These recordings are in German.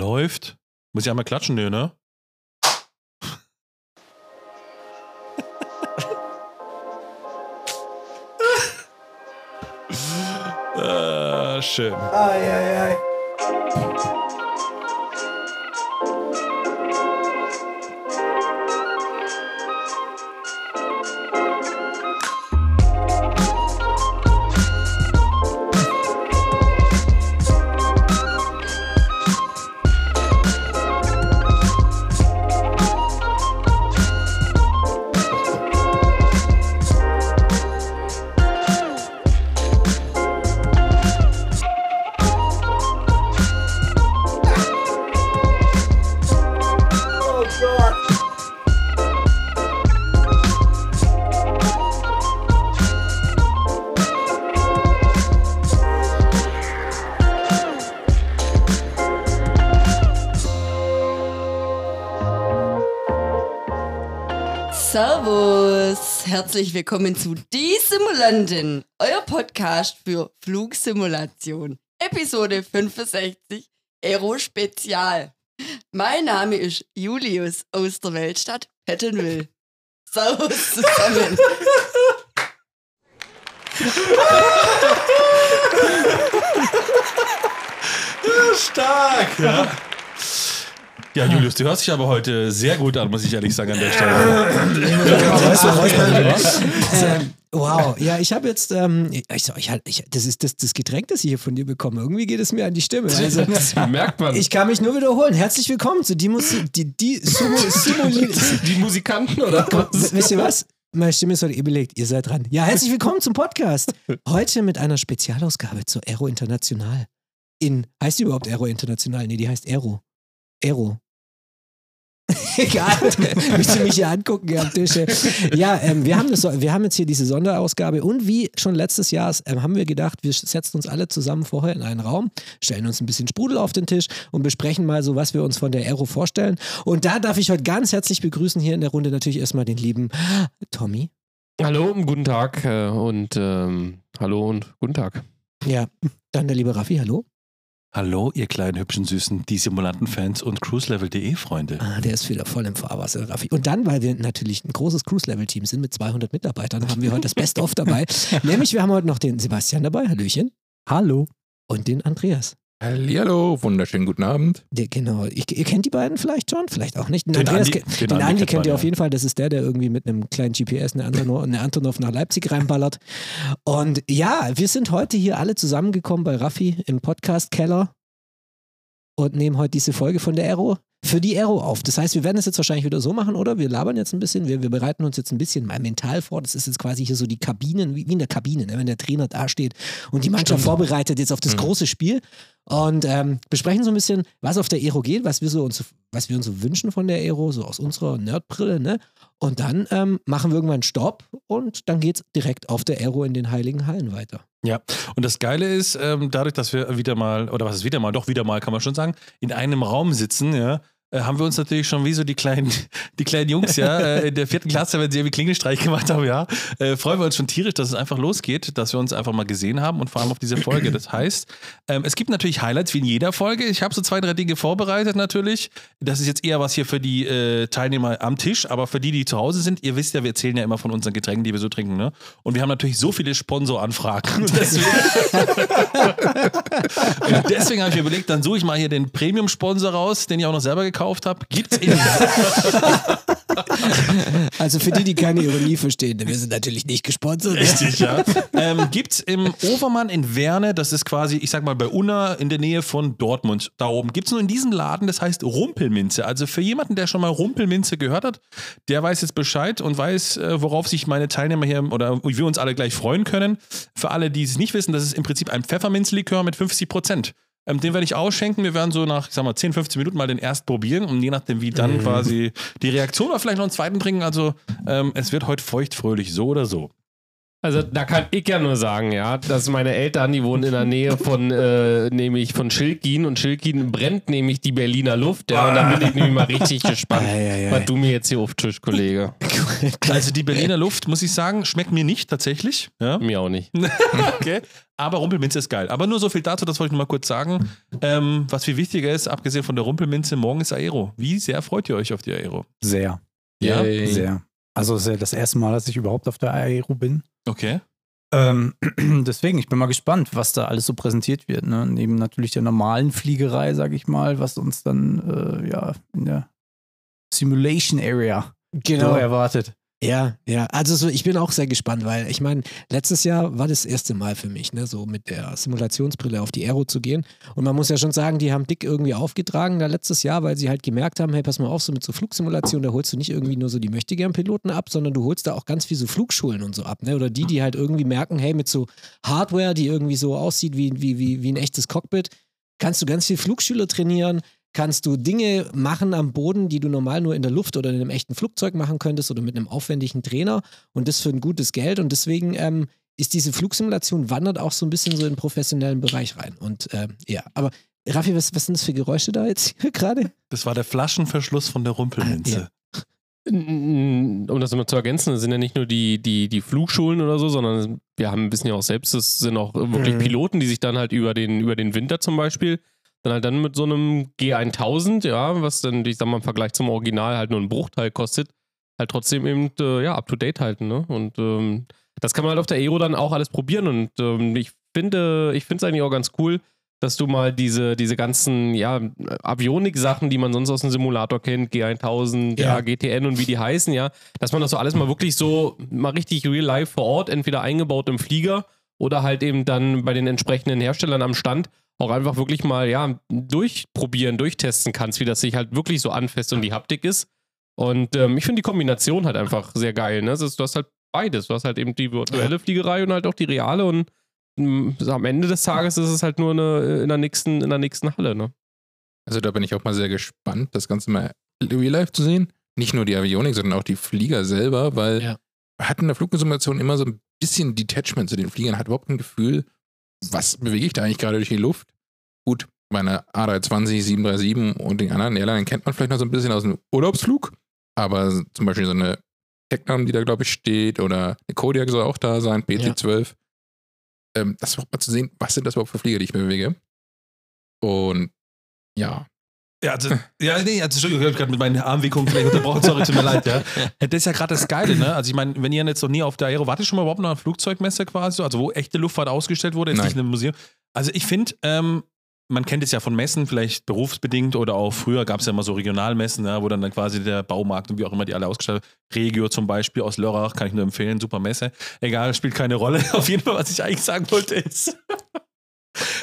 läuft. Muss ich einmal klatschen, nee, ne? ah, schön. Ai, ai, ai. Herzlich willkommen zu Die Simulanten, euer Podcast für Flugsimulation. Episode 65, Aero Spezial. Mein Name ist Julius aus der Weltstadt Pettenwil. Servus zusammen. Stark! Ja. Ja, Julius, du hörst dich aber heute sehr gut an, muss ich ehrlich sagen, an der Stelle. Ähm, Wow, ja, ich habe jetzt, ähm, ich, so, ich, halt- ich, das ist das, das Getränk, das ich hier von dir bekomme. Irgendwie geht es mir an die Stimme. Also, Das merkt man. ich kann mich nur wiederholen. Herzlich willkommen zu die, Musi die, die Sumo, Simuli die Musikanten oder was? Wisst ihr was? Meine Stimme ist heute eh belegt. Ihr seid dran. Ja, herzlich willkommen zum Podcast. Heute mit einer Spezialausgabe zur Aero International. In, heißt die überhaupt Aero International? Nee, die heißt Aero. Aero. Egal, müsst ihr mich hier angucken hier am Tisch. Ja, ähm, wir, haben das, wir haben jetzt hier diese Sonderausgabe und wie schon letztes Jahr ähm, haben wir gedacht, wir setzen uns alle zusammen vorher in einen Raum, stellen uns ein bisschen Sprudel auf den Tisch und besprechen mal so, was wir uns von der Aero vorstellen. Und da darf ich heute ganz herzlich begrüßen hier in der Runde natürlich erstmal den lieben Tommy. Hallo, guten Tag äh, und ähm, hallo und guten Tag. Ja, dann der liebe Raffi, hallo. Hallo, ihr kleinen, hübschen, süßen, die Simulanten-Fans und cruiselevel.de Freunde. Ah, der ist wieder voll im Fahrwasser, Raffi. Und dann, weil wir natürlich ein großes Cruise-Level-Team sind mit 200 Mitarbeitern, haben wir heute das Best-of dabei. Nämlich, wir haben heute noch den Sebastian dabei, Hallöchen. Hallo. Und den Andreas. Hallihallo, wunderschönen guten Abend. Der, genau, ich, ihr kennt die beiden vielleicht schon, vielleicht auch nicht. Den, Den Andreas, Andi- den den Andi Andi kennt ihr ja. auf jeden Fall. Das ist der, der irgendwie mit einem kleinen GPS eine Antonov, eine Antonov nach Leipzig reinballert. Und ja, wir sind heute hier alle zusammengekommen bei Raffi im Podcast-Keller und nehmen heute diese Folge von der Aero für die Aero auf. Das heißt, wir werden es jetzt wahrscheinlich wieder so machen, oder? Wir labern jetzt ein bisschen, wir, wir bereiten uns jetzt ein bisschen mal mental vor. Das ist jetzt quasi hier so die Kabinen, wie, in der Kabine, ne? wenn der Trainer da steht und die Mannschaft vorbereitet jetzt auf das Mhm. große Spiel und ähm, besprechen so ein bisschen, was auf der Aero geht, was wir so uns, was wir uns so wünschen von der Aero, so aus unserer Nerdbrille, ne? Und dann ähm, machen wir irgendwann Stopp und dann geht's direkt auf der Aero in den Heiligen Hallen weiter. Ja, und das Geile ist, ähm, dadurch, dass wir wieder mal, oder was ist wieder mal, doch wieder mal, kann man schon sagen, in einem Raum sitzen, ja, äh, haben wir uns natürlich schon wie so die kleinen, die kleinen Jungs, ja, äh, in der vierten Klasse, wenn sie irgendwie Klingelstreich gemacht haben, ja, äh, freuen wir uns schon tierisch, dass es einfach losgeht, dass wir uns einfach mal gesehen haben und vor allem auf diese Folge. Das heißt, ähm, es gibt natürlich Highlights wie in jeder Folge. Ich habe so zwei, drei Dinge vorbereitet natürlich. Das ist jetzt eher was hier für die äh, Teilnehmer am Tisch, aber für die, die zu Hause sind, ihr wisst ja, wir erzählen ja immer von unseren Getränken, die wir so trinken, ne? Und wir haben natürlich so viele Sponsoranfragen. Deswegen, deswegen habe ich mir überlegt, dann suche ich mal hier den Premium-Sponsor raus, den ich auch noch selber gekauft habe. Gibt's in Also für die, die keine Ironie verstehen, denn wir sind natürlich nicht gesponsert. Richtig, ja. ähm, gibt's im Overmann in Werne, das ist quasi, ich sag mal, bei Unna in der Nähe von Dortmund, da oben, gibt's nur in diesem Laden, das heißt Rumpelminze. Also für jemanden, der schon mal Rumpelminze gehört hat, der weiß jetzt Bescheid und weiß, äh, worauf sich meine Teilnehmer hier oder wir uns alle gleich freuen können. Für alle, die es nicht wissen, das ist im Prinzip ein Pfefferminzlikör mit 50 Prozent. Ähm, den werde ich ausschenken. Wir werden so nach, ich sag mal, 10, 15 Minuten mal den erst probieren und je nachdem, wie dann quasi die Reaktion oder vielleicht noch einen zweiten trinken. Also, ähm, es wird heute feuchtfröhlich, so oder so. Also da kann ich ja nur sagen, ja, dass meine Eltern, die wohnen in der Nähe von, äh, nämlich von Schilkin und Schilkin brennt nämlich die Berliner Luft, ja, und da bin ich nämlich mal richtig gespannt, was du mir jetzt hier auftischst, Kollege. Also die Berliner Luft, muss ich sagen, schmeckt mir nicht tatsächlich. Ja? Mir auch nicht. Okay. Aber Rumpelminze ist geil. Aber nur so viel dazu, das wollte ich nur mal kurz sagen. Ähm, was viel wichtiger ist, abgesehen von der Rumpelminze, morgen ist Aero. Wie sehr freut ihr euch auf die Aero? Sehr, Ja? Yay. sehr. Also es ist ja das erste Mal, dass ich überhaupt auf der Aero bin. Okay. Ähm, deswegen, ich bin mal gespannt, was da alles so präsentiert wird. Ne? Neben natürlich der normalen Fliegerei, sag ich mal, was uns dann äh, ja in der Simulation Area Genau. so erwartet. Ja, ja. Also so, ich bin auch sehr gespannt, weil ich meine, letztes Jahr war das erste Mal für mich, ne, so mit der Simulationsbrille auf die Aero zu gehen. Und man muss ja schon sagen, die haben dick irgendwie aufgetragen da letztes Jahr, weil sie halt gemerkt haben, hey, pass mal auf, so mit so Flugsimulation, da holst du nicht irgendwie nur so die Möchtegern-Piloten ab, sondern du holst da auch ganz viel so Flugschulen und so ab, ne? Oder die, die halt irgendwie merken, hey, mit so Hardware, die irgendwie so aussieht wie, wie, wie, wie ein echtes Cockpit, kannst du ganz viel Flugschüler trainieren, kannst du Dinge machen am Boden, die du normal nur in der Luft oder in einem echten Flugzeug machen könntest oder mit einem aufwendigen Trainer und das für ein gutes Geld und deswegen ähm, ist diese Flugsimulation wandert auch so ein bisschen so in den professionellen Bereich rein und ähm, ja, aber Raffi, was, was sind das für Geräusche da jetzt hier gerade? Das war der Flaschenverschluss von der Rumpelminze. Um das immer zu ergänzen, das sind ja nicht nur die, die, die Flugschulen oder so, sondern wir haben, wissen ja auch selbst, es sind auch wirklich Mhm. Piloten, die sich dann halt über den, über den Winter zum Beispiel, dann halt dann mit so einem G1000, ja, was dann, ich sag mal, im Vergleich zum Original halt nur einen Bruchteil kostet, halt trotzdem eben, äh, ja, up to date halten, ne? Und ähm, das kann man halt auf der Aero dann auch alles probieren und ähm, ich finde, ich finde es eigentlich auch ganz cool, dass du mal diese, diese ganzen, ja, Avionik-Sachen, die man sonst aus dem Simulator kennt, G1000, ja. Ja. GTN und wie die heißen, ja, dass man das so alles mal wirklich so, mal richtig real life vor Ort, entweder eingebaut im Flieger oder halt eben dann bei den entsprechenden Herstellern am Stand auch einfach wirklich mal, ja, durchprobieren, durchtesten kannst, wie das sich halt wirklich so anfasst und die Haptik ist. Und ähm, ich finde die Kombination halt einfach sehr geil, ne? Ist, du hast halt beides. Du hast halt eben die virtuelle Fliegerei und halt auch die reale und mh, am Ende des Tages ist es halt nur eine in der nächsten, in der nächsten Halle, ne? Also da bin ich auch mal sehr gespannt, das Ganze mal real life zu sehen. Nicht nur die Avionik, sondern auch die Flieger selber, weil Ja. man hat in der Flugsimulation immer so ein bisschen Detachment zu den Fliegern, hat überhaupt ein Gefühl, was bewege ich da eigentlich gerade durch die Luft? Gut, meine A320, 737 und den anderen Airline kennt man vielleicht noch so ein bisschen aus dem Urlaubsflug, aber zum Beispiel so eine Tecnam, die da glaube ich steht, oder eine Kodiak soll auch da sein, BT-12. Ähm, das überhaupt mal zu sehen, was sind das überhaupt für Flieger, die ich bewege? Und ja, Ja, also, ja, nee, also, Entschuldigung, ich habe gerade mit meinen Armwicklungen vielleicht unterbrochen, sorry, tut mir leid, ja. Das ist ja gerade das Geile, ne? Also, ich meine, wenn ihr jetzt noch nie auf der Aero, wart ihr schon mal überhaupt noch einer Flugzeugmesse quasi, so? also wo echte Luftfahrt ausgestellt wurde, jetzt Nein. nicht in einem Museum. Also, ich finde, ähm, man kennt es ja von Messen, vielleicht berufsbedingt oder auch früher gab es ja immer so Regionalmessen, ja, wo dann, dann quasi der Baumarkt und wie auch immer die alle ausgestellt haben. Regio zum Beispiel aus Lörrach, kann ich nur empfehlen, super Messe. Egal, spielt keine Rolle. Auf jeden Fall, was ich eigentlich sagen wollte, ist.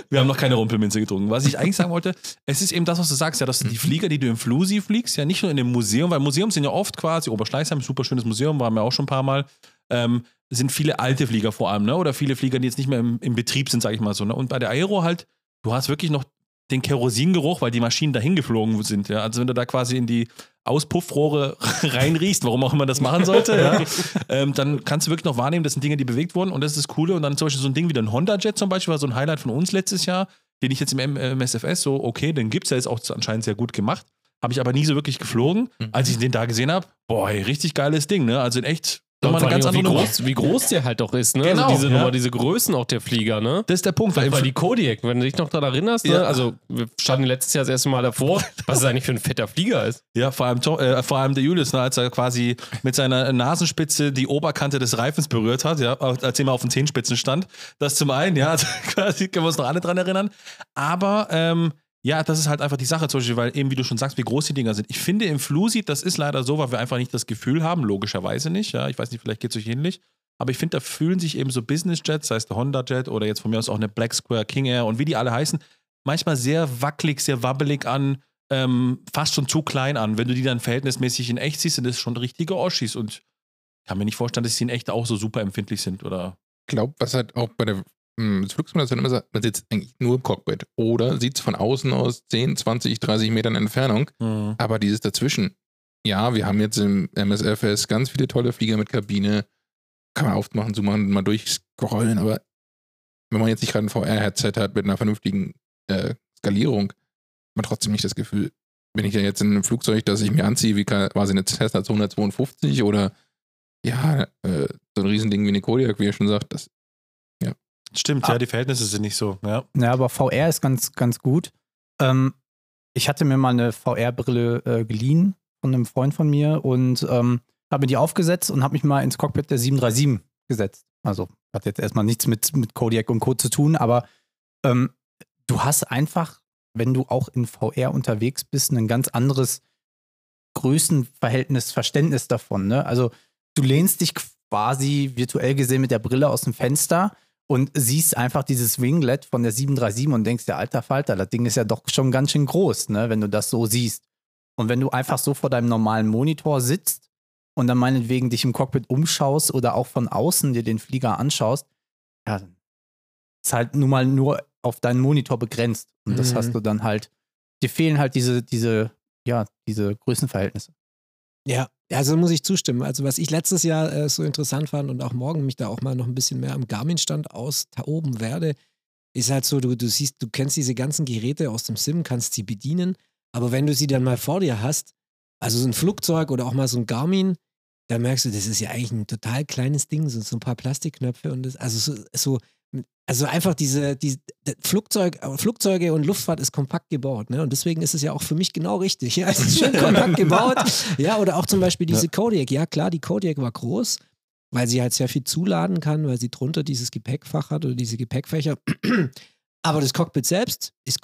Wir haben noch keine Rumpelminze getrunken. Was ich eigentlich sagen wollte, es ist eben das, was du sagst, ja, dass die Flieger, die du im Flusi fliegst, ja nicht nur in dem Museum, weil Museum sind ja oft quasi, Oberschleißheim, super schönes Museum, waren wir auch schon ein paar Mal, ähm, sind viele alte Flieger vor allem, ne? Oder viele Flieger, die jetzt nicht mehr im, im Betrieb sind, sag ich mal so. Ne? Und bei der Aero halt, du hast wirklich noch den Kerosingeruch, weil die Maschinen dahin geflogen sind. Ja? Also wenn du da quasi in die Auspuffrohre reinriechst, warum auch immer das machen sollte, ja? ähm, dann kannst du wirklich noch wahrnehmen, das sind Dinge, die bewegt wurden und das ist das Coole. Und dann zum Beispiel so ein Ding wie ein Honda-Jet zum Beispiel, war so ein Highlight von uns letztes Jahr, den ich jetzt im M äh, MSFS so, okay, den gibt's, der ist auch anscheinend sehr gut gemacht. Habe ich aber nie so wirklich geflogen. Mhm. Als ich den da gesehen habe, boah, ey, richtig geiles Ding, ne? Also in echt nochmal eine ganz andere wie, Nummer. groß, wie groß der halt doch ist, ne? Genau, also diese ja. Nummer, diese Größen auch der Flieger, ne? Das ist der Punkt, weil, Weil die Kodiak, wenn du dich noch daran erinnerst, ne? Ja. also wir standen letztes Jahr das erste Mal davor, was es eigentlich für ein fetter Flieger ist. Ja, vor allem, äh, vor allem der Julius, ne, als er quasi mit seiner Nasenspitze die Oberkante des Reifens berührt hat, ja, als er mal auf den Zehenspitzen stand. Das zum einen, ja, also quasi können wir uns noch alle dran erinnern. Aber ähm, ja, das ist halt einfach die Sache, zum Beispiel, weil eben, wie du schon sagst, wie groß die Dinger sind. Ich finde im Flusi, das ist leider so, weil wir einfach nicht das Gefühl haben, logischerweise nicht, ja, ich weiß nicht, vielleicht geht es euch ähnlich. Aber ich finde, da fühlen sich eben so Business-Jets, sei es der Honda-Jet oder jetzt von mir aus auch eine Black Square, King Air und wie die alle heißen, manchmal sehr wackelig, sehr wabbelig an, ähm, fast schon zu klein an. Wenn du die dann verhältnismäßig in echt siehst, sind das schon richtige Oschis und kann mir nicht vorstellen, dass sie in echt auch so super empfindlich sind oder. glaube, was halt auch bei der mh, Flugsimulation immer sagt, man sitzt eigentlich nur im Cockpit oder sieht es von außen aus 10, 20, 30 Metern Entfernung, aber dieses dazwischen. Ja, wir haben jetzt im MSFS ganz viele tolle Flieger mit Kabine, kann man aufmachen, zumachen, mal durchscrollen, aber wenn man jetzt nicht gerade ein VR-Headset hat mit einer vernünftigen äh, Skalierung, hat man trotzdem nicht das Gefühl, bin ich ja jetzt in einem Flugzeug, das ich mir anziehe, wie quasi eine Cessna 252 oder ja, äh, so ein Riesending wie eine Kodiak, wie ihr schon sagt, das Stimmt, Ah. ja, die Verhältnisse sind nicht so. Ja. Ja, aber VR ist ganz, ganz gut. Ähm, ich hatte mir mal eine VR-Brille äh, geliehen von einem Freund von mir und ähm, habe mir die aufgesetzt und habe mich mal ins Cockpit der 737 gesetzt. Also hat jetzt erstmal nichts mit, mit Kodiak und Co. zu tun, aber ähm, du hast einfach, wenn du auch in VR unterwegs bist, ein ganz anderes Größenverhältnis, Verständnis davon. Ne? Also du lehnst dich quasi virtuell gesehen mit der Brille aus dem Fenster und siehst einfach dieses Winglet von der 737 und denkst, ja, alter Falter, das Ding ist ja doch schon ganz schön groß, ne, wenn du das so siehst. Und wenn du einfach so vor deinem normalen Monitor sitzt und dann meinetwegen dich im Cockpit umschaust oder auch von außen dir den Flieger anschaust, ja, dann ist halt nun mal nur auf deinen Monitor begrenzt. Und das Mhm. hast du dann halt, dir fehlen halt diese, diese, ja, diese Größenverhältnisse. Ja, also muss ich zustimmen. Also was ich letztes Jahr äh, so interessant fand und auch morgen mich da auch mal noch ein bisschen mehr am Garmin-Stand austoben werde, ist halt so, du, du siehst, du kennst diese ganzen Geräte aus dem Sim, kannst sie bedienen, aber wenn du sie dann mal vor dir hast, also so ein Flugzeug oder auch mal so ein Garmin, da merkst du, das ist ja eigentlich ein total kleines Ding, so, so ein paar Plastikknöpfe und das, also so, so also einfach diese, die, Flugzeug, äh, Flugzeuge und Luftfahrt ist kompakt gebaut, ne? Und deswegen ist es ja auch für mich genau richtig. Ja, es ist schön kompakt gebaut. Ja, oder auch zum Beispiel diese Kodiak. Ja, klar, die Kodiak war groß, weil sie halt sehr viel zuladen kann, weil sie drunter dieses Gepäckfach hat oder diese Gepäckfächer. Aber das Cockpit selbst ist,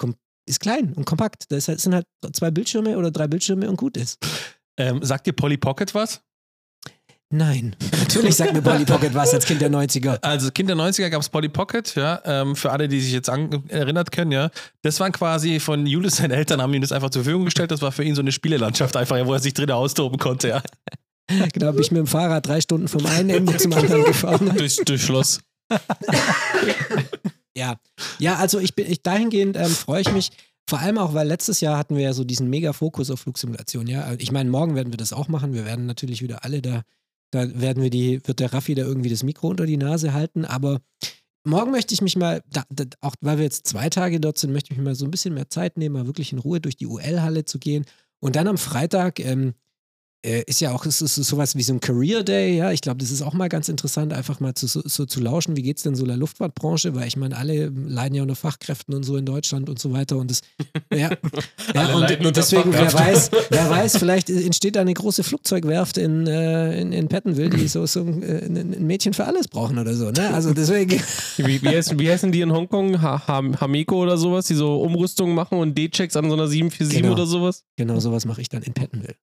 ist klein und kompakt. Das sind halt zwei Bildschirme oder drei Bildschirme und gut ist. Ähm, sagt dir Polly Pocket was? Nein, natürlich sagt mir Polly Pocket was als Kind der 90er. Also Kind der 90er gab es Polly Pocket, ja, ähm, für alle, die sich jetzt an, erinnert können, ja. Das waren quasi von Julius, seinen Eltern haben ihm das einfach zur Verfügung gestellt. Das war für ihn so eine Spielelandschaft einfach, ja, wo er sich drin austoben konnte, ja. Genau, bin ich mit dem Fahrrad drei Stunden vom einen Ende zum anderen gefahren. Durch, durch Schloss. Ja, ja, also ich bin, ich dahingehend ähm, freue ich mich. Vor allem auch, weil letztes Jahr hatten wir ja so diesen mega Fokus auf Flugsimulation, ja. Ich meine, morgen werden wir das auch machen. Wir werden natürlich wieder alle da, da werden wir die, wird der Raffi da irgendwie das Mikro unter die Nase halten, aber morgen möchte ich mich mal, da, da, auch weil wir jetzt zwei Tage dort sind, möchte ich mir mal so ein bisschen mehr Zeit nehmen, mal wirklich in Ruhe durch die UL-Halle zu gehen. Und dann am Freitag ähm, äh, ist ja auch es ist sowas wie so ein Career Day, ja. Ich glaube, das ist auch mal ganz interessant, einfach mal zu, so, zu lauschen, wie geht es denn so der Luftfahrtbranche, weil ich meine, alle leiden ja unter Fachkräften und so in Deutschland und so weiter und das, ja, ja und unter deswegen, wer weiß, wer weiß, vielleicht entsteht da eine große Flugzeugwerft in, äh, in, in Pettenwil, die so, so ein, äh, ein ein Mädchen für alles brauchen oder so, ne? Also deswegen, Wie, wie, heißen, wie heißen die in Hongkong? Ha, ha, Hameko oder sowas, die so Umrüstungen machen und D-Checks an so einer 747 Genau. oder sowas? Genau sowas mache ich dann in Pettenwil.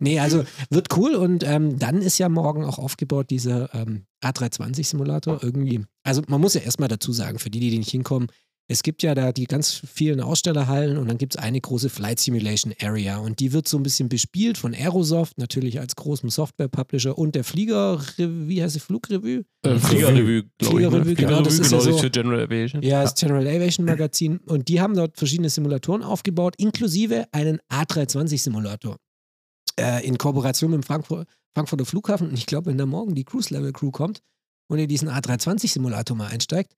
Nee, also wird cool und ähm, dann ist ja morgen auch aufgebaut dieser ähm, A320-Simulator irgendwie. Also man muss ja erstmal dazu sagen, für die, die nicht hinkommen, es gibt ja da die ganz vielen Ausstellerhallen und dann gibt es eine große Flight Simulation Area und die wird so ein bisschen bespielt von Aerosoft, natürlich als großem Software-Publisher und der Flieger, wie heißt die Flugrevue? Äh, Fliegerrevue, glaube ich. Fliegerrevue, Ne? genau, das ist ja genau, so- für General Aviation. Ja, das General Aviation Magazin. Und die haben dort verschiedene Simulatoren aufgebaut, inklusive einen A320-Simulator. Äh, in Kooperation mit dem Frankfurt, Frankfurter Flughafen. Und ich glaube, wenn da morgen die Cruise Level Crew kommt und in diesen A320-Simulator mal einsteigt,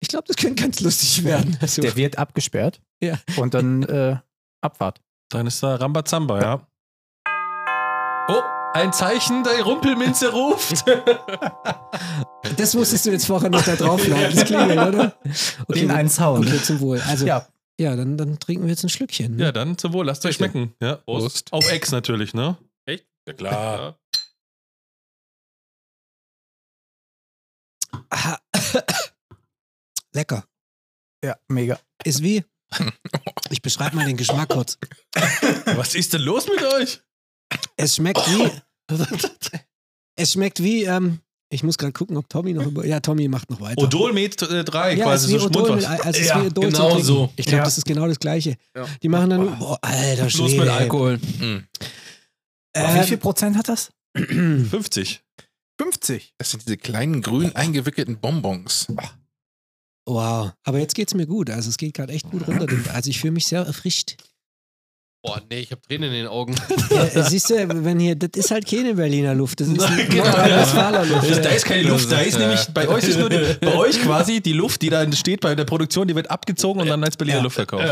ich glaube, das könnte ganz lustig werden. Also, Der wird abgesperrt. Ja. Und dann äh, Abfahrt. Dann ist da Rambazamba, ja. Oh, ein Zeichen, der Rumpelminze ruft. das musstest du jetzt vorher noch da draufladen. Das klingelt, oder? Okay, Den eins hauen. Okay, zum Wohl. Also, ja, Ja, dann, dann trinken wir jetzt ein Schlückchen. ne? ja, dann zum Wohl, lasst euch schmecken. Ja, Prost. Auf Ex natürlich, ne? Echt? Ja, klar. Lecker. ja, mega. Ist wie. Ich beschreibe mal den Geschmack kurz. Was ist denn los mit euch? Es schmeckt wie. Es schmeckt wie. Ähm, ich muss gerade gucken, ob Tommy noch über. Ja, Tommy macht noch weiter. Odol mit äh, 3, ja, quasi so wie Odol mit, also es ist Ja, wie Odol zum genau so. Ich glaube, Ja. das ist genau das Gleiche. Ja. Die machen dann. Boah, alter Schluss Schwede. mit ey. Alkohol. Hm. Ähm, Wie viel Prozent hat das? 50. 50. Das sind diese kleinen grün eingewickelten Bonbons. Wow. Aber jetzt geht's mir gut. Also es geht gerade echt gut runter. Also ich fühle mich sehr erfrischt. Boah, nee, ich habe Tränen in den Augen. Ja, siehst du, wenn hier, das ist halt keine Berliner Luft, das ist Nordrhein-Westfaler Luft. Da ist keine Luft, da ist nämlich, bei euch ist nur die, bei euch quasi die Luft, die da steht bei der Produktion, die wird abgezogen und dann als Berliner Luft verkauft.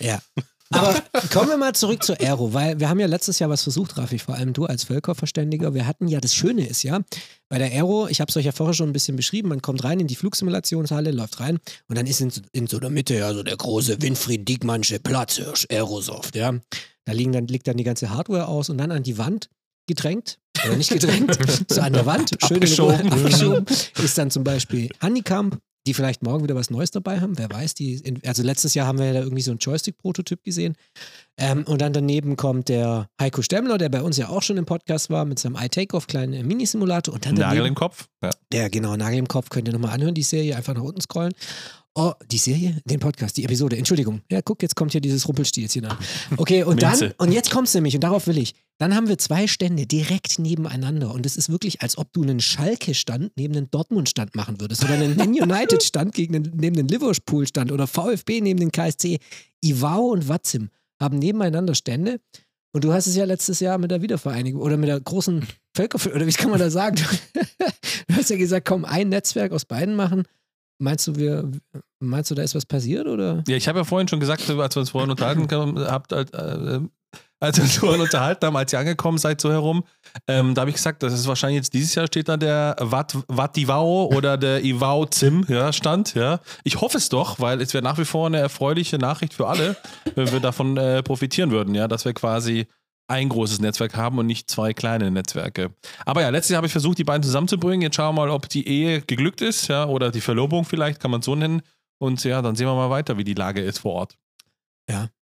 Ja. Aber kommen wir mal zurück zur Aero, weil wir haben ja letztes Jahr was versucht, Raffi, vor allem du als Völkerverständiger. Wir hatten ja, das Schöne ist ja, bei der Aero, ich habe es euch ja vorher schon ein bisschen beschrieben, man kommt rein in die Flugsimulationshalle, läuft rein und dann ist in, in so der Mitte ja so der große Winfried Diekmannsche Platzhirsch Aerosoft, ja. Da liegen dann, liegt dann die ganze Hardware aus und dann an die Wand gedrängt, oder nicht gedrängt, so an der Wand, schön Ruhe Abgeschoben. abgeschoben, ist dann zum Beispiel Honeycomb, die vielleicht morgen wieder was Neues dabei haben, wer weiß. Die, also letztes Jahr haben wir ja da irgendwie so einen Joystick-Prototyp gesehen. Ähm, und dann daneben kommt der Heiko Stemmler, der bei uns ja auch schon im Podcast war, mit seinem iTakeoff kleinen äh, Minisimulator. Und dann Nagel daneben, im Kopf. Ja. der genau, Nagel im Kopf, könnt ihr nochmal anhören, die Serie, einfach nach unten scrollen. Oh, die Serie? Den Podcast, die Episode, Entschuldigung. Ja, guck, jetzt kommt hier dieses Rumpelstilzchen an. Okay, und dann, und jetzt kommt's nämlich, und darauf will ich. Dann haben wir zwei Stände direkt nebeneinander und es ist wirklich, als ob du einen Schalke-Stand neben einen Dortmund-Stand machen würdest oder einen Man United-Stand gegen neben den Liverpool-Stand oder VfB neben den KSC. Iwao und Watzim haben nebeneinander Stände und du hast es ja letztes Jahr mit der Wiedervereinigung oder mit der großen Völker oder wie kann man da sagen? Du hast ja gesagt, komm, ein Netzwerk aus beiden machen. Meinst du, wir, meinst du, da ist was passiert oder? Ja, ich habe ja vorhin schon gesagt, als wir uns vorhin unterhalten habt, äh, äh, als wir uns vorhin unterhalten haben, als ihr angekommen seid so herum, ähm, da habe ich gesagt, das ist wahrscheinlich jetzt dieses Jahr steht da der Wat, Wativao oder der Ivao Zim ja, Stand. Ja. Ich hoffe es doch, weil es wäre nach wie vor eine erfreuliche Nachricht für alle, wenn wir davon äh, profitieren würden, ja, dass wir quasi ein großes Netzwerk haben und nicht zwei kleine Netzwerke. Aber ja, letztes Jahr habe ich versucht, die beiden zusammenzubringen. Jetzt schauen wir mal, ob die Ehe geglückt ist, ja, oder die Verlobung vielleicht, kann man so nennen. Und ja, dann sehen wir mal weiter, wie die Lage ist vor Ort.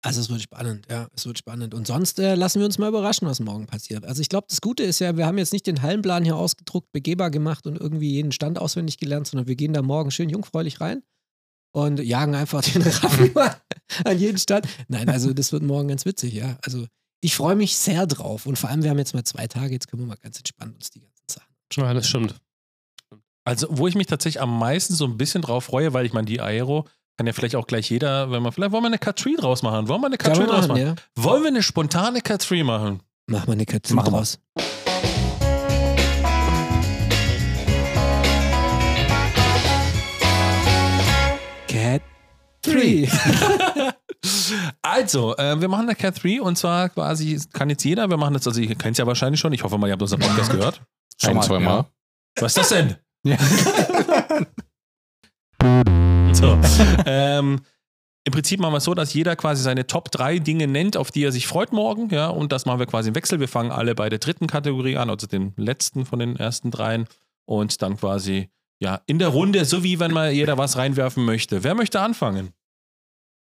Also es wird spannend, ja, es wird spannend. Und sonst äh, lassen wir uns mal überraschen, was morgen passiert. Also ich glaube, das Gute ist ja, wir haben jetzt nicht den Hallenplan hier ausgedruckt, begehbar gemacht und irgendwie jeden Stand auswendig gelernt, sondern wir gehen da morgen schön jungfräulich rein und jagen einfach den Raffi an jeden Stand. Nein, also das wird morgen ganz witzig, ja. Also ich freue mich sehr drauf und vor allem, wir haben jetzt mal zwei Tage, jetzt können wir mal ganz entspannt uns die ganzen Sachen. Ja, das stimmt. Also, wo ich mich tatsächlich am meisten so ein bisschen drauf freue, weil ich meine, die Aero kann ja vielleicht auch gleich jeder, wenn man, vielleicht wollen wir eine Cut-Tree draus machen. Wollen wir eine wir draus machen, machen? ja? Wollen wir eine spontane Cut-Tree machen? Mach mal eine Katze Machen wir. draus. Cat 3. Also, äh, wir machen eine Cat 3 und zwar quasi, kann jetzt jeder, wir machen das, also ihr kennt es ja wahrscheinlich schon, ich hoffe mal, ihr habt unseren Podcast gehört. Schon Ein, mal, zwei Mal. Was ist das denn? Ja. So. ähm, Im Prinzip machen wir es so, dass jeder quasi seine Top 3 Dinge nennt, auf die er sich freut morgen. Ja, und das machen wir quasi im Wechsel. Wir fangen alle bei der dritten Kategorie an, also den letzten von den ersten dreien. Und dann quasi, ja, in der Runde, so wie wenn mal jeder was reinwerfen möchte. Wer möchte anfangen?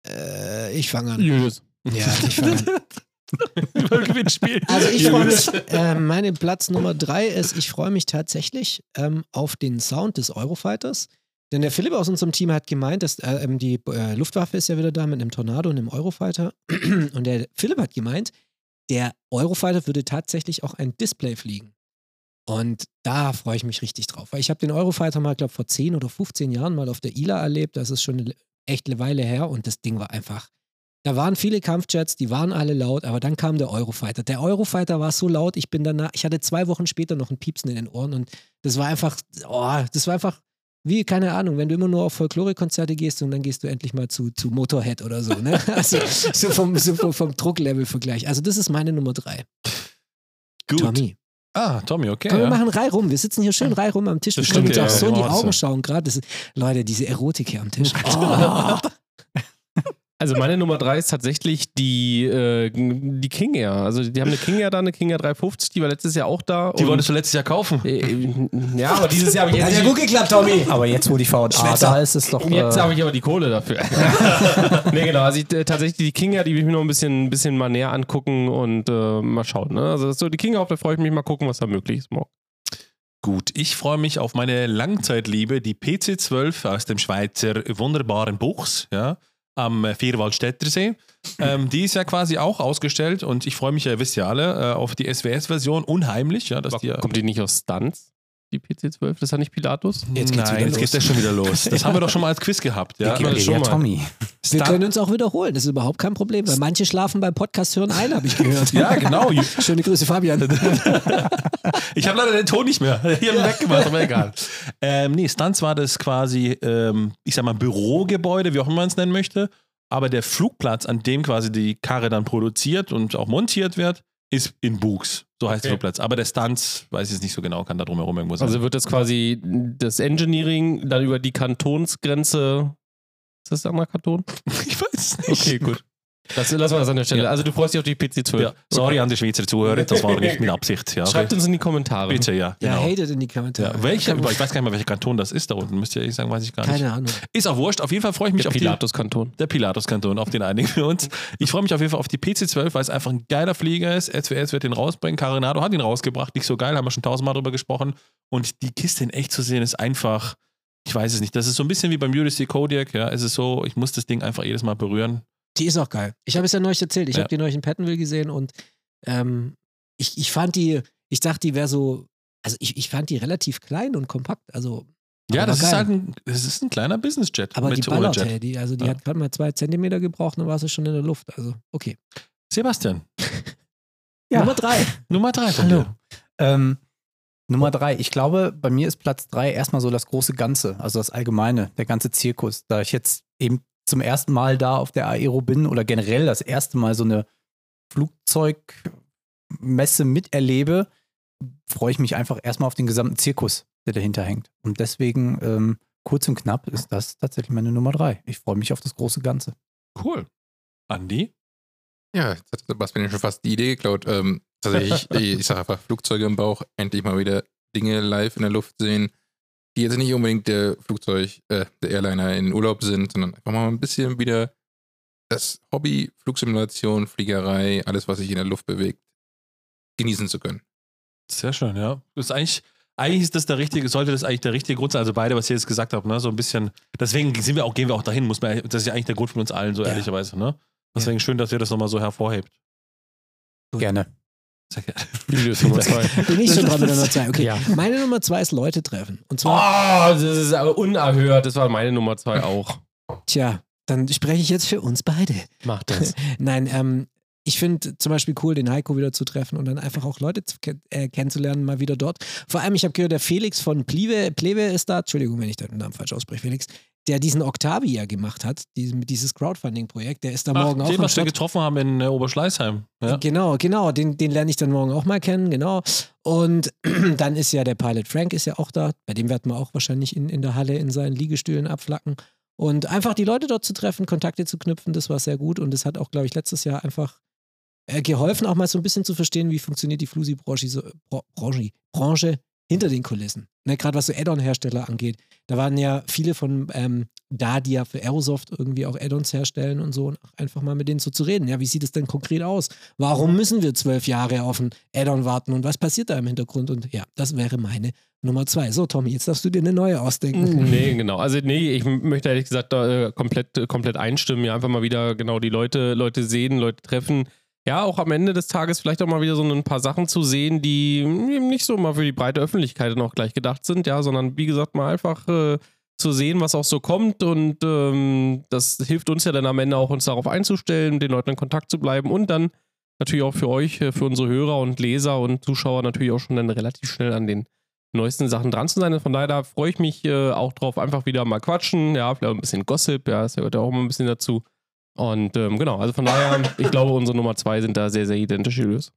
Äh, ich fange an. Julius. Ja, ich fange an. Gewinnspiel. Also ich freue mich, äh, meine Platz Nummer drei ist, ich freue mich tatsächlich ähm, auf den Sound des Eurofighters. Denn der Philipp aus unserem Team hat gemeint, dass äh, ähm, die äh, Luftwaffe ist ja wieder da mit einem Tornado und einem Eurofighter. Und der Philipp hat gemeint, der Eurofighter würde tatsächlich auch ein Display fliegen. Und da freue ich mich richtig drauf. Weil ich habe den Eurofighter mal, glaube vor 10 oder 15 Jahren mal auf der ILA erlebt. Das ist schon eine echt eine Weile her und das Ding war einfach da waren viele Kampfjets, die waren alle laut, aber dann kam der Eurofighter. Der Eurofighter war so laut, ich bin danach, ich hatte zwei Wochen später noch ein Piepsen in den Ohren und das war einfach, oh, das war einfach wie, keine Ahnung, wenn du immer nur auf Folklore-Konzerte gehst und dann gehst du endlich mal zu, zu Motorhead oder so, ne? Also so vom, so vom, vom Drucklevel-Vergleich. Also das ist meine Nummer drei. Gut. Tommy. Ah, Tommy, okay. Komm, wir ja. machen Reihe rum. Wir sitzen hier schön Reihe rum am Tisch. Das Wir können uns auch ja. so in die Augen schauen gerade. Leute, diese Erotik hier am Tisch. Oh. Also meine Nummer drei ist tatsächlich die, äh, die King Air. Also die haben eine King Air da, eine King Air 350, die war letztes Jahr auch da. Die und- wolltest du letztes Jahr kaufen. Äh, Ja, aber dieses Jahr habe ich Hat jetzt ja gut geklappt, Tommy. Aber jetzt, wo die VA da ist, ist doch. Jetzt äh, habe ich aber die Kohle dafür. nee, genau. Also ich, äh, tatsächlich die Kinga, die will ich mir noch ein bisschen, ein bisschen mal näher angucken und äh, mal schauen. Ne? Also so die Kinga, auf der freue ich mich mal gucken, was da möglich ist morgen. Gut, ich freue mich auf meine Langzeitliebe, die PC12 aus dem Schweizer wunderbaren Buchs, ja, am äh, Vierwaldstättersee. ähm, die ist ja quasi auch ausgestellt und ich freue mich ja, ihr wisst ja alle, äh, auf die SWS-Version unheimlich, ja, dass die Kommt die nicht aus Stunts? Die PC-12? Das ist ja nicht Pilatus? Jetzt geht's Nein, wieder jetzt los. geht der schon wieder los. Das haben wir doch schon mal als Quiz gehabt. Ja? Das dir schon ja, mal. Tommy. Wir Star- können uns auch wiederholen, das ist überhaupt kein Problem, weil manche schlafen beim Podcast hören ein, habe ich gehört. Ja, genau. Schöne Grüße, Fabian. Ich habe leider den Ton nicht mehr. Ich habe ihn weggemacht, aber egal. Ähm, nee, Stunts war das quasi, ähm, ich sag mal, Bürogebäude, wie auch immer man es nennen möchte. Aber der Flugplatz, an dem quasi die Karre dann produziert und auch montiert wird, ist in Buchs. So heißt der Okay. Flugplatz. Aber der Stunts, weiß ich jetzt nicht so genau, kann da drumherum irgendwo sein. Also wird das quasi das Engineering dann über die Kantonsgrenze. Ist das der andere Kanton? ich weiß es nicht. Okay, gut. Das lassen wir das an der Stelle. Ja. Also du freust dich auf die PC-12. Ja, sorry an die Schweizer Zuhörer, das war nicht mit Absicht. Ja, Schreibt uns in die Kommentare. bitte, ja. Ja, Genau. hatet in die Kommentare. Ja, welche, ich weiß gar nicht mal, welcher Kanton das ist da unten. Müsst ihr ehrlich sagen, weiß ich gar nicht. Keine Ahnung. Ist auch wurscht. Auf jeden Fall freue ich mich Der auf die. Pilatus-Kanton. Der Pilatus-Kanton, auf den einigen wir uns. Ich freue mich auf jeden Fall auf die PC-12, weil es einfach ein geiler Flieger ist. SWS wird den rausbringen. Carinado hat ihn rausgebracht. Nicht so geil, haben wir schon tausendmal drüber gesprochen. Und die Kiste in echt zu sehen, ist einfach, ich weiß es nicht. Das ist so ein bisschen wie beim UDC Kodiak. Ja, es ist so, ich muss das Ding einfach jedes Mal berühren. Die ist auch geil. Ich habe es ja neulich erzählt. Ich Ja. habe die neulich in Pattonville gesehen und ähm, ich, ich fand die, ich dachte, die wäre so, also ich, ich fand die relativ klein und kompakt. Also, Ja, das ist halt ein, das ist ein kleiner Business-Jet. Aber die ballert, Jet. hey, die, also die Ja. hat gerade mal zwei Zentimeter gebraucht, dann war sie schon in der Luft. Also, okay. Sebastian, Ja. Nummer drei. Nummer drei von Hallo. dir. Ähm, Nummer drei. Ich glaube, bei mir ist Platz drei erstmal so das große Ganze, also das Allgemeine, der ganze Zirkus. Da ich jetzt eben zum ersten Mal da auf der Aero bin oder generell das erste Mal so eine Flugzeugmesse miterlebe, freue ich mich einfach erstmal auf den gesamten Zirkus, der dahinter hängt. Und deswegen, ähm, kurz und knapp, ist das tatsächlich meine Nummer drei. Ich freue mich auf das große Ganze. Cool. Andi? Ja, jetzt hat Sebastian ja schon fast die Idee geklaut. Ähm, tatsächlich, ich, ich sage einfach Flugzeuge im Bauch, endlich mal wieder Dinge live in der Luft sehen, die jetzt nicht unbedingt der Flugzeug, äh, der Airliner in Urlaub sind, sondern einfach mal ein bisschen wieder das Hobby, Flugsimulation, Fliegerei, alles, was sich in der Luft bewegt, genießen zu können. Sehr schön, ja. Das ist eigentlich, eigentlich ist das der richtige, sollte das eigentlich der richtige Grund sein. Also beide, was ihr jetzt gesagt habt, ne, so ein bisschen. Deswegen sind wir auch, gehen wir auch dahin, muss man, das ist ja eigentlich der Grund von uns allen, so Ja. ehrlicherweise, ne? Deswegen schön, dass ihr das nochmal so hervorhebt. Gerne. Zwei. Bin ich schon dran mit der Nummer zwei. Okay. Ja. Meine Nummer zwei ist Leute treffen. Und Oh, zwar, das ist aber unerhört. Das war meine Nummer zwei auch. tja, dann spreche ich jetzt für uns beide. Mach das. Nein, ähm, ich finde zum Beispiel cool, den Heiko wieder zu treffen und dann einfach auch Leute zu, ke- äh, kennenzulernen, mal wieder dort. Vor allem, ich habe gehört, der Felix von Pleve, Pleve ist da, Entschuldigung, wenn ich den Namen falsch ausspreche, Felix, der diesen Octavia gemacht hat, dieses Crowdfunding-Projekt, der ist da morgen Ach, auch den, was wir getroffen haben in äh, Oberschleißheim. Ja. Genau, genau, den, den lerne ich dann morgen auch mal kennen, genau. Und dann ist ja der Pilot Frank ist ja auch da, bei dem werden wir auch wahrscheinlich in, in der Halle in seinen Liegestühlen abflacken. Und einfach die Leute dort zu treffen, Kontakte zu knüpfen, das war sehr gut und das hat auch, glaube ich, letztes Jahr einfach äh, geholfen, auch mal so ein bisschen zu verstehen, wie funktioniert die Flusi-Branche so, Bra- Branche, Branche hinter den Kulissen. Ne, Gerade was so Add-on-Hersteller angeht. Da waren ja viele von ähm, da, die ja für Aerosoft irgendwie auch Add-ons herstellen und so, und auch einfach mal mit denen so zu reden. Ja, wie sieht es denn konkret aus? Warum müssen wir zwölf Jahre auf ein Add-on warten und was passiert da im Hintergrund? Und ja, das wäre meine Nummer zwei. So, Tommy, jetzt darfst du dir eine neue ausdenken. Nee, genau. Also nee, ich möchte ehrlich gesagt da äh, komplett, komplett einstimmen. Ja, einfach mal wieder genau die Leute, Leute sehen, Leute treffen. Ja, auch am Ende des Tages vielleicht auch mal wieder so ein paar Sachen zu sehen, die eben nicht so mal für die breite Öffentlichkeit noch gleich gedacht sind, ja, sondern wie gesagt mal einfach äh, zu sehen, was auch so kommt und ähm, das hilft uns ja dann am Ende auch, uns darauf einzustellen, den Leuten in Kontakt zu bleiben und dann natürlich auch für euch, äh, für unsere Hörer und Leser und Zuschauer natürlich auch schon dann relativ schnell an den neuesten Sachen dran zu sein. Von daher da freue ich mich äh, auch drauf, einfach wieder mal quatschen, ja, vielleicht ein bisschen Gossip, ja, das gehört ja auch immer ein bisschen dazu. Und ähm, genau, also von daher, ich glaube, unsere Nummer zwei sind da sehr, sehr identisch, Julius.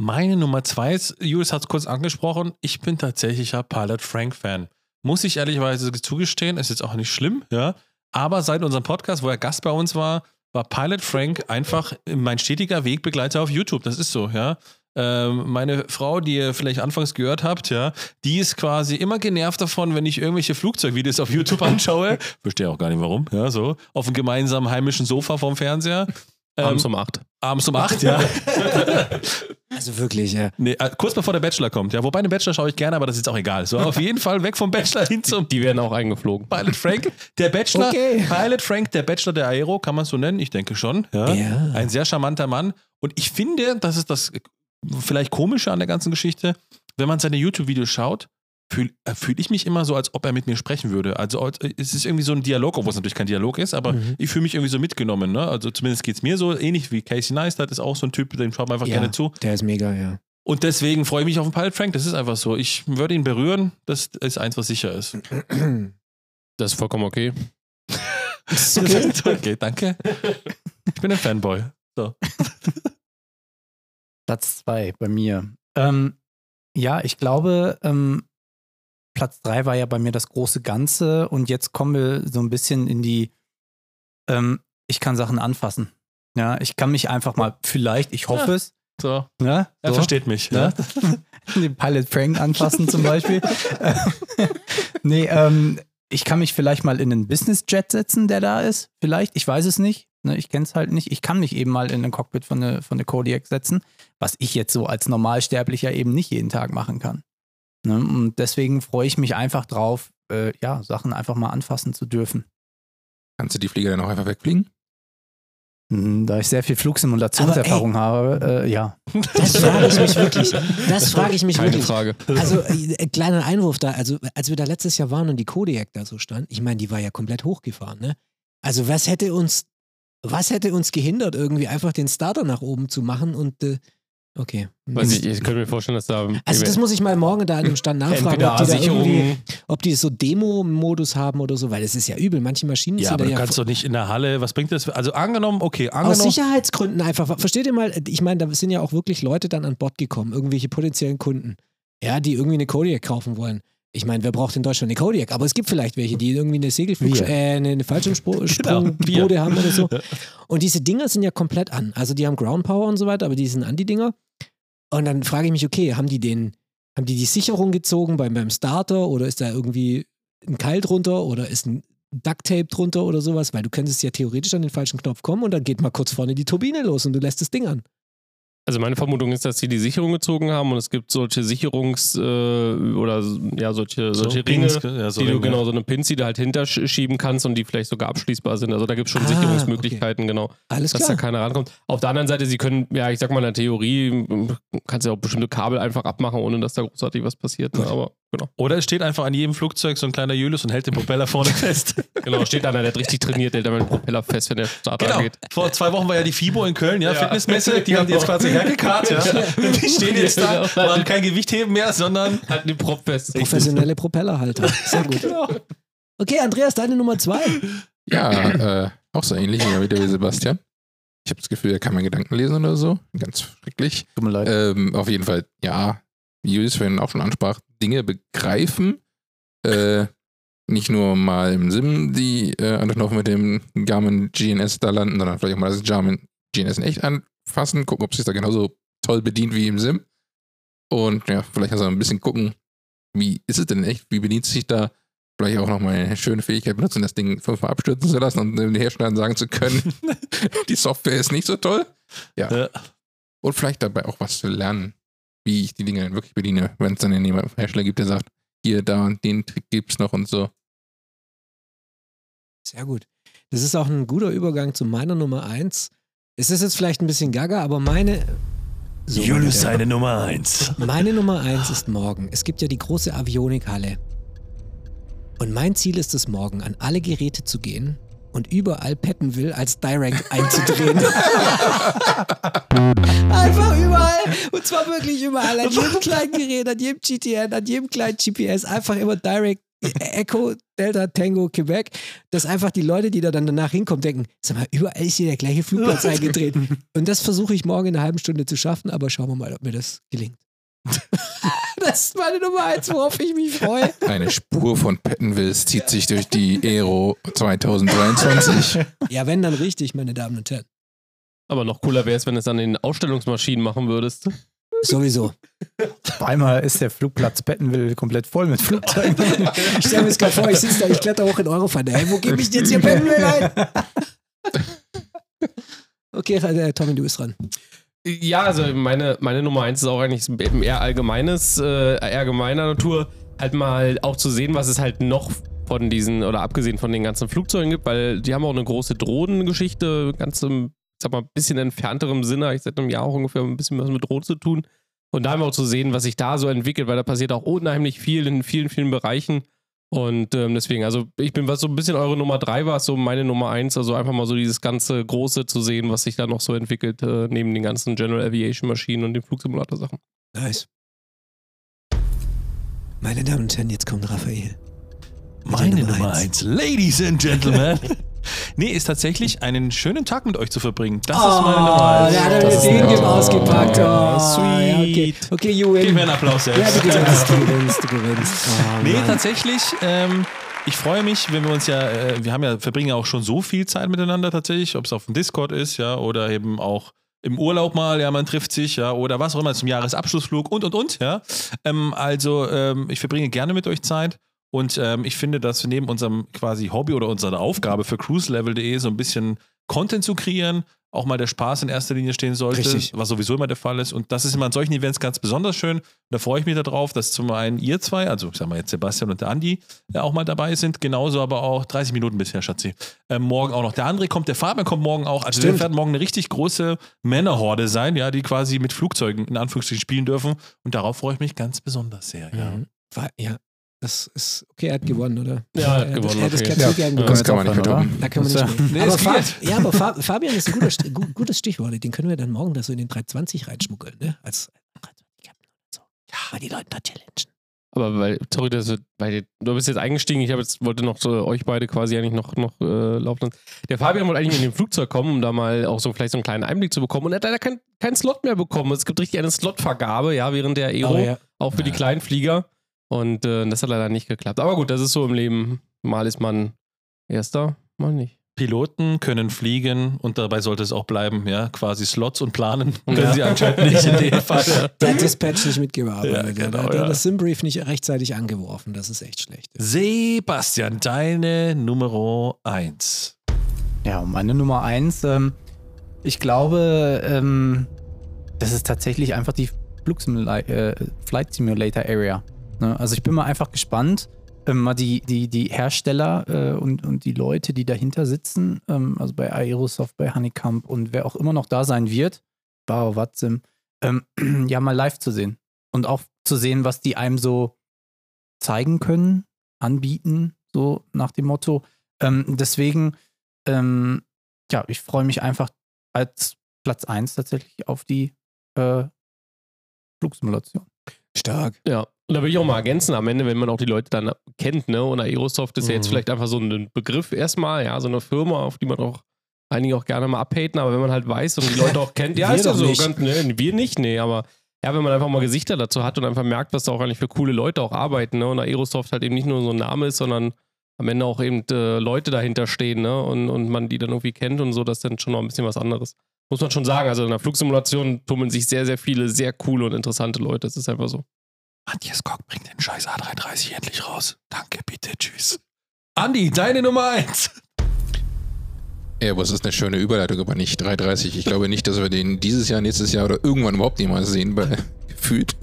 Meine Nummer zwei ist, Julius hat es kurz angesprochen, ich bin tatsächlicher Pilot Frank-Fan. Muss ich ehrlicherweise zugestehen, ist jetzt auch nicht schlimm, ja. Aber seit unserem Podcast, wo er Gast bei uns war, war Pilot Frank einfach mein stetiger Wegbegleiter auf YouTube. Das ist so, ja. Ähm, meine Frau, die ihr vielleicht anfangs gehört habt, ja, die ist quasi immer genervt davon, wenn ich irgendwelche Flugzeugvideos auf YouTube anschaue. Verstehe auch gar nicht warum, ja, so. Auf einem gemeinsamen heimischen Sofa vorm Fernseher. Ähm, Abends um acht. abends um acht, ja. Also wirklich, ja. Nee, äh, kurz bevor der Bachelor kommt. Ja, wobei den Bachelor schaue ich gerne, aber das ist jetzt auch egal. So, auf jeden Fall weg vom Bachelor hin zum Die werden auch eingeflogen. Pilot Frank. Der Bachelor, Okay. Pilot Frank, der Bachelor der Aero, kann man es so nennen? Ich denke schon. Ja. Ja. Ein sehr charmanter Mann. Und ich finde, das ist das vielleicht Komische an der ganzen Geschichte, wenn man seine YouTube-Videos schaut, fühle äh, fühl ich mich immer so, als ob er mit mir sprechen würde. Also als- es ist irgendwie so ein Dialog, obwohl es natürlich kein Dialog ist, aber Mhm. ich fühle mich irgendwie so mitgenommen. Ne? Also zumindest geht es mir so, ähnlich wie Casey Neistat ist auch so ein Typ, dem schaut man einfach Ja. gerne zu. Der ist mega, ja. Und deswegen freue ich mich auf den Pilot Frank. Das ist einfach so. Ich würde ihn berühren. Das ist eins, was sicher ist. Das ist vollkommen okay. okay. okay, danke. Ich bin ein Fanboy. So. Platz zwei bei mir. Ähm, ja, ich glaube, ähm, Platz drei war ja bei mir das große Ganze und jetzt kommen wir so ein bisschen in die, ähm, ich kann Sachen anfassen. Ja, ich kann mich einfach mal, vielleicht, ich hoffe Ja. es, so. ne? Er so, versteht mich. ne? Ja. den Pilot Frank anfassen zum Beispiel. nee, ähm, ich kann mich vielleicht mal in einen Business Jet setzen, der da ist. Vielleicht, ich weiß es nicht. Ne, ich kenne es halt nicht. Ich kann mich eben mal in ein Cockpit von der, von der Kodiak setzen, was ich jetzt so als Normalsterblicher eben nicht jeden Tag machen kann. Ne, und deswegen freue ich mich einfach drauf, äh, ja, Sachen einfach mal anfassen zu dürfen. Kannst du die Flieger dann auch einfach wegfliegen? Hm, Da ich sehr viel Flugsimulationserfahrung habe, äh, ja. Das frage ich mich wirklich. Das frage ich mich Keine wirklich. Frage. Also, äh, kleiner Einwurf da. Also, als wir da letztes Jahr waren und die Kodiak da so stand, ich meine, die war ja komplett hochgefahren, ne? Also, was hätte uns, was hätte uns gehindert, irgendwie einfach den Starter nach oben zu machen und, äh, okay. Weiß ich, ich könnte mir vorstellen, dass da Also, das muss ich mal morgen da an dem Stand nachfragen, ob die da irgendwie, ob die so Demo-Modus haben oder so, weil das ist ja übel. Manche Maschinen Ja, sind aber da du ja kannst doch nicht in der Halle, was bringt das? Also angenommen, okay, aus angenommen. Sicherheitsgründen einfach. Versteht ihr mal, ich meine, da sind ja auch wirklich Leute dann an Bord gekommen, irgendwelche potenziellen Kunden, ja, die irgendwie eine Kodiak kaufen wollen. Ich meine, wer braucht in Deutschland eine Kodiak? Aber es gibt vielleicht welche, die irgendwie eine Segelflug, äh, eine Genau, Fallschirmsprungbode wir. haben oder so. Und diese Dinger sind ja komplett an. Also die haben Ground Power und so weiter, aber die sind an die Dinger. Und dann frage ich mich, okay, haben die den, haben die die Sicherung gezogen beim, beim Starter oder ist da irgendwie ein Keil drunter oder ist ein Duct Tape drunter oder sowas? Weil du könntest ja theoretisch an den falschen Knopf kommen und dann geht mal kurz vorne die Turbine los und du lässt das Ding an. Also meine Vermutung ist, dass sie die Sicherung gezogen haben und es gibt solche Sicherungs- äh, oder ja, solche, solche Ringe, Pins, ja, so die du Ringe. genau so eine Pins, die du halt hinterschieben kannst und die vielleicht sogar abschließbar sind. Also da gibt es schon Ah, Sicherungsmöglichkeiten, genau, Alles dass klar. da keiner rankommt. Auf der anderen Seite, sie können, ja, ich sag mal in der Theorie, kannst du ja auch bestimmte Kabel einfach abmachen, ohne dass da großartig was passiert. Ne? Aber genau. Oder es steht einfach an jedem Flugzeug so ein kleiner Julius und hält den Propeller vorne fest. Genau, steht einer, der hat richtig trainiert, der hält damit den Propeller fest, wenn der Starter Genau. geht. Vor zwei Wochen war ja die FIBO in Köln, ja, Ja. Fitnessmesse. Die haben die jetzt quasi hergekarrt, ja. Die stehen jetzt da, Genau. machen kein Gewicht heben mehr, sondern Halten den Prop fest. Professionelle Propellerhalter. Sehr gut. Okay, Andreas, deine Nummer zwei. Ja, äh, auch so ähnlich wie der Sebastian. Ich habe das Gefühl, er kann meinen Gedanken lesen oder so. Ganz schrecklich. Tut mir leid. Ähm, auf jeden Fall, ja, wie Julius vorhin auch schon ansprach, Dinge begreifen. Äh, nicht nur mal im Sim, die äh, einfach noch mit dem Garmin GNS da landen, sondern vielleicht auch mal das Garmin GNS in echt anfassen, gucken, ob es sich da genauso toll bedient wie im Sim. Und ja, vielleicht also ein bisschen gucken, wie ist es denn echt, wie bedient es sich da? Vielleicht auch nochmal eine schöne Fähigkeit benutzen, das Ding fünfmal abstürzen zu lassen und den Herstellern sagen zu können, die Software ist nicht so toll. Ja. Ja. Und vielleicht dabei auch was zu lernen, wie ich die Dinge dann wirklich bediene, wenn es dann jemand Hersteller gibt, der sagt, hier, da und den Trick gibt's noch und so. Sehr gut. Das ist auch ein guter Übergang zu meiner Nummer eins. Es ist jetzt vielleicht ein bisschen gaga, aber meine. So, Julius meine- seine Nummer eins. Meine Nummer eins ist morgen. Es gibt ja die große Avionikhalle. Und mein Ziel ist es morgen, an alle Geräte zu gehen und überall Pettenville als Direct einzudrehen. Einfach überall. Und zwar wirklich überall. An jedem kleinen Gerät, an jedem GTN, an jedem kleinen GPS. Einfach immer Direct Echo, Delta, Tango, Quebec. Dass einfach die Leute, die da dann danach hinkommen, denken, sag mal, überall ist hier der gleiche Flugplatz eingedreht. Und das versuche ich morgen in einer halben Stunde zu schaffen, aber schauen wir mal, ob mir das gelingt. das ist meine Nummer eins, worauf ich mich freue. Eine Spur von Pettenwills zieht sich durch die Aero 2023. Ja, wenn dann richtig, meine Damen und Herren. Aber noch cooler wäre es, wenn du es an den Ausstellungsmaschinen machen würdest. Sowieso. Auf einmal ist der Flugplatz Pettenville komplett voll mit Flugzeugen. Ich stelle mir das gerade vor, ich sitze da, ich kletter hoch in Eurofund. Hey, wo gebe ich denn jetzt hier Pettenville rein? Okay, äh, Tommy, du bist dran. Ja, also meine, meine Nummer eins ist auch eigentlich eher allgemeines, äh, eher gemeiner Natur. Halt mal auch zu sehen, was es halt noch von diesen, oder abgesehen von den ganzen Flugzeugen gibt, weil die haben auch eine große Drohnengeschichte, ganz im, sag mal, ein bisschen entfernterem Sinne. Ich seit einem Jahr auch ungefähr ein bisschen was mit Drohnen zu tun. Und da einfach auch zu sehen, was sich da so entwickelt, weil da passiert auch unheimlich viel in vielen, vielen Bereichen. Und ähm, deswegen, also ich bin, was so ein bisschen eure Nummer drei war, so meine Nummer eins, also einfach mal so dieses ganze Große zu sehen, was sich da noch so entwickelt, äh, neben den ganzen General Aviation Maschinen und den Flugsimulator-Sachen. Nice. Meine Damen und Herren, jetzt kommt Raphael. Meine Nummer Nummer eins. eins. Ladies and Gentlemen. nee, ist tatsächlich einen schönen Tag mit euch zu verbringen. Das ist meine Nummer eins. Oh, da hat Das mir ist den nett. ausgepackt. Oh, sweet. Ja, okay. okay, you win. Gib mir einen Applaus Ja, selbst. du gewinnst, du gewinnst, du gewinnst. Oh, Nee, Mann. tatsächlich. Ähm, ich freue mich, wenn wir uns ja, äh, wir haben ja, verbringen ja auch schon so viel Zeit miteinander tatsächlich, ob es auf dem Discord ist, ja, oder eben auch im Urlaub mal, ja, man trifft sich, ja, oder was auch immer zum Jahresabschlussflug und und und, ja. Ähm, also ähm, ich verbringe gerne mit euch Zeit und ähm, ich finde, dass wir neben unserem quasi Hobby oder unserer Aufgabe für cruiselevel.de so ein bisschen Content zu kreieren, auch mal der Spaß in erster Linie stehen sollte, Richtig. was sowieso immer der Fall ist. Und das ist immer an solchen Events ganz besonders schön. Und da freue ich mich darauf, dass zum einen ihr zwei, also ich sag mal jetzt Sebastian und der Andi, ja, auch mal dabei sind. Genauso aber auch 30 Minuten bisher, Schatzi. Ähm, morgen auch noch der André kommt, der Fabian kommt morgen auch. Also wir Stimmt. werden morgen eine richtig große Männerhorde sein, ja, die quasi mit Flugzeugen in Anführungsstrichen spielen dürfen. Und darauf freue ich mich ganz besonders sehr. Ja. Mhm. Ja, das ist okay, er hat gewonnen, oder? Ja, er hat das- gewonnen, Ja, das okay. Ja. du gerne Ja. bekommen. Das kann man nicht vertoppen. Da kann man nicht Das, mehr. Nee, aber ja, aber Fa Fabian ist ein guter, St- gu- gutes Stichwort. Den können wir dann morgen da so in den 320 reinschmuggeln, ne? Als so. Ja, mal die Leute da challengen. Aber weil, sorry, das wird, weil du bist jetzt eingestiegen, ich jetzt, wollte noch so euch beide quasi eigentlich noch, noch äh, laufen lassen. Der Fabian wollte eigentlich in dem Flugzeug kommen, um da mal auch so vielleicht so einen kleinen Einblick zu bekommen. Und er hat leider keinen keinen Slot mehr bekommen. Es gibt richtig eine Slotvergabe, ja, während der Aero, Oh, ja. auch für die kleinen Flieger. Und äh, das hat leider nicht geklappt. Aber gut, das ist so im Leben. Mal ist man Erster, mal nicht. Piloten können fliegen und dabei sollte es auch bleiben, ja, quasi Slots und planen. Ja. Können sie anscheinend nicht in dem Fall. Der Dispatch nicht mitgearbeitet. Ja, der, genau, der hat ja. das Simbrief nicht rechtzeitig angeworfen. Das ist echt schlecht. Sebastian, deine Nummer 1. Ja, und meine Nummer eins, ähm, ich glaube, ähm, das ist tatsächlich einfach die Flugsimula äh, Flight Simulator Area. Ne? Also ich bin mal einfach gespannt, ähm, mal die, die, die Hersteller äh, und, und die Leute, die dahinter sitzen, ähm, also bei Aerosoft, bei Honeycomb und wer auch immer noch da sein wird, Bau, Watsim, ähm, ja mal live zu sehen. Und auch zu sehen, was die einem so zeigen können, anbieten, so nach dem Motto. Ähm, deswegen, ähm, ja, ich freue mich einfach als Platz 1 tatsächlich auf die äh, Flugsimulation. Stark. Ja. Und da will ich auch mal ergänzen, am Ende, wenn man auch die Leute dann kennt, ne? Und Aerosoft ist ja jetzt Mhm. vielleicht einfach so ein Begriff erstmal, ja, so eine Firma, auf die man auch einige auch gerne mal abhaten, aber wenn man halt weiß und die Leute auch kennt, ja, ist ja so, nicht. ganz, ne, wir nicht, nee, aber ja, wenn man einfach mal Gesichter dazu hat und einfach merkt, was da auch eigentlich für coole Leute auch arbeiten, ne? Und Aerosoft halt eben nicht nur so ein Name ist, sondern am Ende auch eben äh, Leute dahinter stehen, ne? Und, und man die dann irgendwie kennt und so, das ist dann schon noch ein bisschen was anderes. Muss man schon sagen. Also in der Flugsimulation tummeln sich sehr, sehr viele sehr coole und interessante Leute. Das ist einfach so. Matthias Kock bringt den scheiß A330 endlich raus. Danke, bitte, tschüss. Andi, deine Nummer 1. Airbus ist eine schöne Überleitung, aber nicht 330. Ich glaube nicht, dass wir den dieses Jahr, nächstes Jahr oder irgendwann überhaupt niemals sehen, weil gefühlt.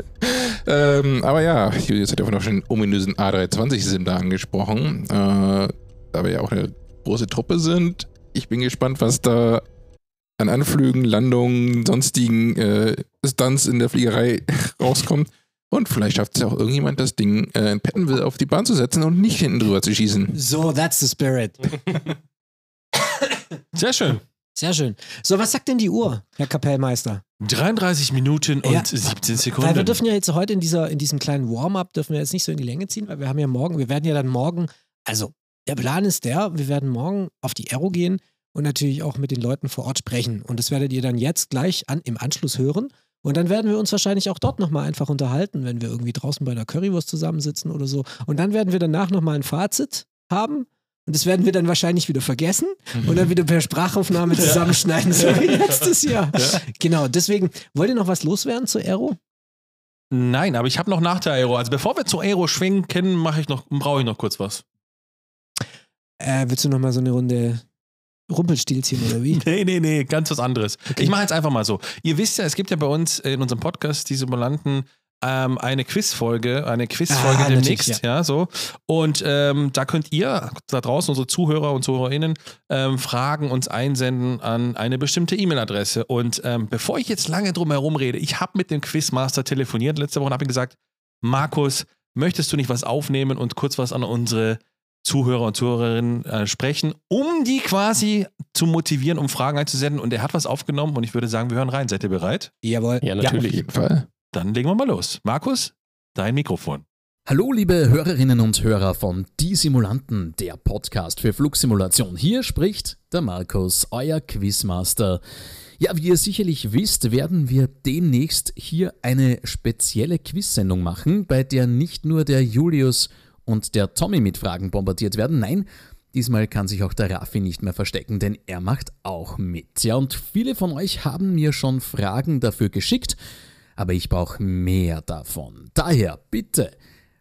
Ähm, aber ja, Julius hat ja vorhin auch schon den ominösen A320-Sim da angesprochen. Äh, da wir ja auch eine große Truppe sind. Ich bin gespannt, was da an Anflügen, Landungen, sonstigen äh, Stunts in der Fliegerei rauskommt. Und vielleicht schafft es ja auch irgendjemand, das Ding äh, in Pattonville auf die Bahn zu setzen und nicht hinten drüber zu schießen. So, that's the spirit. Sehr schön. Sehr schön. So, was sagt denn die Uhr, Herr Kapellmeister? 33 Minuten und Ja, 17 Sekunden. Weil wir dürfen ja jetzt heute in, dieser, in diesem kleinen Warm-up dürfen wir jetzt nicht so in die Länge ziehen, weil wir haben ja morgen, wir werden ja dann morgen, also der Plan ist der, wir werden morgen auf die Aero gehen und natürlich auch mit den Leuten vor Ort sprechen. Und das werdet ihr dann jetzt gleich an, im Anschluss hören. Und dann werden wir uns wahrscheinlich auch dort nochmal einfach unterhalten, wenn wir irgendwie draußen bei einer Currywurst zusammensitzen oder so. Und dann werden wir danach nochmal ein Fazit haben. Und das werden wir dann wahrscheinlich wieder vergessen und dann wieder per Sprachaufnahme zusammenschneiden, so wie letztes Jahr. Genau, deswegen, wollt ihr noch was loswerden zur Aero? Nein, aber ich habe noch nach der Aero. Also bevor wir zur Aero schwenken, mache ich noch, brauche ich noch kurz was. Äh, willst du noch mal so eine Runde Rumpelstilzchen oder wie? Nee, nee, nee, ganz was anderes. Ich mache jetzt einfach mal so. Ihr wisst ja, es gibt ja bei uns in unserem Podcast die Simulanten ähm, eine Quizfolge, eine Quizfolge Ah, demnächst, natürlich, ja. so. Und ähm, da könnt ihr da draußen, unsere Zuhörer und Zuhörerinnen, ähm, Fragen uns einsenden an eine bestimmte E-Mail-Adresse. Und ähm, bevor ich jetzt lange drum herum rede, ich habe mit dem Quizmaster telefoniert letzte Woche und habe ihm gesagt, Markus, möchtest du nicht was aufnehmen und kurz was an unsere Zuhörer und Zuhörerinnen äh, sprechen, um die quasi zu motivieren, um Fragen einzusenden. Und er hat was aufgenommen und ich würde sagen, wir hören rein. Seid ihr bereit? Jawohl. Ja, Auf natürlich. jeden Fall. Dann legen wir mal los. Markus, dein Mikrofon. Hallo liebe Hörerinnen und Hörer von Die Simulanten, der Podcast für Flugsimulation. Hier spricht der Markus, euer Quizmaster. Ja, wie ihr sicherlich wisst, werden wir demnächst hier eine spezielle Quizsendung machen, bei der nicht nur der Julius und der Tommy mit Fragen bombardiert werden, nein, diesmal kann sich auch der Raffi nicht mehr verstecken, denn er macht auch mit. Ja, und viele von euch haben mir schon Fragen dafür geschickt, aber ich brauche mehr davon. Daher bitte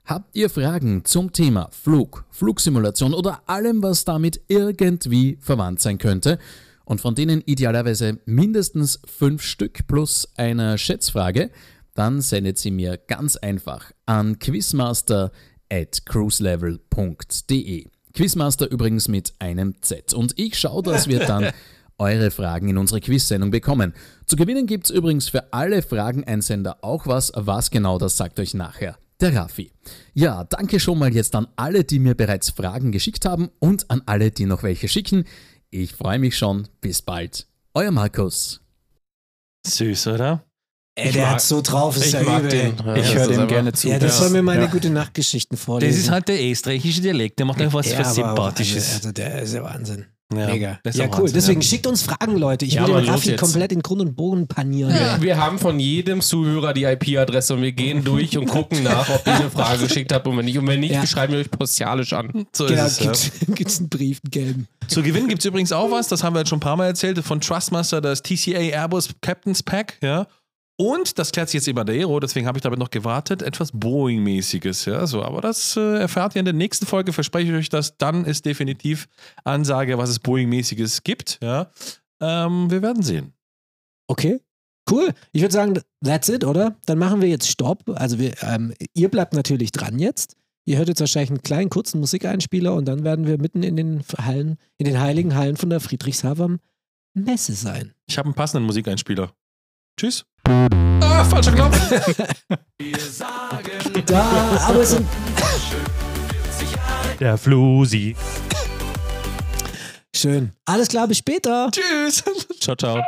Habt ihr Fragen zum Thema Flug, Flugsimulation oder allem, was damit irgendwie verwandt sein könnte und von denen idealerweise mindestens fünf Stück plus eine Schätzfrage, dann sendet sie mir ganz einfach an quizmaster at cruiselevel.de. Quizmaster übrigens mit einem Z. Und ich schaue, dass wir dann eure Fragen in unsere Quizsendung bekommen. Zu gewinnen gibt es übrigens für alle Frageneinsender auch was. Was genau, das sagt euch nachher der Raffi. Ja, danke schon mal jetzt an alle, die mir bereits Fragen geschickt haben und an alle, die noch welche schicken. Ich freue mich schon. Bis bald. Euer Markus. Süß, oder? Ey, der mag- hat so drauf, ist Ich ja mag übel. den. Ja, Ich höre dem gerne zu. Ja, das Ja. soll mir meine Ja. gute Nachtgeschichten vorlesen. Das ist halt der österreichische Dialekt, der macht einfach was ja, für Sympathisches. Also, also der ist ja Wahnsinn. Ja, Mega. das ist Ja, cool. Wahnsinn, Deswegen ja. schickt uns Fragen, Leute. Ich Ja, will den Raffi komplett in Grund und Boden panieren. Wir, wir haben von jedem Zuhörer die IP-Adresse und wir gehen durch und gucken nach, ob ihr eine Frage geschickt habt und wenn nicht. Und wenn nicht, Ja. schreiben wir euch postialisch an. So Genau, ist es. Ja. gibt es einen Brief, einen gelben. Zu gewinnen gibt es übrigens auch was, das haben wir jetzt schon ein paar Mal erzählt, von Trustmaster, das TCA Airbus Captain's Pack, ja. Und das klärt sich jetzt immer der Aero, deswegen habe ich damit noch gewartet, etwas Boeing-mäßiges, ja. So, aber das äh, erfahrt ihr in der nächsten Folge, verspreche ich euch das. Dann ist definitiv Ansage, was es Boeing-mäßiges gibt, ja. Ähm, wir werden sehen. Okay. Cool. Ich würde sagen, that's it, oder? Dann machen wir jetzt Stopp. Also wir, ähm, ihr bleibt natürlich dran jetzt. Ihr hört jetzt wahrscheinlich einen kleinen, kurzen Musikeinspieler und dann werden wir mitten in den Hallen, in den heiligen Hallen von der Friedrichshafer Messe sein. Ich habe einen passenden Musikeinspieler. Tschüss. Ah, falscher Knopf. Da, aber es sind Der Flusi. schön. Alles klar, bis später. Tschüss. ciao, ciao.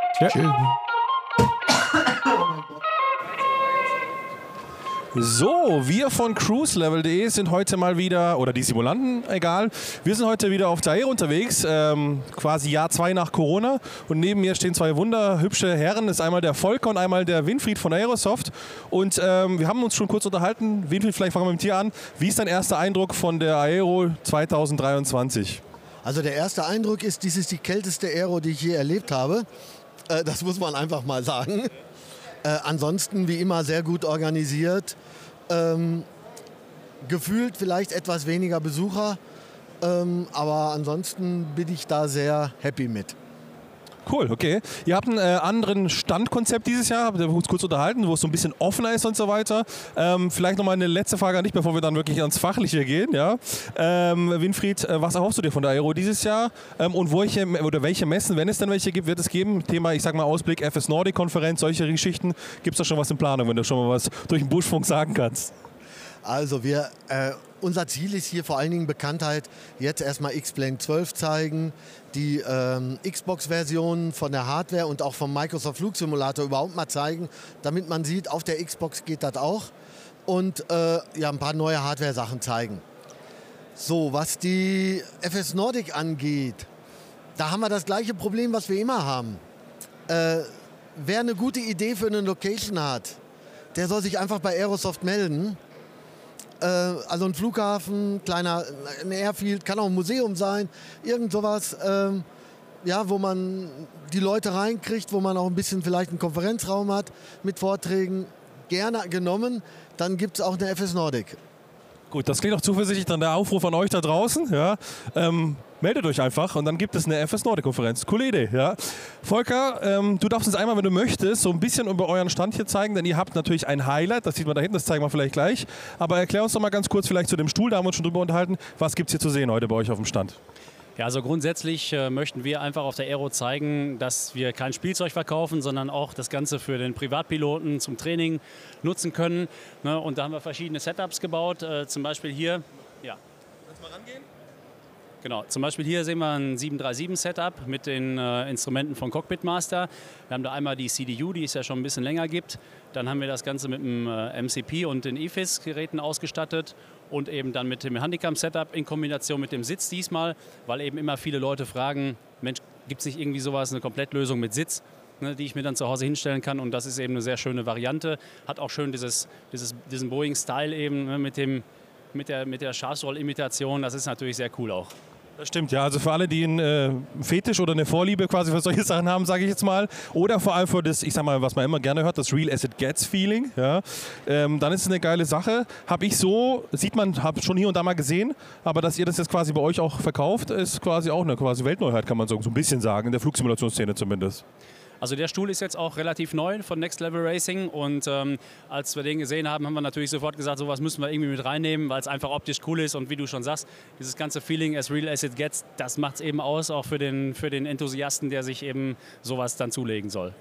So, wir von cruiselevel.de sind heute mal wieder, oder die Simulanten, egal. Wir sind heute wieder auf der Air unterwegs, ähm, quasi Jahr zwei nach Corona. Und neben mir stehen zwei wunderhübsche Herren. Das ist einmal der Volker und einmal der Winfried von Aerosoft. Und ähm, wir haben uns schon kurz unterhalten. Winfried, vielleicht fangen wir mit dir an. Wie ist dein erster Eindruck von der Aero 2023? Also der erste Eindruck ist, dies ist die kälteste Aero, die ich je erlebt habe. Äh, das muss man einfach mal sagen. Äh, ansonsten wie immer sehr gut organisiert. Ähm, gefühlt vielleicht etwas weniger Besucher, ähm, aber ansonsten bin ich da sehr happy mit. Cool, okay. Ihr habt einen äh, anderen Standkonzept dieses Jahr, habt ihr uns kurz unterhalten, wo es so ein bisschen offener ist und so weiter. Ähm, vielleicht nochmal eine letzte Frage an dich, bevor wir dann wirklich ans Fachliche gehen. Ja? Ähm, Winfried, äh, was erhoffst du dir von der Aero dieses Jahr? Ähm, und welche, oder welche Messen, wenn es denn welche gibt, wird es geben? Thema, ich sag mal, Ausblick, FS Nordic Konferenz, solche Geschichten. Gibt es da schon was in Planung, wenn du schon mal was durch den Buschfunk sagen kannst? Also wir, äh, unser Ziel ist hier vor allen Dingen Bekanntheit. Jetzt erstmal X-Plane 12 zeigen, die ähm, Xbox-Version von der Hardware und auch vom Microsoft Flugsimulator überhaupt mal zeigen, damit man sieht, auf der Xbox geht das auch. Und äh, ja, ein paar neue Hardware-Sachen zeigen. So, was die FS Nordic angeht, da haben wir das gleiche Problem, was wir immer haben. Äh, wer eine gute Idee für eine Location hat, der soll sich einfach bei Aerosoft melden. Äh, also ein Flughafen, kleiner, ein Airfield, kann auch ein Museum sein, irgend sowas, ähm, ja, wo man die Leute reinkriegt, wo man auch ein bisschen vielleicht einen Konferenzraum hat mit Vorträgen. Gerne genommen. Dann gibt es auch eine FS Nordic. Gut, das klingt auch zuversichtlich. Dann der Aufruf an euch da draußen. Ja. Ähm, meldet euch einfach und dann gibt es eine FS Nordic-Konferenz. Coole Idee. Ja. Volker, ähm, du darfst uns einmal, wenn du möchtest, so ein bisschen über euren Stand hier zeigen, denn ihr habt natürlich ein Highlight. Das sieht man da hinten, das zeigen wir vielleicht gleich. Aber erklär uns doch mal ganz kurz vielleicht zu dem Stuhl, da haben wir uns schon drüber unterhalten. Was gibt es hier zu sehen heute bei euch auf dem Stand? Ja, also grundsätzlich äh, möchten wir einfach auf der Aero zeigen, dass wir kein Spielzeug verkaufen, sondern auch das Ganze für den Privatpiloten zum Training nutzen können. Ne? Und da haben wir verschiedene Setups gebaut. Äh, zum Beispiel hier. Ja. Kannst du mal rangehen? Genau, zum Beispiel hier sehen wir ein 737-Setup mit den äh, Instrumenten von Cockpit Master. Wir haben da einmal die CDU, die es ja schon ein bisschen länger gibt. Dann haben wir das Ganze mit dem äh, MCP und den EFIS-Geräten ausgestattet und eben dann mit dem Handicam-Setup in Kombination mit dem Sitz diesmal, weil eben immer viele Leute fragen, Mensch, gibt es nicht irgendwie sowas, eine Komplettlösung mit Sitz? Ne, die ich mir dann zu Hause hinstellen kann. Und das ist eben eine sehr schöne Variante. Hat auch schön dieses, dieses, diesen Boeing-Style eben ne, mit, dem, mit der, mit der Schafsroll-Imitation. Das ist natürlich sehr cool auch. Das stimmt, ja. Also für alle, die einen äh, Fetisch oder eine Vorliebe quasi für solche Sachen haben, sage ich jetzt mal, oder vor allem für das, ich sag mal, was man immer gerne hört, das Real Asset Gets Feeling, ja, ähm, dann ist es eine geile Sache. Habe ich so, sieht man, habe schon hier und da mal gesehen, aber dass ihr das jetzt quasi bei euch auch verkauft, ist quasi auch eine quasi Weltneuheit, kann man so, so ein bisschen sagen, in der Flugsimulationsszene zumindest. Also der Stuhl ist jetzt auch relativ neu von Next Level Racing und ähm, als wir den gesehen haben, haben wir natürlich sofort gesagt, sowas müssen wir irgendwie mit reinnehmen, weil es einfach optisch cool ist und wie du schon sagst, dieses ganze Feeling as real as it gets, das macht es eben aus, auch für den, für den Enthusiasten, der sich eben sowas dann zulegen soll.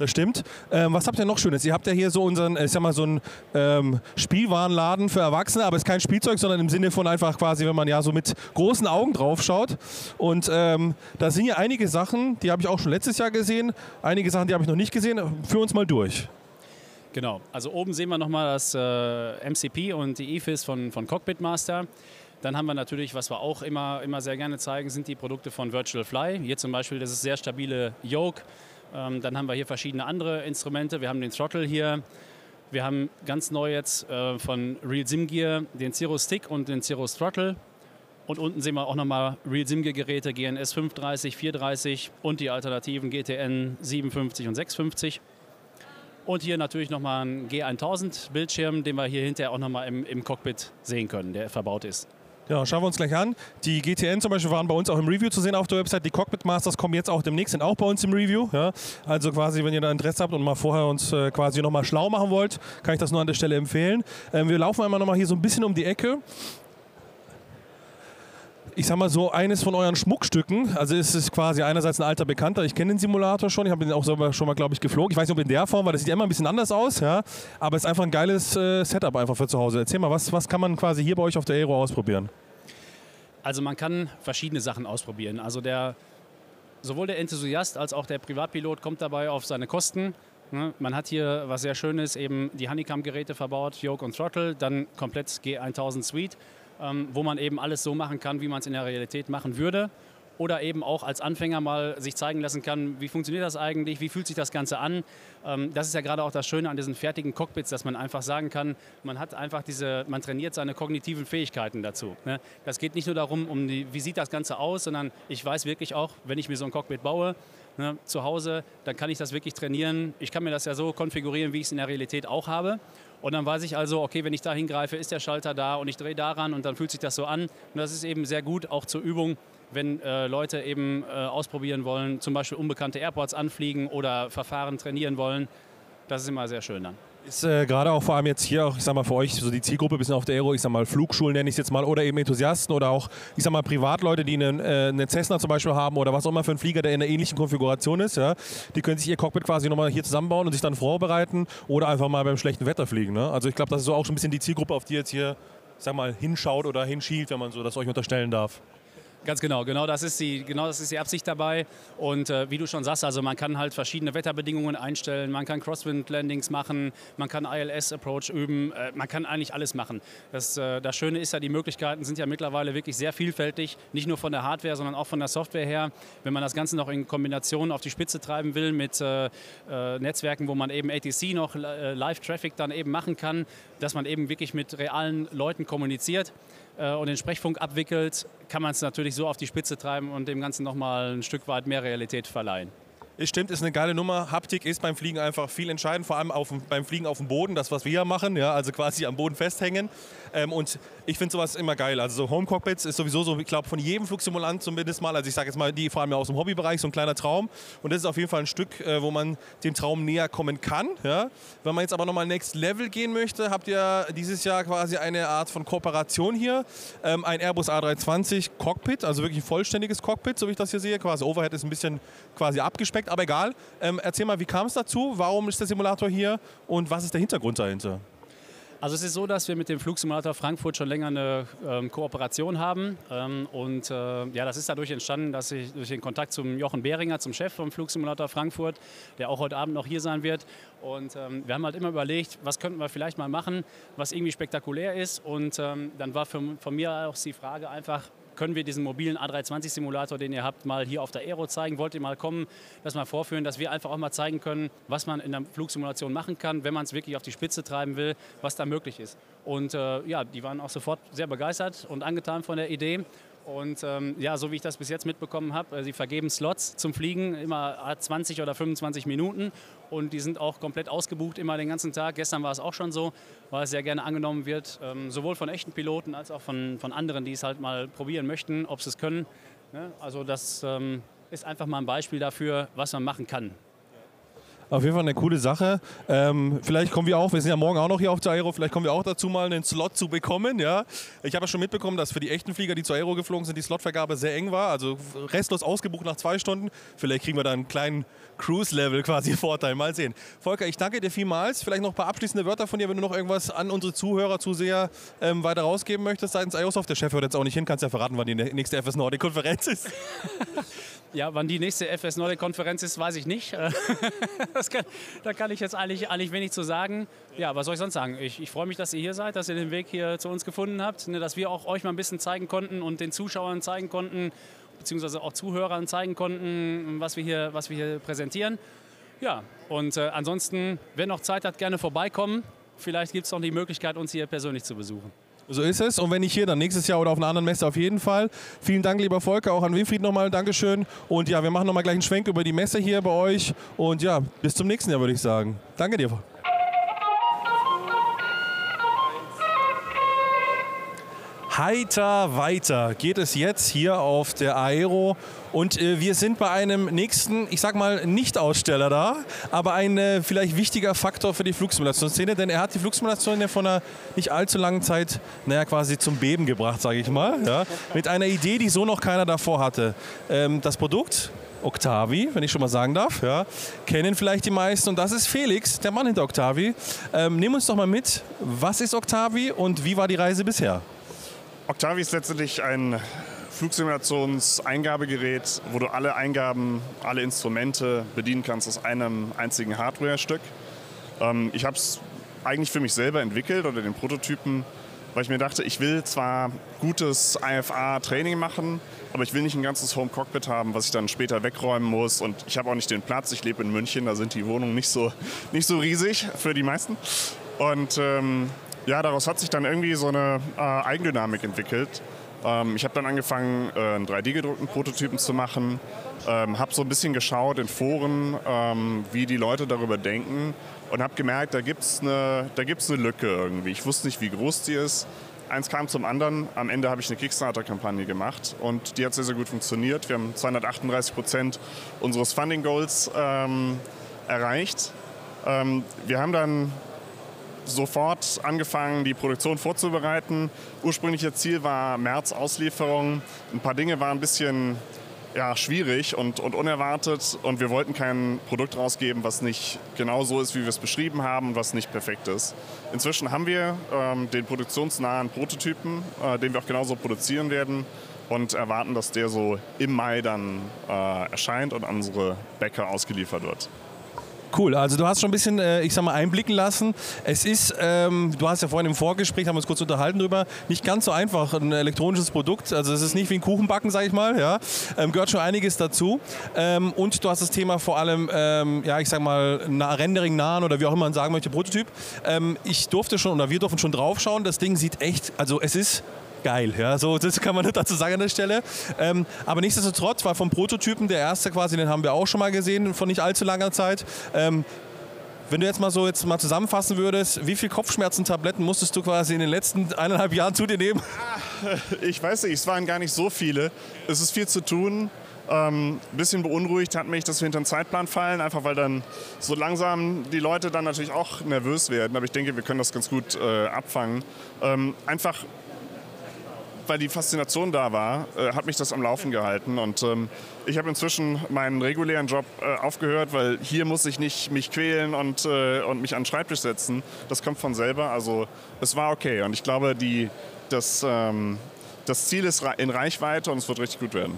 Das stimmt. Ähm, was habt ihr noch Schönes? Ihr habt ja hier so unseren, ich sag mal, so einen ähm, Spielwarenladen für Erwachsene, aber es ist kein Spielzeug, sondern im Sinne von einfach quasi, wenn man ja so mit großen Augen drauf schaut. Und ähm, da sind ja einige Sachen, die habe ich auch schon letztes Jahr gesehen, einige Sachen, die habe ich noch nicht gesehen. Führ uns mal durch. Genau, also oben sehen wir nochmal das äh, MCP und die EFIS von, von Cockpit Master. Dann haben wir natürlich, was wir auch immer, immer sehr gerne zeigen, sind die Produkte von Virtual Fly. Hier zum Beispiel, das ist sehr stabile Yoke. Ähm, dann haben wir hier verschiedene andere Instrumente. Wir haben den Throttle hier. Wir haben ganz neu jetzt äh, von Real Sim Gear den Cirrus Stick und den Cirrus Throttle. Und unten sehen wir auch nochmal Real Sim Gear Geräte GNS 530, 430 und die Alternativen GTN 57 und 650. Und hier natürlich nochmal ein G1000 Bildschirm, den wir hier hinterher auch nochmal im, im Cockpit sehen können, der verbaut ist. Ja, schauen wir uns gleich an. Die GTN zum Beispiel waren bei uns auch im Review zu sehen auf der Website. Die Cockpit Masters kommen jetzt auch demnächst, sind auch bei uns im Review. Ja. Also quasi, wenn ihr da Interesse habt und mal vorher uns äh, quasi nochmal schlau machen wollt, kann ich das nur an der Stelle empfehlen. Ähm, wir laufen einmal nochmal hier so ein bisschen um die Ecke ich sag mal so, eines von euren Schmuckstücken, also es ist quasi einerseits ein alter Bekannter, ich kenne den Simulator schon, ich habe den auch selber schon mal, glaube ich, geflogen. Ich weiß nicht, ob in der Form, weil das sieht immer ein bisschen anders aus, ja, aber es ist einfach ein geiles äh, Setup einfach für zu Hause. Erzähl mal, was, was kann man quasi hier bei euch auf der Aero ausprobieren? Also man kann verschiedene Sachen ausprobieren. Also der, sowohl der Enthusiast als auch der Privatpilot kommt dabei auf seine Kosten. Ne? Man hat hier was sehr Schönes, eben die Honeycomb-Geräte verbaut, Yoke und Throttle, dann komplett G1000 Suite wo man eben alles so machen kann, wie man es in der Realität machen würde. Oder eben auch als Anfänger mal sich zeigen lassen kann, wie funktioniert das eigentlich, wie fühlt sich das Ganze an. Ähm, das ist ja gerade auch das Schöne an diesen fertigen Cockpits, dass man einfach sagen kann, man hat einfach diese, man trainiert seine kognitiven Fähigkeiten dazu. Ne? Das geht nicht nur darum, um die, wie sieht das Ganze aus, sondern ich weiß wirklich auch, wenn ich mir so ein Cockpit baue, ne, zu Hause, dann kann ich das wirklich trainieren. Ich kann mir das ja so konfigurieren, wie ich es in der Realität auch habe. Und dann weiß ich also, okay, wenn ich da hingreife, ist der Schalter da und ich drehe daran und dann fühlt sich das so an. Und das ist eben sehr gut, auch zur Übung, wenn äh, Leute eben äh, ausprobieren wollen, zum Beispiel unbekannte Airports anfliegen oder Verfahren trainieren wollen. Das ist immer sehr schön dann. Ist äh, gerade auch vor allem jetzt hier auch, ich sag mal, für euch so die Zielgruppe ein bisschen auf der Aero, ich sag mal, Flugschulen nenne ich es jetzt mal, oder eben Enthusiasten oder auch, ich sag mal, Privatleute, die einen, äh, einen Cessna zum Beispiel haben oder was auch immer für einen Flieger, der in einer ähnlichen Konfiguration ist, ja, die können sich ihr Cockpit quasi nochmal hier zusammenbauen und sich dann vorbereiten oder einfach mal beim schlechten Wetter fliegen. Ne? Also ich glaube, das ist so auch schon ein bisschen die Zielgruppe, auf die jetzt hier, ich sag mal, hinschaut oder hinschielt, wenn man so das euch unterstellen darf. Ganz genau, genau das ist die, genau das ist die Absicht dabei. Und äh, wie du schon sagst, also man kann halt verschiedene Wetterbedingungen einstellen, man kann Crosswind-Landings machen, man kann ILS-Approach üben, äh, man kann eigentlich alles machen. Das, äh, das Schöne ist ja, die Möglichkeiten sind ja mittlerweile wirklich sehr vielfältig, nicht nur von der Hardware, sondern auch von der Software her. Wenn man das Ganze noch in Kombination auf die Spitze treiben will mit äh, äh, Netzwerken, wo man eben ATC noch äh, Live-Traffic dann eben machen kann, dass man eben wirklich mit realen Leuten kommuniziert und den Sprechfunk abwickelt, kann man es natürlich so auf die Spitze treiben und dem Ganzen nochmal ein Stück weit mehr Realität verleihen. Stimmt, ist eine geile Nummer. Haptik ist beim Fliegen einfach viel entscheidend, vor allem auf, beim Fliegen auf dem Boden, das, was wir ja machen, ja, also quasi am Boden festhängen. Ähm, und ich finde sowas immer geil. Also so Home Cockpits ist sowieso so, ich glaube, von jedem Flugsimulant zumindest mal, also ich sage jetzt mal, die vor allem aus dem Hobbybereich, so ein kleiner Traum. Und das ist auf jeden Fall ein Stück, äh, wo man dem Traum näher kommen kann. Ja. Wenn man jetzt aber nochmal Next Level gehen möchte, habt ihr dieses Jahr quasi eine Art von Kooperation hier. Ähm, ein Airbus A320 Cockpit, also wirklich ein vollständiges Cockpit, so wie ich das hier sehe. Quasi Overhead ist ein bisschen quasi abgespeckt, aber egal. Ähm, erzähl mal, wie kam es dazu? Warum ist der Simulator hier und was ist der Hintergrund dahinter? Also es ist so, dass wir mit dem Flugsimulator Frankfurt schon länger eine ähm, Kooperation haben. Ähm, und äh, ja, das ist dadurch entstanden, dass ich durch den Kontakt zum Jochen Behringer, zum Chef vom Flugsimulator Frankfurt, der auch heute Abend noch hier sein wird. Und ähm, wir haben halt immer überlegt, was könnten wir vielleicht mal machen, was irgendwie spektakulär ist. Und ähm, dann war für, von mir auch die Frage einfach, können wir diesen mobilen A320-Simulator, den ihr habt, mal hier auf der Aero zeigen? Wollt ihr mal kommen, das mal vorführen, dass wir einfach auch mal zeigen können, was man in der Flugsimulation machen kann, wenn man es wirklich auf die Spitze treiben will, was da möglich ist. Und äh, ja, die waren auch sofort sehr begeistert und angetan von der Idee. Und ähm, ja, so wie ich das bis jetzt mitbekommen habe, äh, sie vergeben Slots zum Fliegen, immer 20 oder 25 Minuten. Und die sind auch komplett ausgebucht, immer den ganzen Tag. Gestern war es auch schon so, weil es sehr gerne angenommen wird, ähm, sowohl von echten Piloten als auch von, von anderen, die es halt mal probieren möchten, ob sie es können. Ne? Also das ähm, ist einfach mal ein Beispiel dafür, was man machen kann. Auf jeden Fall eine coole Sache. Ähm, vielleicht kommen wir auch, wir sind ja morgen auch noch hier auf der Aero, vielleicht kommen wir auch dazu, mal einen Slot zu bekommen. Ja? Ich habe ja schon mitbekommen, dass für die echten Flieger, die zur Aero geflogen sind, die Slotvergabe sehr eng war. Also restlos ausgebucht nach zwei Stunden. Vielleicht kriegen wir da einen kleinen Cruise-Level quasi Vorteil. Mal sehen. Volker, ich danke dir vielmals. Vielleicht noch ein paar abschließende Wörter von dir, wenn du noch irgendwas an unsere Zuhörer, Zuseher ähm, weiter rausgeben möchtest seitens Aerosoft. Der Chef hört jetzt auch nicht hin, kannst ja verraten, wann die nächste FS Nordic-Konferenz ist. Ja, wann die nächste FS Nordic Konferenz ist, weiß ich nicht. Kann, da kann ich jetzt eigentlich, eigentlich wenig zu sagen. Ja, was soll ich sonst sagen? Ich, ich freue mich, dass ihr hier seid, dass ihr den Weg hier zu uns gefunden habt, ne, dass wir auch euch mal ein bisschen zeigen konnten und den Zuschauern zeigen konnten, beziehungsweise auch Zuhörern zeigen konnten, was wir hier, was wir hier präsentieren. Ja, und äh, ansonsten, wer noch Zeit hat, gerne vorbeikommen. Vielleicht gibt es noch die Möglichkeit, uns hier persönlich zu besuchen. So ist es. Und wenn nicht hier, dann nächstes Jahr oder auf einer anderen Messe auf jeden Fall. Vielen Dank, lieber Volker, auch an Winfried nochmal. Dankeschön. Und ja, wir machen nochmal gleich einen Schwenk über die Messe hier bei euch. Und ja, bis zum nächsten Jahr, würde ich sagen. Danke dir. Heiter weiter geht es jetzt hier auf der Aero und äh, wir sind bei einem nächsten, ich sag mal, Nicht-Aussteller da, aber ein äh, vielleicht wichtiger Faktor für die Flugsimulationsszene, denn er hat die Flugsimulation ja vor einer nicht allzu langen Zeit, naja, quasi zum Beben gebracht, sage ich mal, ja, mit einer Idee, die so noch keiner davor hatte. Ähm, das Produkt, Octavi, wenn ich schon mal sagen darf, ja, kennen vielleicht die meisten und das ist Felix, der Mann hinter Octavi. Ähm, nimm uns doch mal mit, was ist Octavi und wie war die Reise bisher? Octavi ist letztendlich ein Flugsimulations-Eingabegerät, wo du alle Eingaben, alle Instrumente bedienen kannst aus einem einzigen Hardware-Stück. Ähm, ich habe es eigentlich für mich selber entwickelt oder den Prototypen, weil ich mir dachte, ich will zwar gutes IFA-Training machen, aber ich will nicht ein ganzes Home-Cockpit haben, was ich dann später wegräumen muss. Und ich habe auch nicht den Platz. Ich lebe in München, da sind die Wohnungen nicht so, nicht so riesig für die meisten. Und ähm, ja, daraus hat sich dann irgendwie so eine äh, Eigendynamik entwickelt. Ähm, ich habe dann angefangen, äh, einen 3D-gedruckten Prototypen zu machen. Ähm, habe so ein bisschen geschaut in Foren, ähm, wie die Leute darüber denken und habe gemerkt, da gibt es eine, da eine Lücke irgendwie. Ich wusste nicht, wie groß die ist. Eins kam zum anderen. Am Ende habe ich eine Kickstarter-Kampagne gemacht und die hat sehr, sehr gut funktioniert. Wir haben 238 Prozent unseres Funding-Goals ähm, erreicht. Ähm, wir haben dann sofort angefangen, die Produktion vorzubereiten. Ursprüngliches Ziel war März Auslieferung. Ein paar Dinge waren ein bisschen ja, schwierig und, und unerwartet und wir wollten kein Produkt rausgeben, was nicht genau so ist, wie wir es beschrieben haben und was nicht perfekt ist. Inzwischen haben wir ähm, den produktionsnahen Prototypen, äh, den wir auch genauso produzieren werden und erwarten, dass der so im Mai dann äh, erscheint und an unsere Bäcker ausgeliefert wird. Cool, also du hast schon ein bisschen, äh, ich sag mal, einblicken lassen. Es ist, ähm, du hast ja vorhin im Vorgespräch, haben wir uns kurz unterhalten drüber, nicht ganz so einfach, ein elektronisches Produkt. Also es ist nicht wie ein Kuchenbacken, sag ich mal, ja. Ähm, gehört schon einiges dazu. Ähm, und du hast das Thema vor allem, ja, ich sag mal, Rendering nahen oder wie auch immer man sagen möchte, Prototyp. Ich durfte schon, oder wir durften schon draufschauen. Das Ding sieht echt, also es ist geil. Ja, so, das kann man nicht dazu sagen an der Stelle. Ähm, aber nichtsdestotrotz war vom Prototypen der erste quasi, den haben wir auch schon mal gesehen, von nicht allzu langer Zeit. Ähm, wenn du jetzt mal so jetzt mal zusammenfassen würdest, wie viel Kopfschmerzentabletten musstest du quasi in den letzten eineinhalb Jahren zu dir nehmen? Ich weiß nicht, es waren gar nicht so viele. Es ist viel zu tun. Ähm, bisschen beunruhigt hat mich, dass wir hinter den Zeitplan fallen, einfach weil dann so langsam die Leute dann natürlich auch nervös werden. Aber ich denke, wir können das ganz gut äh, abfangen. Ähm, einfach weil die Faszination da war, äh, hat mich das am Laufen gehalten. Und ähm, ich habe inzwischen meinen regulären Job äh, aufgehört, weil hier muss ich nicht mich quälen und, äh, und mich an den Schreibtisch setzen. Das kommt von selber. Also es war okay. Und ich glaube, die, das, ähm, das Ziel ist in Reichweite und es wird richtig gut werden.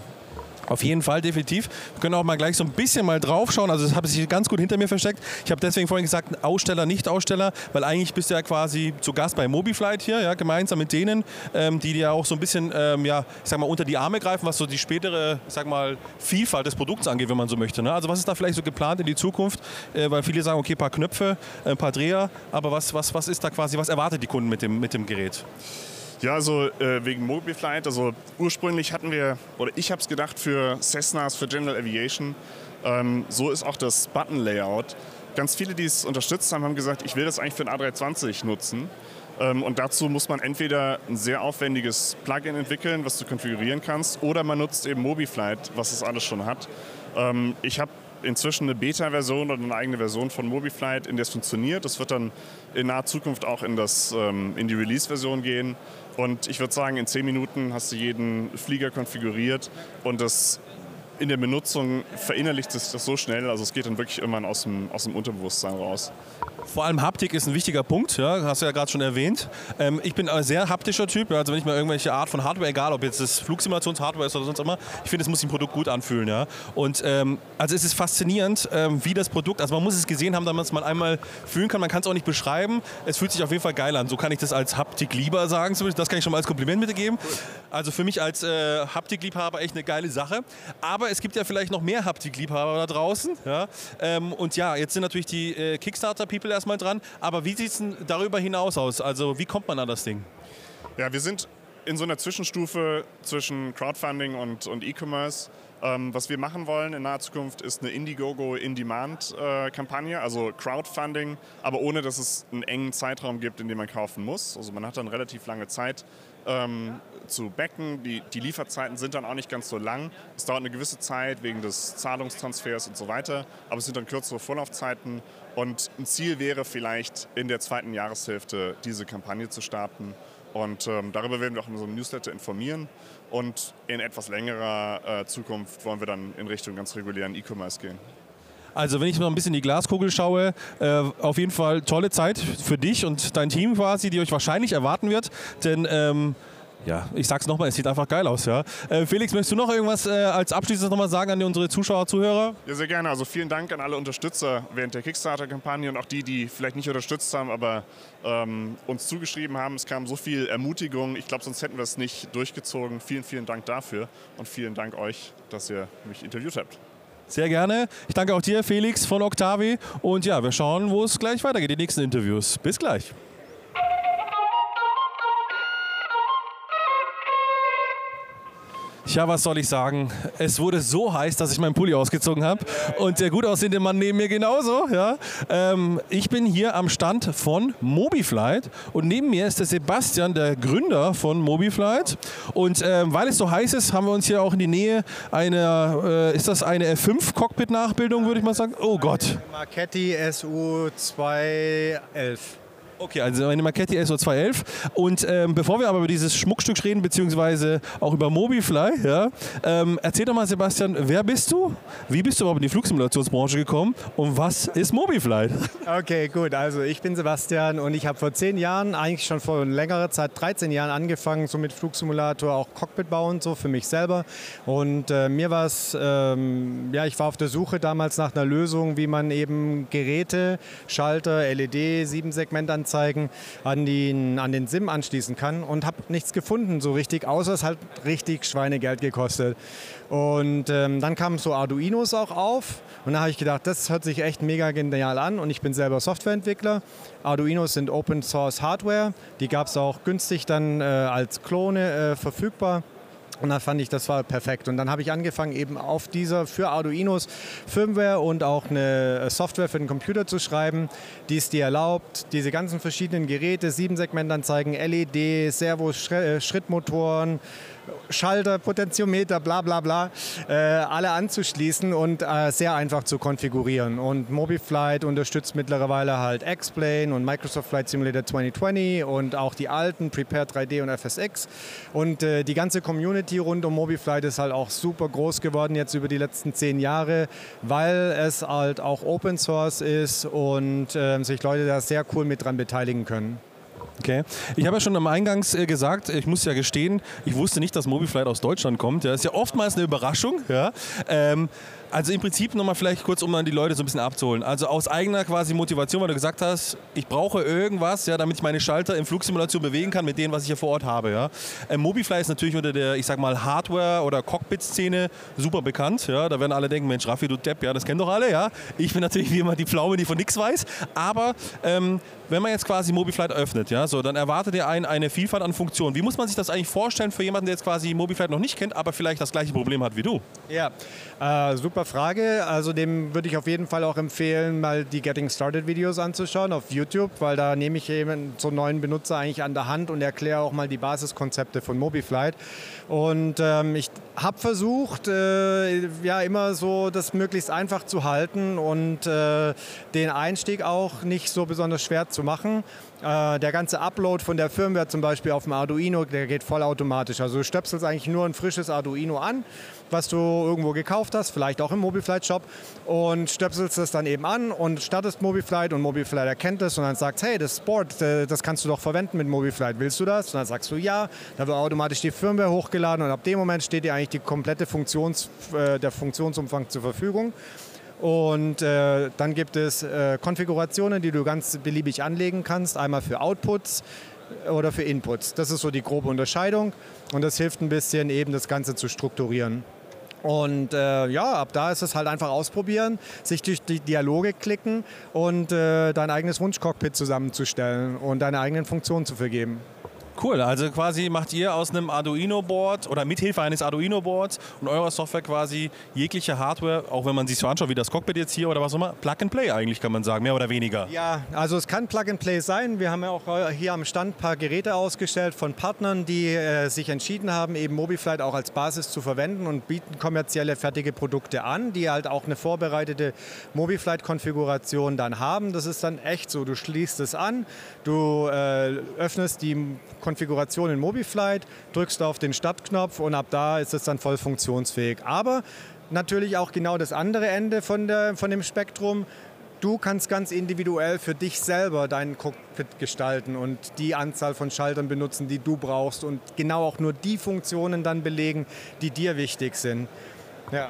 Auf jeden Fall, definitiv. Wir können auch mal gleich so ein bisschen mal draufschauen. Also das habe ich ganz gut hinter mir versteckt. Ich habe deswegen vorhin gesagt, Aussteller, nicht Aussteller, weil eigentlich bist du ja quasi zu Gast bei Mobiflight hier, ja, gemeinsam mit denen, ähm, die dir auch so ein bisschen, ähm, ja, ich sag mal, unter die Arme greifen, was so die spätere, ich sag mal, Vielfalt des Produkts angeht, wenn man so möchte. Ne? Also was ist da vielleicht so geplant in die Zukunft? Äh, weil viele sagen, okay, ein paar Knöpfe, ein paar Dreher, aber was, was, was ist da quasi, was erwartet die Kunden mit dem, mit dem Gerät? Ja, also äh, wegen Mobiflight. Also ursprünglich hatten wir, oder ich habe es gedacht für Cessnas, für General Aviation. Ähm, so ist auch das Button-Layout. Ganz viele, die es unterstützt haben, haben gesagt, ich will das eigentlich für ein A320 nutzen. Ähm, und dazu muss man entweder ein sehr aufwendiges Plugin entwickeln, was du konfigurieren kannst, oder man nutzt eben Mobiflight, was das alles schon hat. Ähm, ich habe inzwischen eine Beta-Version oder eine eigene Version von Mobiflight, in der es funktioniert. Das wird dann in naher Zukunft auch in, das, ähm, in die Release-Version gehen. Und ich würde sagen, in zehn Minuten hast du jeden Flieger konfiguriert und das in der Benutzung verinnerlicht sich das so schnell, also es geht dann wirklich immer aus dem, aus dem Unterbewusstsein raus. Vor allem Haptik ist ein wichtiger Punkt, ja, hast du ja gerade schon erwähnt. Ähm, ich bin ein sehr haptischer Typ, also wenn ich mal irgendwelche Art von Hardware, egal ob jetzt das Flugsimulationshardware ist oder sonst immer, ich finde, es muss sich ein Produkt gut anfühlen. Ja. Und ähm, also es ist faszinierend, ähm, wie das Produkt, also man muss es gesehen haben, damit man einmal fühlen kann, man kann es auch nicht beschreiben. Es fühlt sich auf jeden Fall geil an. So kann ich das als Haptik lieber sagen, das kann ich schon mal als Kompliment mitgeben. Also für mich als äh, Haptikliebhaber echt eine geile Sache. Aber es gibt ja vielleicht noch mehr Haptikliebhaber da draußen. Ja. Ähm, und ja, jetzt sind natürlich die äh, Kickstarter-People erstmal dran. Aber wie sieht es denn darüber hinaus aus? Also wie kommt man an das Ding? Ja, wir sind in so einer Zwischenstufe zwischen Crowdfunding und, und E-Commerce. Ähm, was wir machen wollen in naher Zukunft ist eine Indiegogo In-Demand-Kampagne, äh, also Crowdfunding, aber ohne dass es einen engen Zeitraum gibt, in dem man kaufen muss. Also man hat dann relativ lange Zeit, ähm, zu backen. Die, die, Lieferzeiten sind dann auch nicht ganz so lang. Es dauert eine gewisse Zeit wegen des Zahlungstransfers und so weiter, aber es sind dann kürzere Vorlaufzeiten. Und ein Ziel wäre vielleicht in der zweiten Jahreshälfte diese Kampagne zu starten. Und ähm, darüber werden wir auch in unserem Newsletter informieren. Und in etwas längerer äh, Zukunft wollen wir dann in Richtung ganz regulären E-Commerce gehen. Also wenn ich noch ein bisschen in die Glaskugel schaue, äh, auf jeden Fall tolle Zeit für dich und dein Team quasi, die euch wahrscheinlich erwarten wird. Denn ähm, ja, ich sag's nochmal, es sieht einfach geil aus, ja. Äh, Felix, möchtest du noch irgendwas äh, als Abschließendes nochmal sagen an unsere Zuschauer, Zuhörer? Ja, sehr gerne. Also vielen Dank an alle Unterstützer während der Kickstarter-Kampagne und auch die, die vielleicht nicht unterstützt haben, aber ähm, uns zugeschrieben haben. Es kam so viel Ermutigung. Ich glaube, sonst hätten wir es nicht durchgezogen. Vielen, vielen Dank dafür und vielen Dank euch, dass ihr mich interviewt habt. Sehr gerne. Ich danke auch dir, Felix von Octavi. Und ja, wir schauen, wo es gleich weitergeht, die nächsten Interviews. Bis gleich. Ja, was soll ich sagen? Es wurde so heiß, dass ich meinen Pulli ausgezogen habe. Und der gut aussehende Mann neben mir genauso. Ja? Ähm, ich bin hier am Stand von Mobiflight. Und neben mir ist der Sebastian, der Gründer von Mobiflight. Und ähm, weil es so heiß ist, haben wir uns hier auch in die Nähe einer, äh, ist das eine F5-Cockpit-Nachbildung, würde ich mal sagen? Oh Gott. Marchetti SU 211. Okay, also eine Marchetti SO211. Und ähm, bevor wir aber über dieses Schmuckstück reden, beziehungsweise auch über Mobifly, ja, ähm, erzähl doch mal, Sebastian, wer bist du? Wie bist du überhaupt in die Flugsimulationsbranche gekommen? Und was ist Mobifly? Okay, gut. Also ich bin Sebastian und ich habe vor zehn Jahren, eigentlich schon vor längerer Zeit, 13 Jahren angefangen, so mit Flugsimulator auch Cockpit bauen, so für mich selber. Und äh, mir war es, ähm, ja, ich war auf der Suche damals nach einer Lösung, wie man eben Geräte, Schalter, LED, Siebensegmentantennen Anzeigen an den, an den SIM anschließen kann und habe nichts gefunden so richtig, außer es hat richtig Schweinegeld gekostet. Und ähm, dann kamen so Arduinos auch auf und da habe ich gedacht, das hört sich echt mega genial an und ich bin selber Softwareentwickler. Arduinos sind Open Source Hardware, die gab es auch günstig dann äh, als Klone äh, verfügbar. Und dann fand ich, das war perfekt. Und dann habe ich angefangen, eben auf dieser für Arduinos Firmware und auch eine Software für den Computer zu schreiben, die es dir erlaubt, diese ganzen verschiedenen Geräte, sieben Segmentanzeigen, LED, Servo-Schrittmotoren, Schalter, Potentiometer, bla bla bla, äh, alle anzuschließen und äh, sehr einfach zu konfigurieren. Und MobiFlight unterstützt mittlerweile halt X-Plane und Microsoft Flight Simulator 2020 und auch die alten Prepare 3D und FSX. Und äh, die ganze Community rund um MobiFlight ist halt auch super groß geworden jetzt über die letzten zehn Jahre, weil es halt auch Open Source ist und äh, sich Leute da sehr cool mit dran beteiligen können. Okay. Ich habe ja schon am Eingangs äh, gesagt, ich muss ja gestehen, ich wusste nicht, dass MobiFlight aus Deutschland kommt. Ja, ist ja oftmals eine Überraschung. Ja. Ähm, also im Prinzip nochmal vielleicht kurz, um dann die Leute so ein bisschen abzuholen. Also aus eigener quasi Motivation, weil du gesagt hast, ich brauche irgendwas, ja, damit ich meine Schalter in Flugsimulation bewegen kann mit dem, was ich hier vor Ort habe. Ja. Ähm, Mobifly ist natürlich unter der, ich sag mal, Hardware- oder Cockpit-Szene super bekannt. Ja. Da werden alle denken, Mensch, Raffi, du Depp, ja, das kennen doch alle. Ja. Ich bin natürlich wie immer die Pflaume, die von nichts weiß. Aber ähm, wenn man jetzt quasi Mobiflight öffnet, ja, so, dann erwartet ihr einen eine Vielfalt an Funktionen. Wie muss man sich das eigentlich vorstellen für jemanden, der jetzt quasi Mobiflight noch nicht kennt, aber vielleicht das gleiche Problem hat wie du? Ja, äh, super Frage. Also dem würde ich auf jeden Fall auch empfehlen, mal die Getting Started Videos anzuschauen auf YouTube, weil da nehme ich eben so einen neuen Benutzer eigentlich an der Hand und erkläre auch mal die Basiskonzepte von Mobiflight. Und ähm, ich habe versucht, äh, ja immer so das möglichst einfach zu halten und äh, den Einstieg auch nicht so besonders schwer zu machen. Äh, der ganze Upload von der Firmware zum Beispiel auf dem Arduino, der geht vollautomatisch. Also du stöpselst eigentlich nur ein frisches Arduino an, was du irgendwo gekauft hast, vielleicht auch im Mobiflight Shop und stöpselst es dann eben an und startest Mobiflight und Mobiflight erkennt es und dann sagt, hey, das Board, äh, das kannst du doch verwenden mit Mobiflight, willst du das? Und dann sagst du ja, da wird automatisch die Firmware hochgeladen und ab dem Moment steht dir eigentlich die komplette Funktions, äh, der Funktionsumfang zur Verfügung. Und äh, dann gibt es äh, Konfigurationen, die du ganz beliebig anlegen kannst. Einmal für Outputs oder für Inputs. Das ist so die grobe Unterscheidung. Und das hilft ein bisschen eben das Ganze zu strukturieren. Und äh, ja, ab da ist es halt einfach ausprobieren, sich durch die Dialoge klicken und äh, dein eigenes Wunschcockpit zusammenzustellen und deine eigenen Funktionen zu vergeben. Cool, also quasi macht ihr aus einem Arduino-Board oder mithilfe eines Arduino-Boards und eurer Software quasi jegliche Hardware, auch wenn man sich so anschaut, wie das Cockpit jetzt hier oder was auch immer, Plug and Play eigentlich kann man sagen, mehr oder weniger. Ja, also es kann Plug and Play sein. Wir haben ja auch äh, hier am Stand ein paar Geräte ausgestellt von Partnern, die äh, sich entschieden haben, eben Mobiflight auch als Basis zu verwenden und bieten kommerzielle fertige Produkte an, die halt auch eine vorbereitete Mobiflight-Konfiguration dann haben. Das ist dann echt so, du schließt es an, du äh, öffnest die Konfiguration in Mobiflight, drückst auf den Startknopf und ab da ist es dann voll funktionsfähig. Aber natürlich auch genau das andere Ende von, der, von dem Spektrum. Du kannst ganz individuell für dich selber deinen Cockpit gestalten und die Anzahl von Schaltern benutzen, die du brauchst und genau auch nur die Funktionen dann belegen, die dir wichtig sind. Ja.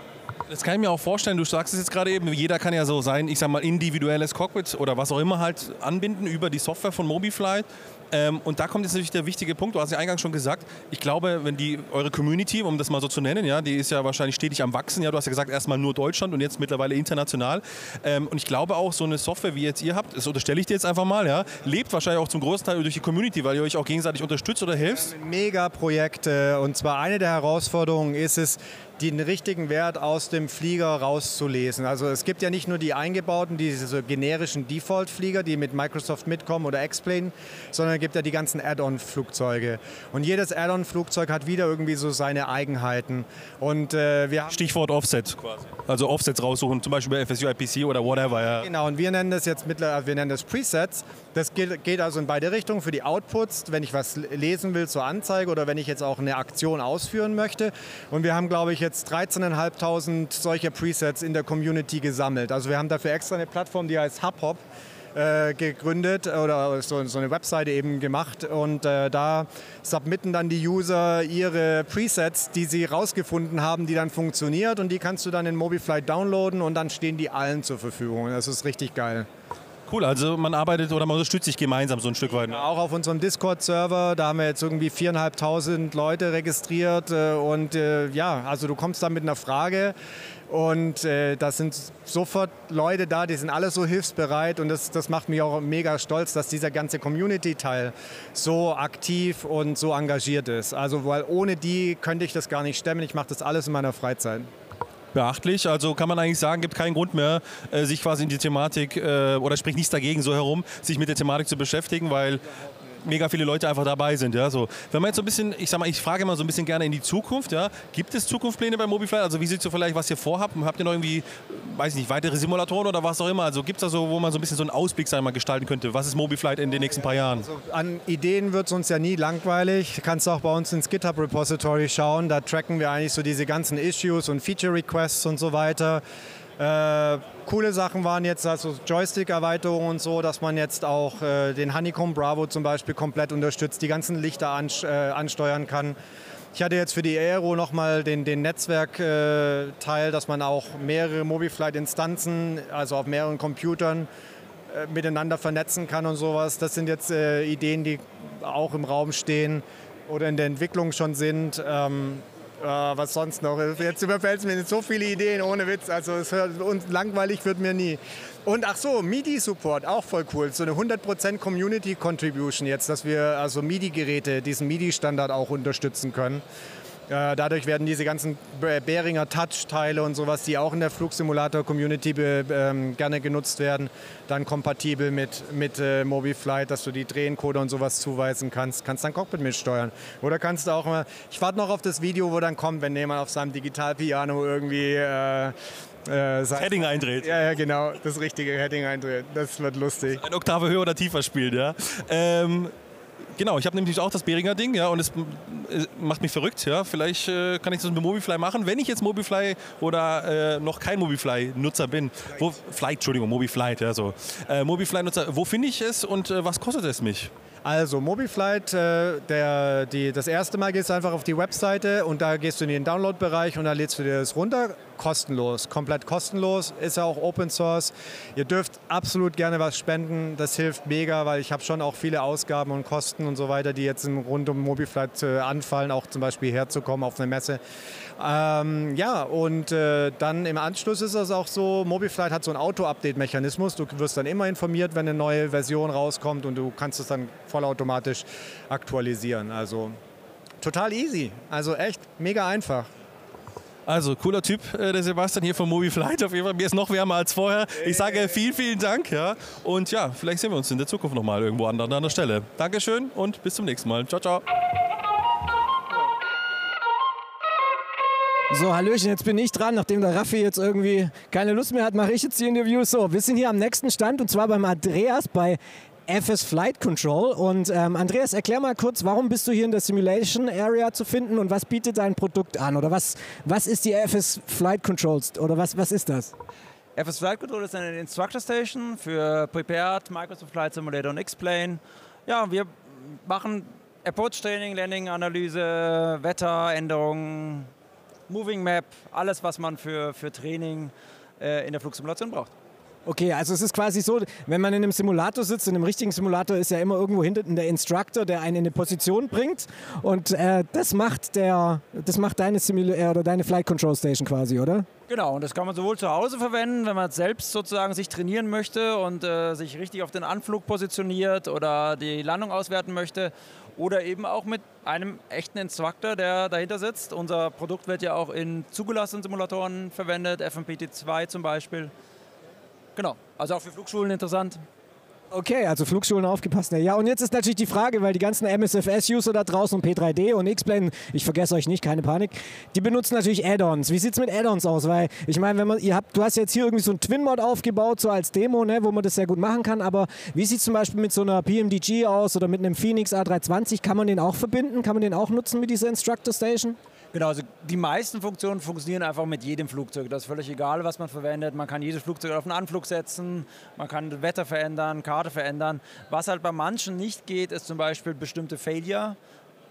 Das kann ich mir auch vorstellen. Du sagst es jetzt gerade eben, jeder kann ja so sein, ich sag mal, individuelles Cockpit oder was auch immer halt anbinden über die Software von Mobiflight. Ähm, und da kommt jetzt natürlich der wichtige Punkt, du hast ja eingangs schon gesagt, ich glaube, wenn die, eure Community, um das mal so zu nennen, ja, die ist ja wahrscheinlich stetig am Wachsen, ja, du hast ja gesagt, erstmal nur Deutschland und jetzt mittlerweile international. Ähm, und ich glaube auch, so eine Software, wie jetzt ihr habt, das unterstelle ich dir jetzt einfach mal, ja, lebt wahrscheinlich auch zum großen Teil durch die Community, weil ihr euch auch gegenseitig unterstützt oder hilft. Mega Projekte und zwar eine der Herausforderungen ist es, den richtigen Wert aus dem Flieger rauszulesen. Also es gibt ja nicht nur die eingebauten, diese generischen Default-Flieger, die mit Microsoft mitkommen oder X-Plane, sondern es gibt ja die ganzen Add-on-Flugzeuge. Und jedes Add-on-Flugzeug hat wieder irgendwie so seine Eigenheiten. Und, äh, wir Stichwort Offset quasi. Also Offsets raussuchen, zum Beispiel bei FSU IPC oder whatever. Ja. Genau, und wir nennen das jetzt mittlerweile, wir nennen das Presets. Das geht, geht also in beide Richtungen für die Outputs, wenn ich was lesen will zur Anzeige oder wenn ich jetzt auch eine Aktion ausführen möchte. Und wir haben, glaube ich, jetzt 13.500 solcher Presets in der Community gesammelt. Also wir haben dafür extra eine Plattform, die heißt HubHop äh, gegründet oder so, eine Webseite eben gemacht und äh, da submitten dann die User ihre Presets, die sie rausgefunden haben, die dann funktioniert und die kannst du dann in Mobiflight downloaden und dann stehen die allen zur Verfügung. Das ist richtig geil. Cool, also man arbeitet oder man unterstützt sich gemeinsam so ein Stück weit. ne? Auch auf unserem Discord-Server, da haben wir jetzt irgendwie viereinhalbtausend Leute registriert äh, und äh, ja, also du kommst da mit einer Frage und äh, da sind sofort Leute da, die sind alle so hilfsbereit und das, das macht mich auch mega stolz, dass dieser ganze Community-Teil so aktiv und so engagiert ist. Also weil ohne die könnte ich das gar nicht stemmen, ich mache das alles in meiner Freizeit. Beachtlich, also kann man eigentlich sagen, gibt keinen Grund mehr, äh, sich quasi in die Thematik, äh, oder spricht nichts dagegen so herum, sich mit der Thematik zu beschäftigen, weil mega viele Leute einfach dabei sind. Ja, so. Wenn man jetzt so ein bisschen, ich sag mal, ich frage immer so ein bisschen gerne in die Zukunft. Ja, gibt es Zukunftspläne bei Mobifly? Also wie sieht so vielleicht, was ihr vorhabt? Habt ihr noch irgendwie, weiß ich nicht, weitere Simulatoren oder was auch immer? Also gibt es da so, wo man so ein bisschen so einen Ausblick sagen wir gestalten könnte? Was ist Mobifly in den nächsten paar Jahren? An Ideen wird es uns ja nie langweilig. Du kannst auch bei uns ins GitHub Repository schauen. Da tracken wir eigentlich so diese ganzen Issues und Feature Requests und so weiter. Äh, coole Sachen waren jetzt also Joystick-Erweiterungen und so, dass man jetzt auch äh, den Honeycomb Bravo zum Beispiel komplett unterstützt, die ganzen Lichter ans äh, ansteuern kann. Ich hatte jetzt für die Aero nochmal den, den Netzwerk-Teil, dass man auch mehrere Mobiflight-Instanzen, also auf mehreren Computern, äh, miteinander vernetzen kann und sowas. Das sind jetzt äh, Ideen, die auch im Raum stehen oder in der Entwicklung schon sind. Ähm, äh, was sonst noch? Jetzt überfällt es mir nicht so viele Ideen, ohne Witz. Also es und langweilig wird mir nie. Und ach so, MIDI-Support, auch voll cool. So eine 100% Community Contribution jetzt, dass wir also MIDI-Geräte, diesen MIDI-Standard auch unterstützen können. Äh, Dadurch werden diese ganzen Behringer Touch-Teile und sowas, die auch in der Flugsimulator-Community ähm, gerne genutzt werden, dann kompatibel mit, mit äh, MobiFlight, dass du die Drehencoder und sowas zuweisen kannst. Kannst dein Cockpit mitsteuern. Oder kannst du auch mal, ich warte noch auf das Video, wo dann kommt, wenn jemand auf seinem Digitalpiano irgendwie äh, äh, sein- Heading eindreht. Ja, ja, genau, das richtige Heading eindreht. Das wird lustig. Eine Oktave höher oder tiefer spielt, ja. Ähm, genau, ich habe nämlich auch das Behringer Ding, ja, und es macht mich verrückt, ja. Vielleicht äh, kann ich das mit Mobifly machen, wenn ich jetzt Mobifly oder äh, noch kein Mobifly-Nutzer bin. Wo, Flight, Entschuldigung, Mobiflight, ja, so. Äh, Mobifly-Nutzer, wo finde ich es und äh, was kostet es mich? Also Mobiflight, äh, der, die, das erste Mal gehst du einfach auf die Webseite und da gehst du in den Download-Bereich und da lädst du dir das runter. Kostenlos, komplett kostenlos, ist ja auch Open Source. Ihr dürft absolut gerne was spenden, das hilft mega, weil ich habe schon auch viele Ausgaben und Kosten und so weiter, die jetzt rund um Mobiflight äh, anfallen, auch zum Beispiel herzukommen auf eine Messe. Ähm, ja, und äh, dann im Anschluss ist es auch so, Mobiflight hat so einen Auto-Update-Mechanismus. Du wirst dann immer informiert, wenn eine neue Version rauskommt und du kannst es dann vollautomatisch aktualisieren. Also total easy. Also echt mega einfach. Also, cooler Typ, äh, der Sebastian hier von Mobiflight. Auf jeden Fall, mir ist noch wärmer als vorher. Ich sage vielen, vielen Dank. Ja. Und ja, vielleicht sehen wir uns in der Zukunft nochmal irgendwo an anderer Stelle. Dankeschön und bis zum nächsten Mal. Ciao, ciao. So, Hallöchen, jetzt bin ich dran. Nachdem der Raffi jetzt irgendwie keine Lust mehr hat, mache ich jetzt die Interviews. So, wir sind hier am nächsten Stand und zwar beim Andreas bei FS Flight Control. Und ähm, Andreas, erklär mal kurz, warum bist du hier in der Simulation Area zu finden und was bietet dein Produkt an? Oder was, was ist die FS Flight Controls? Oder was, was ist das? FS Flight Control ist eine Instructor Station für Prepared, Microsoft Flight Simulator und X-Plane. Ja, wir machen Approach Training, Landing Analyse, Wetteränderungen, Moving Map, alles, was man für, für Training äh, in der Flugsimulation braucht. Okay, also es ist quasi so, wenn man in einem Simulator sitzt, in einem richtigen Simulator ist ja immer irgendwo hinten der Instructor, der einen in eine Position bringt und äh, das macht der, das macht deine Simula äh, oder deine Flight Control Station quasi, oder? Genau, und das kann man sowohl zu Hause verwenden, wenn man selbst sozusagen sich trainieren möchte und äh, sich richtig auf den Anflug positioniert oder die Landung auswerten möchte, oder eben auch mit einem echten Instructor, der dahinter sitzt. Unser Produkt wird ja auch in zugelassenen Simulatoren verwendet, FMPT2 zum Beispiel. Genau, also auch für Flugschulen interessant. Okay, also Flugschulen aufgepasst. Ja, und jetzt ist natürlich die Frage, weil die ganzen MSFS-User da draußen und P3D und X-Plane, ich vergesse euch nicht, keine Panik, die benutzen natürlich Add-ons. Wie sieht's mit Add-ons aus? Weil ich meine, wenn man, ihr habt, du hast jetzt hier irgendwie so ein Twin-Mod aufgebaut, so als Demo, ne, wo man das sehr gut machen kann, aber wie sieht's zum Beispiel mit so einer PMDG aus oder mit einem Phoenix A320? Kann man den auch verbinden? Kann man den auch nutzen mit dieser Instructor Station? Genau, also die meisten Funktionen funktionieren einfach mit jedem Flugzeug. Das ist völlig egal, was man verwendet. Man kann jedes Flugzeug auf einen Anflug setzen, man kann das Wetter verändern, Karte verändern. Was halt bei manchen nicht geht, ist zum Beispiel bestimmte Failure,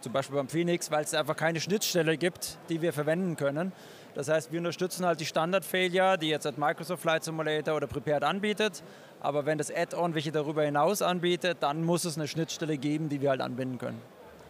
zum Beispiel beim Phoenix, weil es einfach keine Schnittstelle gibt, die wir verwenden können. Das heißt, wir unterstützen halt die Standard-Failure, die jetzt Microsoft Flight Simulator oder Prepared anbietet. Aber wenn das Add-on welche darüber hinaus anbietet, dann muss es eine Schnittstelle geben, die wir halt anbinden können.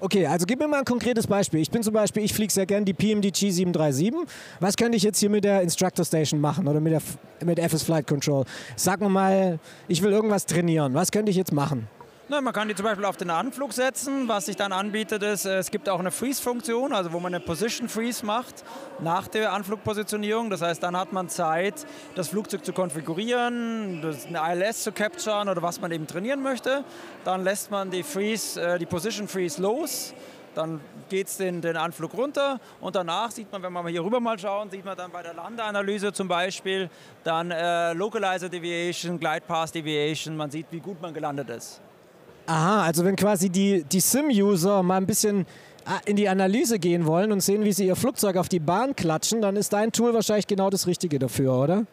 Okay, also gib mir mal ein konkretes Beispiel. Ich bin zum Beispiel, ich fliege sehr gern die PMDG 737. Was könnte ich jetzt hier mit der Instructor Station machen oder mit, der, mit FS Flight Control? Sag mir mal, ich will irgendwas trainieren. Was könnte ich jetzt machen? Na, man kann die zum Beispiel auf den Anflug setzen. Was sich dann anbietet, ist, es gibt auch eine Freeze-Funktion, also wo man eine Position Freeze macht nach der Anflugpositionierung. Das heißt, dann hat man Zeit, das Flugzeug zu konfigurieren, eine ILS zu capturen oder was man eben trainieren möchte. Dann lässt man die Freeze, äh, die Position Freeze los. Dann geht es den, den Anflug runter und danach sieht man, wenn wir hier rüber mal schauen, sieht man dann bei der Landeanalyse zum Beispiel dann äh, Localizer Deviation, Glide Path Deviation, man sieht, wie gut man gelandet ist. Aha, also wenn quasi die, die Sim-User mal ein bisschen ah, in die Analyse gehen wollen und sehen, wie sie ihr Flugzeug auf die Bahn klatschen, dann ist dein Tool wahrscheinlich genau das Richtige dafür, oder?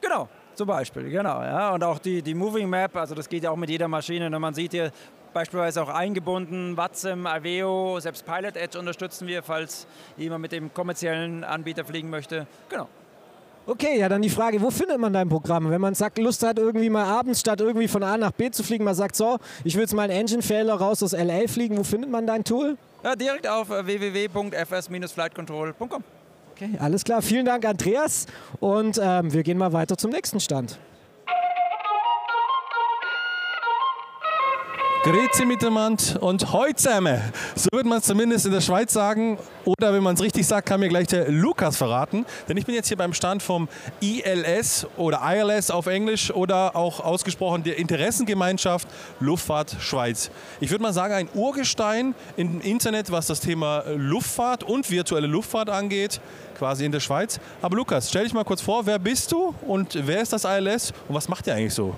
Genau, zum Beispiel, genau. Ja. Und auch die, die Moving Map, also das geht ja auch mit jeder Maschine. Und man sieht hier beispielsweise auch eingebunden, Watsim, Aveo, selbst Pilot Edge unterstützen wir, falls jemand mit dem kommerziellen Anbieter fliegen möchte. Genau. Okay, ja, dann die Frage, wo findet man dein Programm? Wenn man sagt, Lust hat, irgendwie mal abends statt irgendwie von A nach B zu fliegen, man sagt, so, ich will jetzt mal einen Engine-Failer raus aus LA fliegen, wo findet man dein Tool? Ja, direkt auf äh, www.fs-flightcontrol.com. Okay, alles klar. Vielen Dank, Andreas. Und ähm, wir gehen mal weiter zum nächsten Stand. Grüezi miteinander und heute. So wird man es zumindest in der Schweiz sagen. Oder wenn man es richtig sagt, kann mir gleich der Lukas verraten. Denn ich bin jetzt hier beim Stand vom ILS oder ILS auf Englisch oder auch ausgesprochen der Interessengemeinschaft Luftfahrt Schweiz. Ich würde mal sagen, ein Urgestein im Internet, was das Thema Luftfahrt und virtuelle Luftfahrt angeht, quasi in der Schweiz. Aber Lukas, stell dich mal kurz vor, wer bist du und wer ist das ILS und was macht ihr eigentlich so?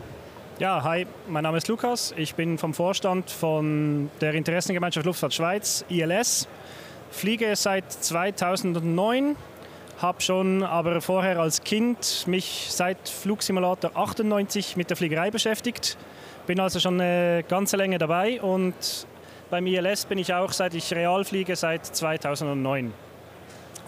Ja, hi, mein Name ist Lukas. Ich bin vom Vorstand von der Interessengemeinschaft Luftfahrt Schweiz, ILS. Fliege seit 2009, habe schon aber vorher als Kind mich seit Flugsimulator 98 mit der Fliegerei beschäftigt. Bin also schon eine ganze Länge dabei und beim ILS bin ich auch, seit ich real fliege, seit 2009.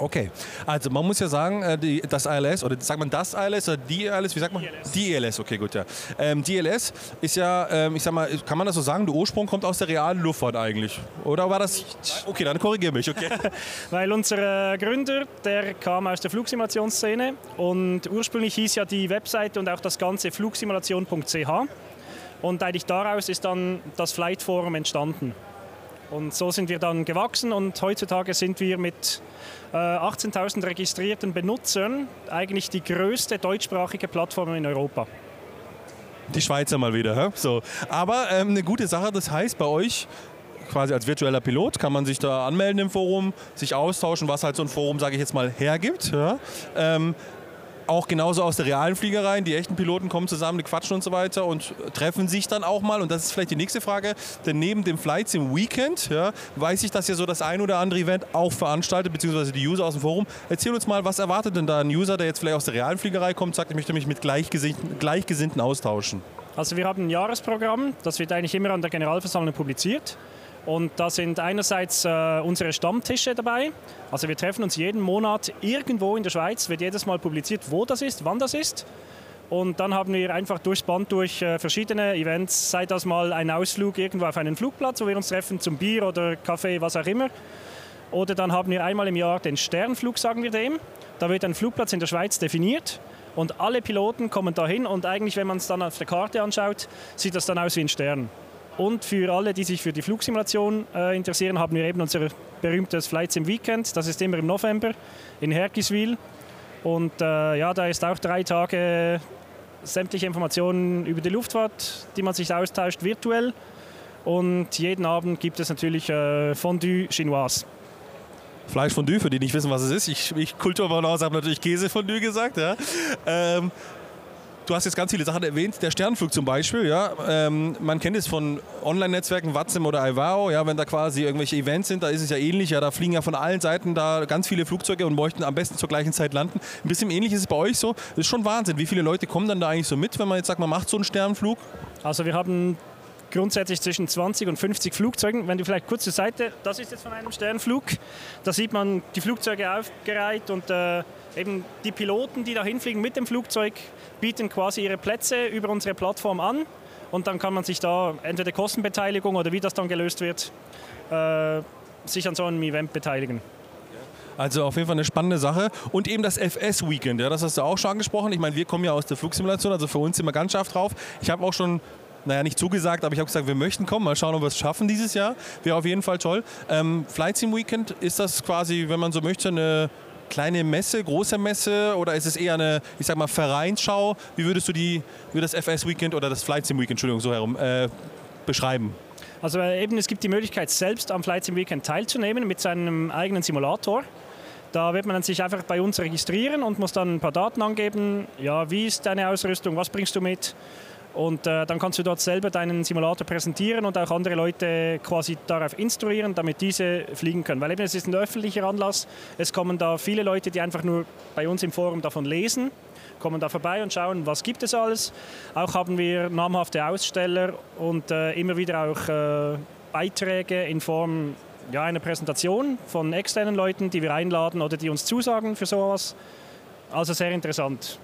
Okay, also man muss ja sagen, äh, die, das ILS, oder sagt man das ILS oder die ILS, wie sagt man? Die ILS, okay, gut, ja. Ähm, die ILS ist ja, ähm, ich sag mal, kann man das so sagen, der Ursprung kommt aus der realen Luftfahrt eigentlich? Oder war das... Okay, dann korrigiere mich, okay. Weil unser Gründer, der kam aus der Flugsimulationsszene und ursprünglich hieß ja die Webseite und auch das ganze flugsimulation.ch und eigentlich daraus ist dann das Flight Forum entstanden. Und so sind wir dann gewachsen und heutzutage sind wir mit 18.000 registrierten Benutzern eigentlich die größte deutschsprachige Plattform in Europa. Die Schweizer mal wieder, hä? so. Aber ähm, eine gute Sache, das heißt bei euch quasi als virtueller Pilot kann man sich da anmelden im Forum, sich austauschen, was halt so ein Forum, sage ich jetzt mal, hergibt. Ja? Ähm, auch genauso aus der realen Fliegerei. Die echten Piloten kommen zusammen, die quatschen und so weiter und treffen sich dann auch mal. Und das ist vielleicht die nächste Frage. Denn neben dem Flights im Weekend ja, weiß ich, dass ihr so das ein oder andere Event auch veranstaltet, beziehungsweise die User aus dem Forum. Erzähl uns mal, was erwartet denn da ein User, der jetzt vielleicht aus der realen Fliegerei kommt, sagt, ich möchte mich mit Gleichgesinnten, Gleichgesinnten austauschen? Also wir haben ein Jahresprogramm, das wird eigentlich immer an der Generalversammlung publiziert. Und da sind einerseits äh, unsere Stammtische dabei. Also wir treffen uns jeden Monat irgendwo in der Schweiz, wird jedes Mal publiziert, wo das ist, wann das ist. Und dann haben wir einfach durchs Band durch äh, verschiedene Events, sei das mal ein Ausflug irgendwo auf einen Flugplatz, wo wir uns treffen zum Bier oder Kaffee, was auch immer. Oder dann haben wir einmal im Jahr den Sternflug, sagen wir dem. Da wird ein Flugplatz in der Schweiz definiert und alle Piloten kommen dahin und eigentlich, wenn man es dann auf der Karte anschaut, sieht das dann aus wie ein Stern. Und für alle, die sich für die Flugsimulation äh, interessieren, haben wir eben unser berühmtes Flights im Weekend. Das ist immer im November in Herkiswil. Und äh, ja, da ist auch drei Tage sämtliche Informationen über die Luftfahrt, die man sich austauscht, virtuell. Und jeden Abend gibt es natürlich äh, Fondue Chinoise. Fleischfondue, für die nicht wissen, was es ist. Ich, ich Kulturbanause habe natürlich Käsefondue gesagt. Ja. Ähm, du hast jetzt ganz viele Sachen erwähnt. Der Sternflug zum Beispiel, ja. Ähm, man kennt es von Online-Netzwerken, Watsim oder Ivao, ja, wenn da quasi irgendwelche Events sind, da ist es ja ähnlich. Ja, da fliegen ja von allen Seiten da ganz viele Flugzeuge und möchten am besten zur gleichen Zeit landen. Ein bisschen ähnlich ist es bei euch so. Das ist schon Wahnsinn. Wie viele Leute kommen dann da eigentlich so mit, wenn man jetzt sagt, man macht so einen Sternflug? Also wir haben grundsätzlich zwischen 20 und 50 Flugzeugen. Wenn du vielleicht kurz zur Seite, das ist jetzt von einem Sternflug, da sieht man die Flugzeuge aufgereiht und äh, eben die Piloten, die da hinfliegen mit dem Flugzeug, bieten quasi ihre Plätze über unsere Plattform an und dann kann man sich da entweder Kostenbeteiligung oder wie das dann gelöst wird, äh, sich an so einem Event beteiligen. Also auf jeden Fall eine spannende Sache. Und eben das FS-Weekend, ja, das hast du auch schon angesprochen. Ich meine, wir kommen ja aus der Flugsimulation, also für uns sind wir ganz scharf drauf. Ich habe auch schon naja, nicht zugesagt, aber ich habe gesagt, wir möchten kommen. Mal schauen, ob wir es schaffen dieses Jahr. Wäre auf jeden Fall toll. Ähm, Flight Sim Weekend, ist das quasi, wenn man so möchte, eine kleine Messe, große Messe oder ist es eher eine, ich sag mal, Vereinsschau? Wie würdest du die, wie das FS Weekend oder das Flight Sim Weekend, Entschuldigung, so herum, äh, beschreiben? Also äh, eben, es gibt die Möglichkeit, selbst am Flight Sim Weekend teilzunehmen mit seinem eigenen Simulator. Da wird man dann sich einfach bei uns registrieren und muss dann ein paar Daten angeben. Ja, wie ist deine Ausrüstung, was bringst du mit? Und äh, dann kannst du dort selber deinen Simulator präsentieren und auch andere Leute quasi darauf instruieren, damit diese fliegen können. Weil eben es ist ein öffentlicher Anlass. Es kommen da viele Leute, die einfach nur bei uns im Forum davon lesen, kommen da vorbei und schauen, was gibt es alles. Auch haben wir namhafte Aussteller und äh, immer wieder auch äh, Beiträge in Form ja, einer Präsentation von externen Leuten, die wir einladen oder die uns zusagen für sowas. Also sehr interessant.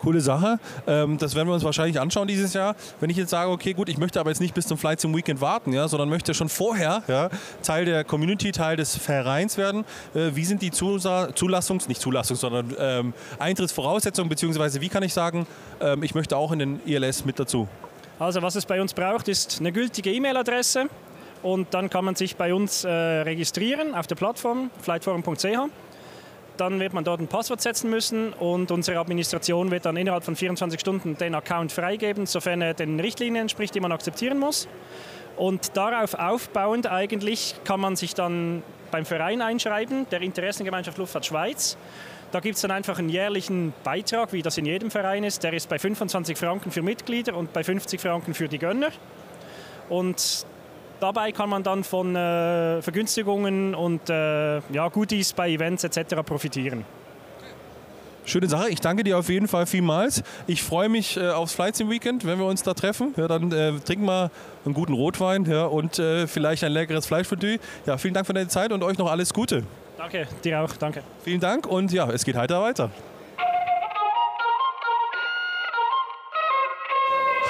Coole Sache. Ähm, das werden wir uns wahrscheinlich anschauen dieses Jahr. Wenn ich jetzt sage, okay, gut, ich möchte aber jetzt nicht bis zum Flight zum Weekend warten, ja, sondern möchte schon vorher ja, Teil der Community, Teil des Vereins werden. Äh, wie sind die Zusa Zulassungs-, nicht Zulassungs-, sondern ähm, Eintrittsvoraussetzungen, beziehungsweise wie kann ich sagen, ähm, ich möchte auch in den ILS mit dazu? Also was es bei uns braucht, ist eine gültige E-Mail-Adresse und dann kann man sich bei uns äh, registrieren auf der Plattform flightforum.ch dann wird man dort ein Passwort setzen müssen und unsere Administration wird dann innerhalb von 24 Stunden den Account freigeben, sofern er den Richtlinien entspricht, die man akzeptieren muss. Und darauf aufbauend eigentlich kann man sich dann beim Verein einschreiben, der Interessengemeinschaft Luftfahrt Schweiz. Da gibt es dann einfach einen jährlichen Beitrag, wie das in jedem Verein ist. Der ist bei 25 Franken für Mitglieder und bei 50 Franken für die Gönner. Und Dabei kann man dann von äh, Vergünstigungen und äh, ja, Goodies bei Events etc. profitieren. Schöne Sache. Ich danke dir auf jeden Fall vielmals. Ich freue mich äh, aufs Flight Sim Weekend, wenn wir uns da treffen. Ja, dann äh, trinken wir einen guten Rotwein ja, und äh, vielleicht ein leckeres Fleischfondue. Ja, vielen Dank für deine Zeit und euch noch alles Gute. Danke, dir auch. Danke. Vielen Dank und ja, es geht heiter weiter.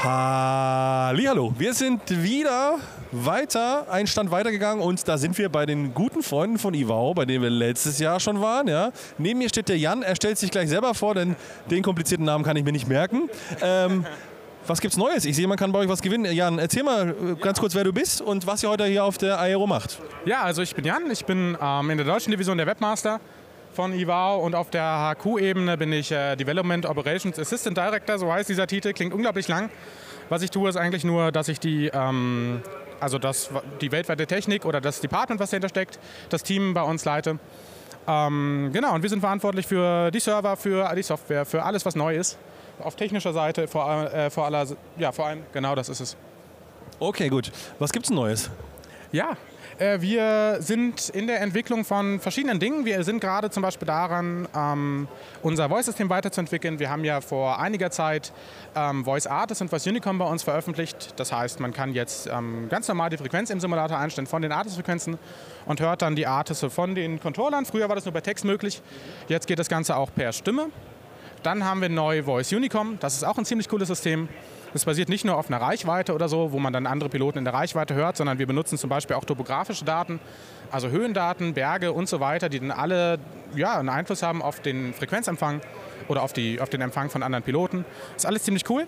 Hallo, wir sind wieder weiter, einen Stand weitergegangen und da sind wir bei den guten Freunden von Ivao, bei denen wir letztes Jahr schon waren. Ja. Neben mir steht der Jan, er stellt sich gleich selber vor, denn den komplizierten Namen kann ich mir nicht merken. Ähm, was gibt's Neues? Ich sehe, man kann bei euch was gewinnen. Jan, erzähl mal äh, ganz kurz, wer du bist und was ihr heute hier auf der Aero macht. Ja, also ich bin Jan, ich bin ähm, in der deutschen Division der Webmaster von IWAO und auf der HQ-Ebene bin ich äh, Development Operations Assistant Director, so heißt dieser Titel, klingt unglaublich lang. Was ich tue, ist eigentlich nur, dass ich die, ähm, also das, die weltweite Technik oder das Department, was dahinter steckt, das Team bei uns leite. Ähm, genau, und wir sind verantwortlich für die Server, für die Software, für alles, was neu ist. Auf technischer Seite, vor, äh, vor, aller, ja, vor allem, genau das ist es. Okay, gut. Was gibt's Neues? Ja, äh, wir sind in der Entwicklung von verschiedenen Dingen. Wir sind gerade zum Beispiel daran, ähm, unser Voice-System weiterzuentwickeln. Wir haben ja vor einiger Zeit ähm, Voice Artist und Voice Unicom bei uns veröffentlicht. Das heißt, man kann jetzt ähm, ganz normal die Frequenz im Simulator einstellen von den Artist-Frequenzen und hört dann die Artists von den Controllern. Früher war das nur per Text möglich. Jetzt geht das Ganze auch per Stimme. Dann haben wir neu Voice Unicom. Das ist auch ein ziemlich cooles System. Das basiert nicht nur auf einer Reichweite oder so, wo man dann andere Piloten in der Reichweite hört, sondern wir benutzen zum Beispiel auch topografische Daten, also Höhendaten, Berge und so weiter, die dann alle ja, einen Einfluss haben auf den Frequenzempfang oder auf, die, auf den Empfang von anderen Piloten. Ist alles ziemlich cool.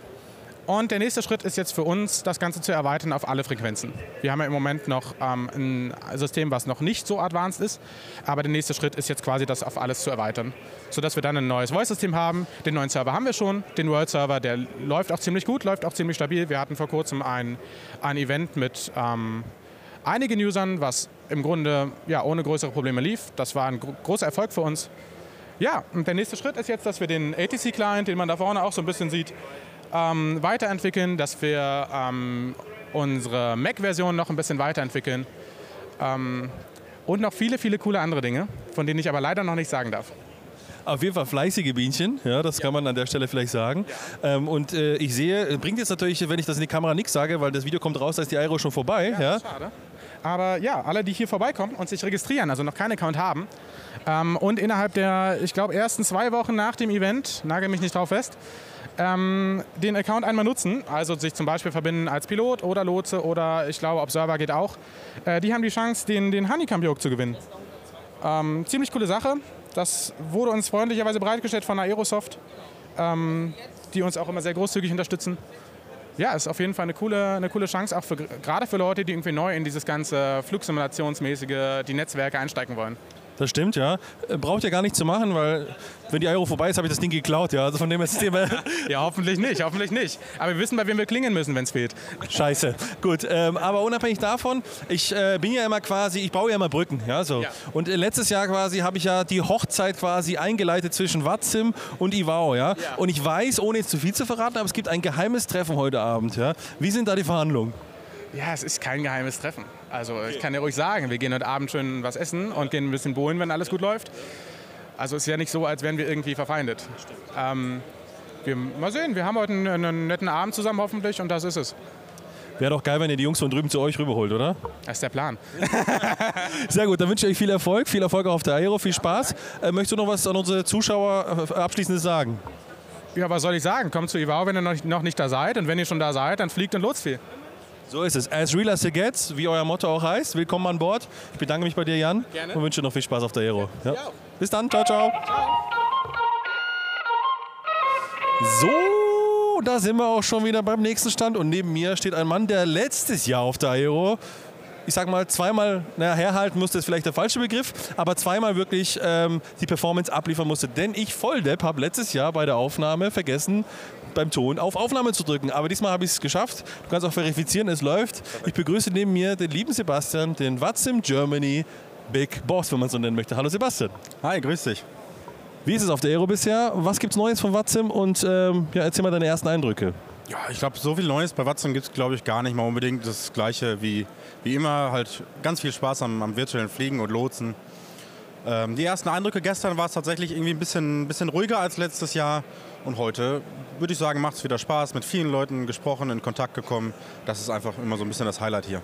Und der nächste Schritt ist jetzt für uns, das Ganze zu erweitern auf alle Frequenzen. Wir haben ja im Moment noch ähm, ein System, was noch nicht so advanced ist, aber der nächste Schritt ist jetzt quasi, das auf alles zu erweitern, sodass wir dann ein neues Voice-System haben. Den neuen Server haben wir schon, den World-Server, der läuft auch ziemlich gut, läuft auch ziemlich stabil. Wir hatten vor kurzem ein, ein Event mit ähm, einigen Usern, was im Grunde ja, ohne größere Probleme lief. Das war ein gro großer Erfolg für uns. Ja, und der nächste Schritt ist jetzt, dass wir den ATC-Client, den man da vorne auch so ein bisschen sieht, ähm, weiterentwickeln, dass wir ähm, unsere Mac-Version noch ein bisschen weiterentwickeln ähm, und noch viele, viele coole andere Dinge, von denen ich aber leider noch nicht sagen darf. Auf jeden Fall fleißige Bienchen, ja, das kann man an der Stelle vielleicht sagen. Ähm, und äh, ich sehe, bringt jetzt natürlich, wenn ich das in die Kamera nichts sage, weil das Video kommt raus, da ist die Aero schon vorbei. Ja, Schade. Aber ja, alle, die hier vorbeikommen und sich registrieren, also noch keinen Account haben ähm, und innerhalb der, ich glaube, ersten zwei Wochen nach dem Event, nagel mich nicht drauf fest, ähm, den Account einmal nutzen, also sich zum Beispiel verbinden als Pilot oder Lotse oder ich glaube Observer geht auch, äh, die haben die Chance, den, den Honeycomb-Yoke zu gewinnen. Ähm, ziemlich coole Sache. Das wurde uns freundlicherweise bereitgestellt von Aerosoft, ähm, die uns auch immer sehr großzügig unterstützen. Ja, ist auf jeden Fall eine coole, eine coole Chance, auch für, gerade für Leute, die irgendwie neu in dieses ganze Flugsimulationsmäßige, die Netzwerke einsteigen wollen. Das stimmt, ja. Äh, Braucht ihr gar nicht zu machen, weil wenn die Aero vorbei ist, habe ich das Ding geklaut, ja. Also von dem her Thema Ja, hoffentlich nicht, hoffentlich nicht. Aber wir wissen, bei wem wir klingen müssen, wenn es fehlt. Scheiße. Gut, ähm, aber unabhängig davon, ich äh, bin ja immer quasi, ich baue ja immer Brücken, ja so. Ja. Und äh, letztes Jahr quasi habe ich ja die Hochzeit quasi eingeleitet zwischen Watzim und Ivao, ja? Und ich weiß, ohne jetzt zu viel zu verraten, aber es gibt ein geheimes Treffen heute Abend, ja. Wie sind da die Verhandlungen? Ja, es ist kein geheimes Treffen. Also ich kann dir ruhig sagen, wir gehen heute Abend schön was essen und gehen ein bisschen bohlen, wenn alles gut läuft. Also es ist ja nicht so, als wären wir irgendwie verfeindet. Ähm, wir, mal sehen, wir haben heute einen, einen netten Abend zusammen hoffentlich und das ist es. Wäre doch geil, wenn ihr die Jungs von drüben zu euch rüberholt, oder? Das ist der Plan. Sehr gut, dann wünsche ich euch viel Erfolg, viel Erfolg auch auf der Aero, viel Spaß. Äh, möchtest du noch was an unsere Zuschauer äh, abschließendes sagen? Ja, was soll ich sagen? Kommt zu Ivao, wenn ihr noch, noch nicht da seid. Und wenn ihr schon da seid, dann fliegt und lotst viel. So ist es. As real as it gets, wie euer Motto auch heißt. Willkommen an Bord. Ich bedanke mich bei dir, Jan. Gerne. Und wünsche noch viel Spaß auf der Aero. Ja. Bis dann. Ciao, ciao. So, da sind wir auch schon wieder beim nächsten Stand. Und neben mir steht ein Mann, der letztes Jahr auf der Aero, ich sag mal, zweimal, naja, herhalten musste, ist vielleicht der falsche Begriff, aber zweimal wirklich ähm, die Performance abliefern musste. Denn ich, Volldepp, habe letztes Jahr bei der Aufnahme vergessen, beim Ton auf Aufnahme zu drücken. Aber diesmal habe ich es geschafft. Du kannst auch verifizieren, es läuft. Ich begrüße neben mir den lieben Sebastian, den Watzim Germany Big Boss, wenn man so nennen möchte. Hallo Sebastian. Hi, grüß dich. Wie ist es auf der Aero bisher? Was gibt's Neues von Watzim? Und ähm, ja, erzähl mal deine ersten Eindrücke. Ja, ich glaube, so viel Neues bei Watson gibt es, glaube ich, gar nicht mal unbedingt. Das Gleiche wie, wie immer, halt ganz viel Spaß am, am virtuellen Fliegen und Lotsen. Ähm, die ersten Eindrücke gestern war es tatsächlich irgendwie ein bisschen, bisschen ruhiger als letztes Jahr. Und heute würde ich sagen, macht es wieder Spaß. Mit vielen Leuten gesprochen, in Kontakt gekommen. Das ist einfach immer so ein bisschen das Highlight hier.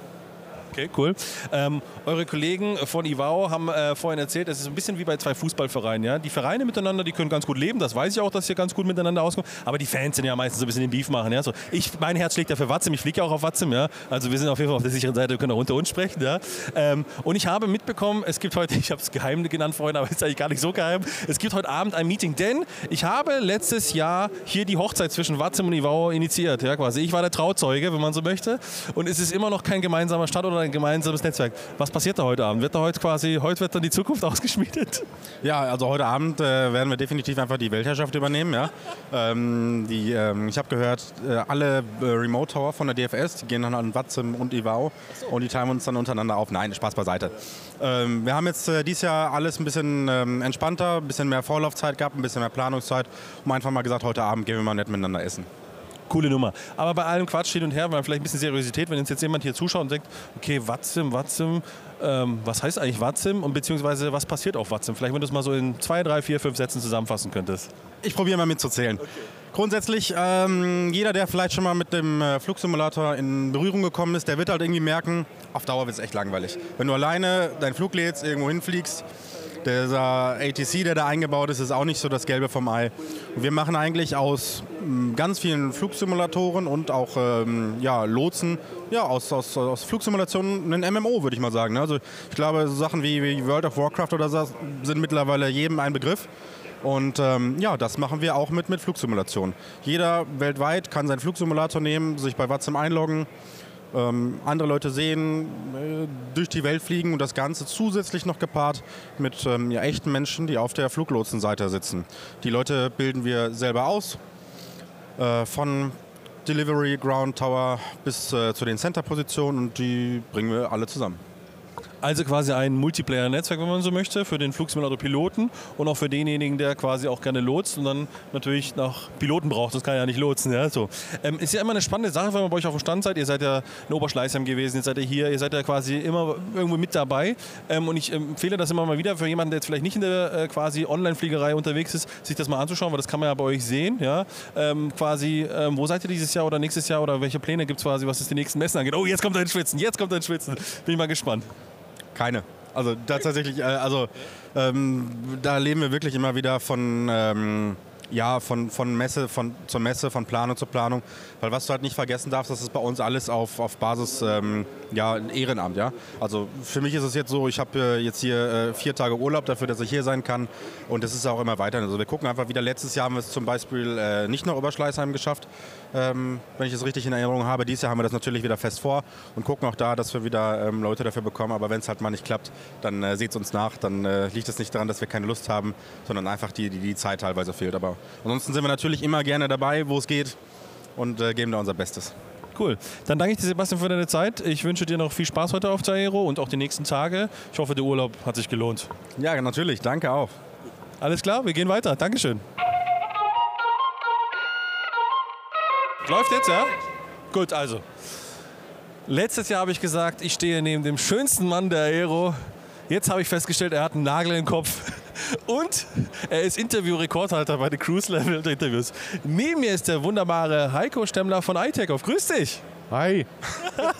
Okay, cool. Ähm, eure Kollegen von Ivao haben äh, vorhin erzählt, es ist ein bisschen wie bei zwei Fußballvereinen. Ja? Die Vereine miteinander, die können ganz gut leben, das weiß ich auch, dass sie ganz gut miteinander auskommen. Aber die Fans sind ja meistens so ein bisschen den Beef machen. Ja? So, ich, mein Herz schlägt ja für Watzim, ich fliege ja auch auf Watzim. Ja? Also wir sind auf jeden Fall auf der sicheren Seite, wir können auch unter uns sprechen. Ja? Ähm, und ich habe mitbekommen, es gibt heute, ich habe es geheim genannt vorhin, aber es ist eigentlich gar nicht so geheim, es gibt heute Abend ein Meeting, denn ich habe letztes Jahr hier die Hochzeit zwischen Watzim und Ivao initiiert. Ja? Quasi. Ich war der Trauzeuge, wenn man so möchte. Und es ist immer noch kein gemeinsamer Stadt oder ein gemeinsames Netzwerk. Was passiert da heute Abend? Wird da heute quasi, heute wird dann die Zukunft ausgeschmiedet? Ja, also heute Abend äh, werden wir definitiv einfach die Weltherrschaft übernehmen. Ja? Ähm, die, ähm, ich habe gehört, äh, alle äh, Remote Tower von der DFS, die gehen dann an Watzim und Ivao und die teilen uns dann untereinander auf. Nein, Spaß beiseite. Ähm, wir haben jetzt äh, dieses Jahr alles ein bisschen ähm, entspannter, ein bisschen mehr Vorlaufzeit gehabt, ein bisschen mehr Planungszeit und einfach mal gesagt, heute Abend gehen wir mal nett miteinander essen. Coole Nummer. Aber bei allem Quatsch hin und her, weil vielleicht ein bisschen Seriosität, wenn uns jetzt jemand hier zuschaut und denkt, okay, Watzim, Watzim, ähm, was heißt eigentlich Watzim und beziehungsweise was passiert auf Watzim? Vielleicht, wenn du es mal so in zwei, drei, vier, fünf Sätzen zusammenfassen könntest. Ich probiere mal mitzuzählen. Grundsätzlich, ähm, jeder, der vielleicht schon mal mit dem äh, Flugsimulator in Berührung gekommen ist, der wird halt irgendwie merken, auf Dauer wird es echt langweilig. Wenn du alleine deinen Flug lädst, irgendwo hinfliegst, dieser ATC, der da eingebaut ist, ist auch nicht so das Gelbe vom Ei. Wir machen eigentlich aus m, ganz vielen Flugsimulatoren und auch ähm, ja, Lotsen, ja, aus, aus, aus Flugsimulationen ein MMO, würde ich mal sagen. ne? Also ich glaube, so Sachen wie, wie World of Warcraft oder so sind mittlerweile jedem ein Begriff. Und ähm, ja, das machen wir auch mit, mit Flugsimulationen. Jeder weltweit kann seinen Flugsimulator nehmen, sich bei Watzim einloggen, ähm, andere Leute sehen, äh, durch die Welt fliegen und das Ganze zusätzlich noch gepaart mit ähm, ja, echten Menschen, die auf der Fluglotsenseite sitzen. Die Leute bilden wir selber aus, äh, von Delivery, Ground Tower bis äh, zu den Center-Positionen und die bringen wir alle zusammen. Also quasi ein Multiplayer-Netzwerk, wenn man so möchte, für den Flugsimulator-Piloten und auch für denjenigen, der quasi auch gerne lotst und dann natürlich nach Piloten braucht. Das kann ja nicht lotsen. Ja? So. Ähm, ist ja immer eine spannende Sache, wenn man bei euch auf dem Stand seid. Ihr seid ja in Oberschleißheim gewesen, jetzt seid ihr hier, ihr seid ja quasi immer irgendwo mit dabei. Ähm, und ich empfehle das immer mal wieder für jemanden, der jetzt vielleicht nicht in der äh, quasi Online-Fliegerei unterwegs ist, sich das mal anzuschauen, weil das kann man ja bei euch sehen. Ja? Ähm, quasi, ähm, wo seid ihr dieses Jahr oder nächstes Jahr oder welche Pläne gibt es quasi, was es die nächsten Messen angeht? Oh, jetzt kommt ein Schwitzen, jetzt kommt ein Schwitzen. Bin ich mal gespannt. Keine. Also da tatsächlich, äh, also ähm, da leben wir wirklich immer wieder von, ähm, ja, von, von Messe von, zur Messe, von Planung zu Planung. Weil was du halt nicht vergessen darfst, das ist bei uns alles auf, auf Basis ähm, ja, Ehrenamt. Ja? Also für mich ist es jetzt so, ich habe äh, jetzt hier äh, vier Tage Urlaub dafür, dass ich hier sein kann. Und das ist auch immer weiter. Also wir gucken einfach wieder. Letztes Jahr haben wir es zum Beispiel äh, nicht nach Oberschleißheim geschafft, ähm, wenn ich es richtig in Erinnerung habe. Dieses Jahr haben wir das natürlich wieder fest vor und gucken auch da, dass wir wieder ähm, Leute dafür bekommen. Aber wenn es halt mal nicht klappt, dann äh, seht es uns nach. Dann äh, liegt es nicht daran, dass wir keine Lust haben, sondern einfach die, die, die Zeit teilweise fehlt. Aber ansonsten sind wir natürlich immer gerne dabei, wo es geht und äh, geben da unser Bestes. Cool. Dann danke ich dir, Sebastian, für deine Zeit. Ich wünsche dir noch viel Spaß heute auf der Aero und auch die nächsten Tage. Ich hoffe, der Urlaub hat sich gelohnt. Ja, natürlich. Danke auch. Alles klar, wir gehen weiter. Dankeschön. Läuft jetzt, ja? Gut, also. Letztes Jahr habe ich gesagt, ich stehe neben dem schönsten Mann der Aero. Jetzt habe ich festgestellt, er hat einen Nagel im Kopf. Und er ist Interview-Rekordhalter bei den Cruise-Level-Interviews. Neben mir ist der wunderbare Heiko Stemmler von iTech auf. Grüß dich! Hi.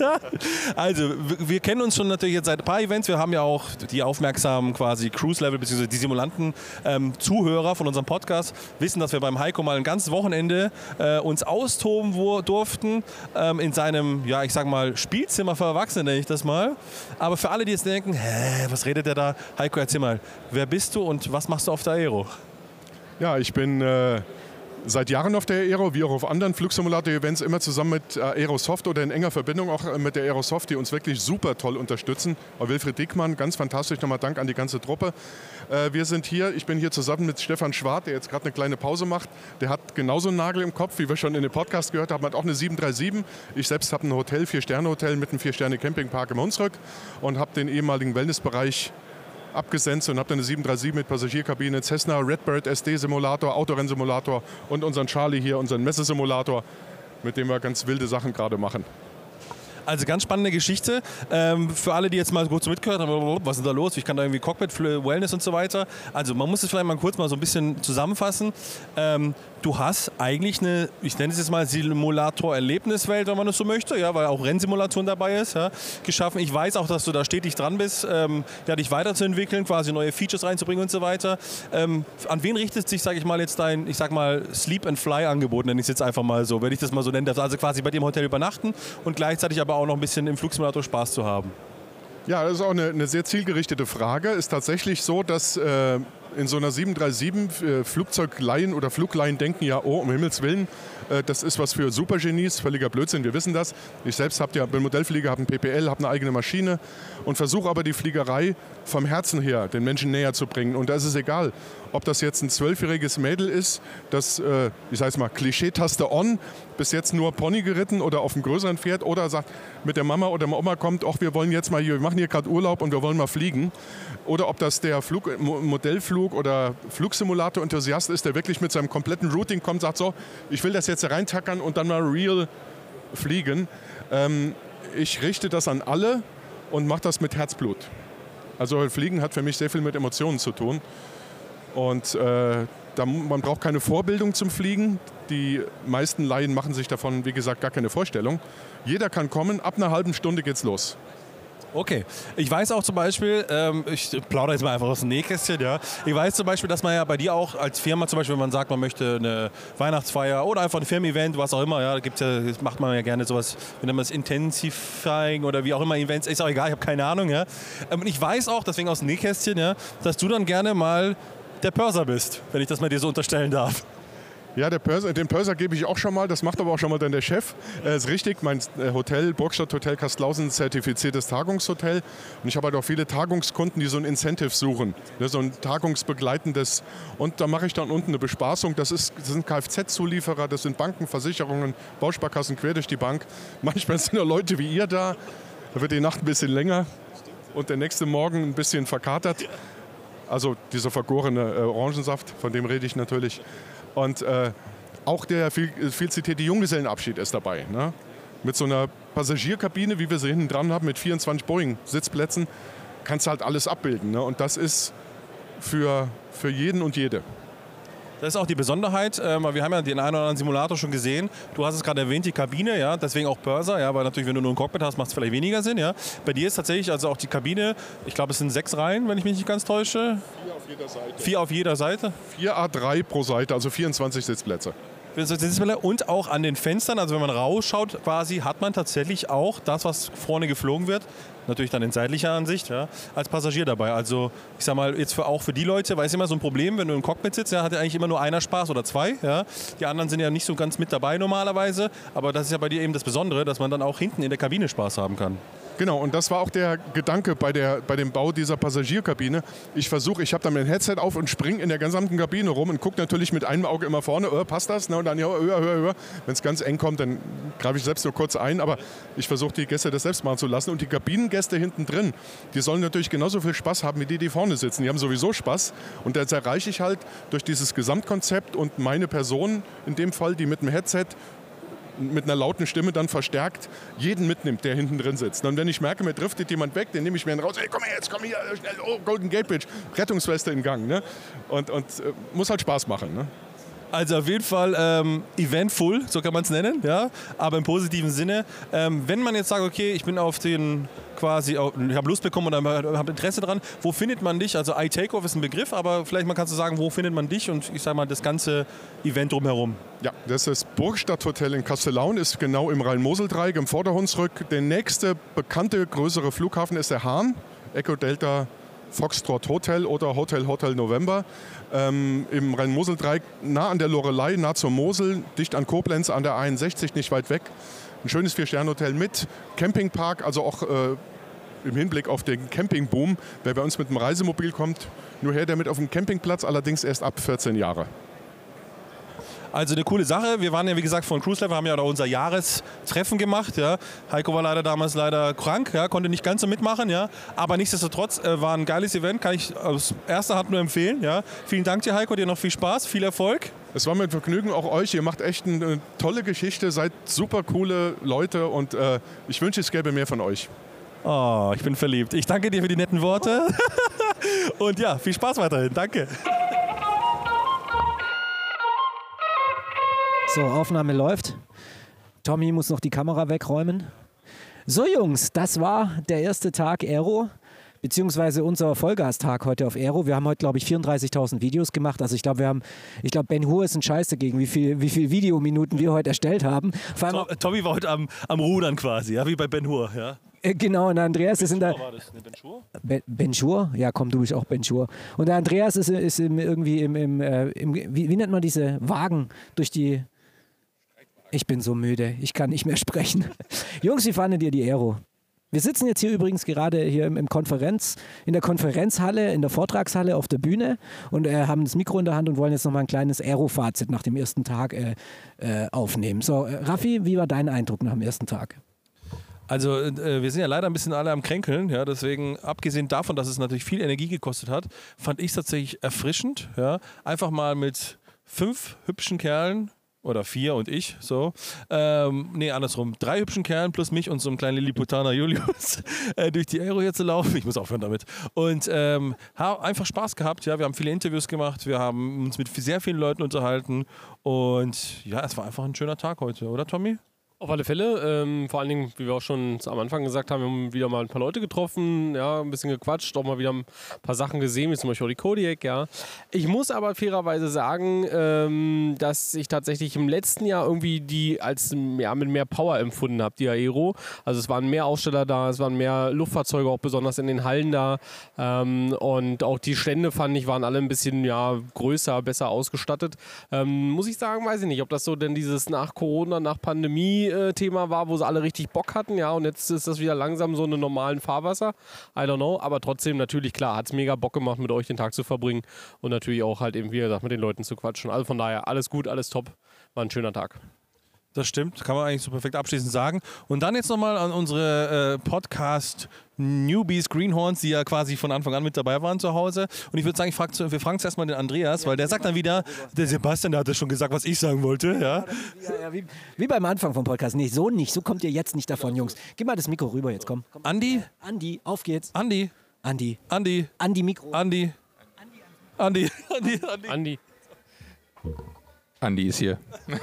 also, wir kennen uns schon natürlich jetzt seit ein paar Events. Wir haben ja auch die aufmerksamen quasi Cruise-Level bzw. die Simulanten ähm, Zuhörer von unserem Podcast wissen, dass wir beim Heiko mal ein ganzes Wochenende äh, uns austoben wo, durften ähm, in seinem, ja, ich sag mal, Spielzimmer für Erwachsene, nenne ich das mal. Aber für alle, die jetzt denken, hä, was redet der da? Heiko, erzähl mal, wer bist du und was machst du auf der Aero? Ja, ich bin äh, seit Jahren auf der Aero, wie auch auf anderen Flugsimulator-Events, immer zusammen mit äh, Aerosoft oder in enger Verbindung auch äh, mit der Aerosoft, die uns wirklich super toll unterstützen. Auch Wilfried Dickmann, ganz fantastisch, nochmal Dank an die ganze Truppe. Äh, wir sind hier, ich bin hier zusammen mit Stefan Schwart, der jetzt gerade eine kleine Pause macht. Der hat genauso einen Nagel im Kopf, wie wir schon in dem Podcast gehört haben, hat auch eine 737. Ich selbst habe ein Hotel, Vier-Sterne-Hotel mit einem Vier-Sterne-Campingpark im Hunsrück und habe den ehemaligen Wellnessbereich abgesenzt und habe dann eine 737 mit Passagierkabine, Cessna, Redbird SD-Simulator, Autorennsimulator und unseren Charlie hier, unseren Messesimulator, mit dem wir ganz wilde Sachen gerade machen. Also ganz spannende Geschichte. Ähm, für alle, die jetzt mal kurz mitgehört haben, was ist da los? Ich kann da irgendwie Cockpit, Wellness und so weiter. Also man muss es vielleicht mal kurz mal so ein bisschen zusammenfassen. Du hast eigentlich eine, ich nenne es jetzt mal Simulator-Erlebniswelt, wenn man das so möchte, ja, weil auch Rennsimulation dabei ist, ja, geschaffen. Ich weiß auch, dass du da stetig dran bist, ähm, ja, dich weiterzuentwickeln, quasi neue Features reinzubringen und so weiter. Ähm, an wen richtet sich, sage ich mal, jetzt dein, ich sag mal, Sleep and Fly-Angebot, nenne ich es jetzt einfach mal so, wenn ich das mal so nennen darf. Also quasi bei dir im Hotel übernachten und gleichzeitig aber auch noch ein bisschen im Flugsimulator Spaß zu haben. Ja, das ist auch eine, eine sehr zielgerichtete Frage. Ist tatsächlich so, dass äh, in so einer 737 äh, Flugzeugleihen oder Flugleihen denken ja, oh, um Himmels Willen, äh, das ist was für Supergenies, völliger Blödsinn, wir wissen das. Ich selbst hab ja, bin Modellflieger, habe ein PPL, habe eine eigene Maschine und versuche aber die Fliegerei vom Herzen her den Menschen näher zu bringen. Und da ist es egal, ob das jetzt ein zwölfjähriges Mädel ist, das, äh, ich sage mal, Klischeetaste on, bis jetzt nur Pony geritten oder auf einem größeren Pferd oder sagt, mit der Mama oder der Oma kommt, ach, wir wollen jetzt mal hier, wir machen hier gerade Urlaub und wir wollen mal fliegen. Oder ob das der Flug, Modellflug oder Flugsimulator-Enthusiast ist, der wirklich mit seinem kompletten Routing kommt, sagt so, ich will das jetzt reintackern und dann mal real fliegen. Ähm, ich richte das an alle und mache das mit Herzblut. Also Fliegen hat für mich sehr viel mit Emotionen zu tun. Und äh, da, man braucht keine Vorbildung zum Fliegen. Die meisten Laien machen sich davon, wie gesagt, gar keine Vorstellung. Jeder kann kommen, ab einer halben Stunde geht's los. Okay. Ich weiß auch zum Beispiel, ähm, ich plaudere jetzt mal einfach aus dem Nähkästchen, ja. Ich weiß zum Beispiel, dass man ja bei dir auch als Firma zum Beispiel, wenn man sagt, man möchte eine Weihnachtsfeier oder einfach ein Firmen-Event, was auch immer, ja, gibt's ja, das macht man ja gerne sowas, wie nennt man das, Intensifying oder wie auch immer Events, ist auch egal, ich habe keine Ahnung, ja. Ähm, ich weiß auch, deswegen aus dem Nähkästchen, ja, dass du dann gerne mal der Pörser bist, wenn ich das mal dir so unterstellen darf. Ja, der Pörser, den Pörser gebe ich auch schon mal, das macht aber auch schon mal dann der Chef. Äh, ist richtig, mein äh, Hotel, Burgstadt Hotel Kastlausen, zertifiziertes Tagungshotel. Und ich habe halt auch viele Tagungskunden, die so ein Incentive suchen, ne, so ein tagungsbegleitendes. Und da mache ich dann unten eine Bespaßung. Das, ist, das sind Kfz-Zulieferer, das sind Banken, Versicherungen, Bausparkassen quer durch die Bank. Manchmal sind da Leute wie ihr da, da wird die Nacht ein bisschen länger. und der nächste Morgen ein bisschen verkatert. Also dieser vergorene äh, Orangensaft, von dem rede ich natürlich. Und äh, auch der viel, viel zitierte Junggesellenabschied ist dabei. Ne? Mit so einer Passagierkabine, wie wir sie hinten dran haben, mit 24 Boeing-Sitzplätzen, kannst du halt alles abbilden. Ne? Und das ist für, für jeden und jede. Das ist auch die Besonderheit, äh, weil wir haben ja den einen oder anderen Simulator schon gesehen. Du hast es gerade erwähnt, die Kabine, ja, deswegen auch Purser, ja, weil natürlich, wenn du nur ein Cockpit hast, macht es vielleicht weniger Sinn, ja. Bei dir ist tatsächlich also auch die Kabine, ich glaube, es sind sechs Reihen, wenn ich mich nicht ganz täusche. Vier auf jeder Seite. Vier auf jeder Seite. Vier A3 pro Seite, also 24 Sitzplätze. Und auch an den Fenstern, also wenn man rausschaut, quasi hat man tatsächlich auch das, was vorne geflogen wird, natürlich dann in seitlicher Ansicht, ja, als Passagier dabei. Also ich sag mal, jetzt für, auch für die Leute, weil es immer so ein Problem, wenn du im Cockpit sitzt, ja, hat ja eigentlich immer nur einer Spaß oder zwei. Ja. Die anderen sind ja nicht so ganz mit dabei normalerweise, aber das ist ja bei dir eben das Besondere, dass man dann auch hinten in der Kabine Spaß haben kann. Genau, und das war auch der Gedanke bei, der, bei dem Bau dieser Passagierkabine. Ich versuche, ich habe da mein Headset auf und springe in der gesamten Kabine rum und gucke natürlich mit einem Auge immer vorne, oh, passt das? Und dann höher, höher, höher. Wenn es ganz eng kommt, dann greife ich selbst nur kurz ein, aber ich versuche die Gäste das selbst machen zu lassen. Und die Kabinengäste hinten drin, die sollen natürlich genauso viel Spaß haben wie die, die vorne sitzen. Die haben sowieso Spaß. Und das erreiche ich halt durch dieses Gesamtkonzept und meine Person in dem Fall, die mit dem Headset mit einer lauten Stimme dann verstärkt jeden mitnimmt, der hinten drin sitzt. Und wenn ich merke, mir driftet jemand weg, dann nehme ich mir raus, hey, komm her, jetzt komm hier, schnell, oh, Golden Gate Bridge, Rettungsweste in Gang. Ne? Und, und äh, muss halt Spaß machen. Ne? Also auf jeden Fall ähm, eventful, so kann man es nennen, ja, aber im positiven Sinne. Ähm, wenn man jetzt sagt, okay, ich bin auf den quasi, ich habe Lust bekommen oder habe Interesse dran, wo findet man dich? Also iTakeoff ist ein Begriff, aber vielleicht mal kannst du sagen, wo findet man dich und ich sage mal das ganze Event drumherum. Ja, das ist Burgstadthotel in Kastellaun, ist genau im Rhein-Mosel-Dreieck im Vorderhunsrück. Der nächste bekannte größere Flughafen ist der Hahn, Echo Delta Foxtrot Hotel oder Hotel Hotel November ähm, im Rhein-Mosel-Dreieck, nah an der Lorelei, nah zur Mosel, dicht an Koblenz, an der 61, nicht weit weg. Ein schönes Vier-Sterne-Hotel mit Campingpark, also auch äh, im Hinblick auf den Campingboom. Wer bei uns mit dem Reisemobil kommt, nur her damit auf dem Campingplatz, allerdings erst ab 14 Jahre. Also eine coole Sache. Wir waren ja, wie gesagt, von Cruise Level, haben ja auch unser Jahrestreffen gemacht. Ja. Heiko war leider damals leider krank, ja, konnte nicht ganz so mitmachen. Ja. Aber nichtsdestotrotz äh, war ein geiles Event, kann ich aus erster Hand nur empfehlen. Ja. Vielen Dank dir, Heiko, dir noch viel Spaß, viel Erfolg. Es war mir ein Vergnügen, auch euch. Ihr macht echt eine tolle Geschichte, seid super coole Leute und äh, ich wünsche, es gäbe mehr von euch. Oh, ich bin verliebt. Ich danke dir für die netten Worte. und ja, viel Spaß weiterhin. Danke. So, Aufnahme läuft. Tommy muss noch die Kamera wegräumen. So, Jungs, das war der erste Tag Aero, beziehungsweise unser Vollgastag heute auf Aero. Wir haben heute, glaube ich, 34.000 Videos gemacht. Also ich glaube, wir haben, ich glaube, Ben Hur ist ein Scheiß dagegen, wie viel, wie viel Videominuten wir heute erstellt haben. Vor allem, Tommy war heute am, am Rudern quasi, ja, wie bei Ben Hur, ja. Äh, Genau, und der Andreas ist in der. War das eine Ben Schur? Ben, ben Schur? Ja, komm, du bist auch Ben Schur. Und der Andreas ist, ist im, irgendwie im, im, äh, im wie, wie nennt man diese Wagen durch die. Ich bin so müde, ich kann nicht mehr sprechen. Jungs, wie fandet ihr die Aero? Wir sitzen jetzt hier übrigens gerade hier im, Konferenz, in der Konferenzhalle, in der Vortragshalle auf der Bühne und äh, haben das Mikro in der Hand und wollen jetzt nochmal ein kleines Aero-Fazit nach dem ersten Tag äh, äh, aufnehmen. So, äh, Raffi, wie war dein Eindruck nach dem ersten Tag? Also äh, wir sind ja leider ein bisschen alle am Kränkeln, ja, deswegen abgesehen davon, dass es natürlich viel Energie gekostet hat, fand ich es tatsächlich erfrischend, ja, einfach mal mit fünf hübschen Kerlen oder vier und ich, so. Ähm, nee, andersrum. Drei hübschen Kerlen plus mich und so einem kleinen Lilliputaner Julius äh, durch die Aero hier zu laufen. Ich muss aufhören damit. Und ähm, haben einfach Spaß gehabt. Ja, wir haben viele Interviews gemacht. Wir haben uns mit sehr vielen Leuten unterhalten. Und ja, es war einfach ein schöner Tag heute, oder Tommy? Auf alle Fälle. Ähm, vor allen Dingen, wie wir auch schon am Anfang gesagt haben, wir haben wieder mal ein paar Leute getroffen, ja, ein bisschen gequatscht, auch mal wieder ein paar Sachen gesehen, wie zum Beispiel auch die Kodiak, ja. Ich muss aber fairerweise sagen, ähm, dass ich tatsächlich im letzten Jahr irgendwie die als ja, mit mehr Power empfunden habe, die Aero. Also es waren mehr Aussteller da, es waren mehr Luftfahrzeuge auch besonders in den Hallen da. Ähm, und auch die Stände fand ich, waren alle ein bisschen ja, größer, besser ausgestattet. Ähm, muss ich sagen, weiß ich nicht, ob das so denn dieses nach Corona, nach Pandemie äh, Thema war, wo sie alle richtig Bock hatten, ja, und jetzt ist das wieder langsam so eine normalen Fahrwasser. I don't know, aber trotzdem natürlich klar, hat es mega Bock gemacht, mit euch den Tag zu verbringen und natürlich auch halt eben, wie gesagt, mit den Leuten zu quatschen. Also von daher, alles gut, alles top, war ein schöner Tag. Das stimmt, kann man eigentlich so perfekt abschließend sagen. Und dann jetzt nochmal an unsere äh, Podcast-Newbies, Greenhorns, die ja quasi von Anfang an mit dabei waren zu Hause. Und ich würde sagen, ich frag, zu- wir fragen zuerst mal den Andreas, weil der sagt dann wieder, der Sebastian, der hat ja schon gesagt, was ich sagen wollte. Ja? Ja, ja, wie, wie beim Anfang vom Podcast. Nee, so nicht. So kommt ihr jetzt nicht davon, Jungs. Gib mal das Mikro rüber jetzt, komm. komm. Andi? Andi, auf geht's. Andi? Andi. Andi? Andi, Mikro. Andi? Andi? Andi? Andi? Andi. Andi ist hier.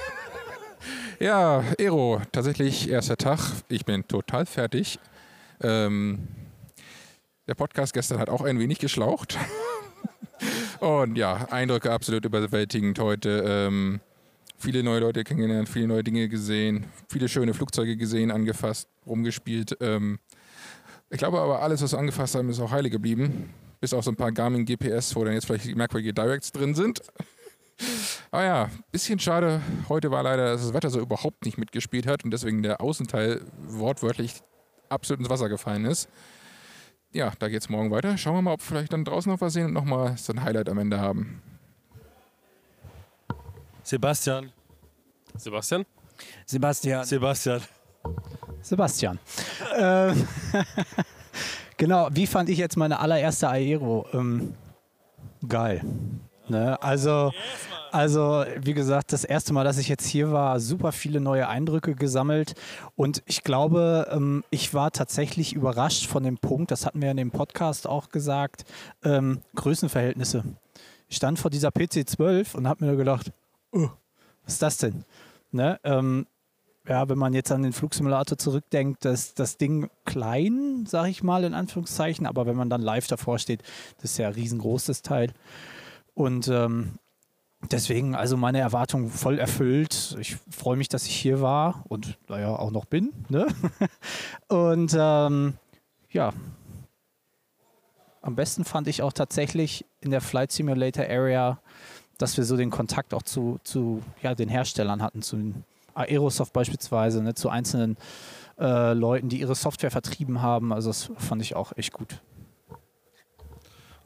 ja, Ero, tatsächlich erster Tag. Ich bin total fertig. Ähm, der Podcast gestern hat auch ein wenig geschlaucht. Und ja, Eindrücke absolut überwältigend heute. Ähm, viele neue Leute kennengelernt, viele neue Dinge gesehen, viele schöne Flugzeuge gesehen, angefasst, rumgespielt. Ähm, ich glaube aber, alles, was wir angefasst haben, ist auch heile geblieben. Bis auf so ein paar Garmin GPS, wo dann jetzt vielleicht merkwürdige Directs drin sind. Aber ja, bisschen schade. Heute war leider, dass das Wetter so überhaupt nicht mitgespielt hat und deswegen der Außenteil wortwörtlich absolut ins Wasser gefallen ist. Ja, da geht's morgen weiter. Schauen wir mal, ob wir vielleicht dann draußen noch was sehen und nochmal so ein Highlight am Ende haben. Sebastian. Sebastian? Sebastian. Sebastian. Sebastian. ähm, genau, wie fand ich jetzt meine allererste Aero? Ähm, geil. Ne? Also, also, wie gesagt, das erste Mal, dass ich jetzt hier war, super viele neue Eindrücke gesammelt. Und ich glaube, ähm, ich war tatsächlich überrascht von dem Punkt, das hatten wir in dem Podcast auch gesagt, ähm, Größenverhältnisse. Ich stand vor dieser PC12 und habe mir gedacht, oh, was ist das denn? Ne? Ähm, ja, wenn man jetzt an den Flugsimulator zurückdenkt, das, das Ding klein, sag ich mal, in Anführungszeichen, aber wenn man dann live davor steht, das ist ja ein riesengroßes Teil. Und ähm, deswegen, also meine Erwartung voll erfüllt. Ich freue mich, dass ich hier war und naja, auch noch bin. Ne? und ähm, ja, am besten fand ich auch tatsächlich in der Flight Simulator Area, dass wir so den Kontakt auch zu, zu ja, den Herstellern hatten, zu Aerosoft beispielsweise, ne, zu einzelnen äh, Leuten, die ihre Software vertrieben haben. Also das fand ich auch echt gut.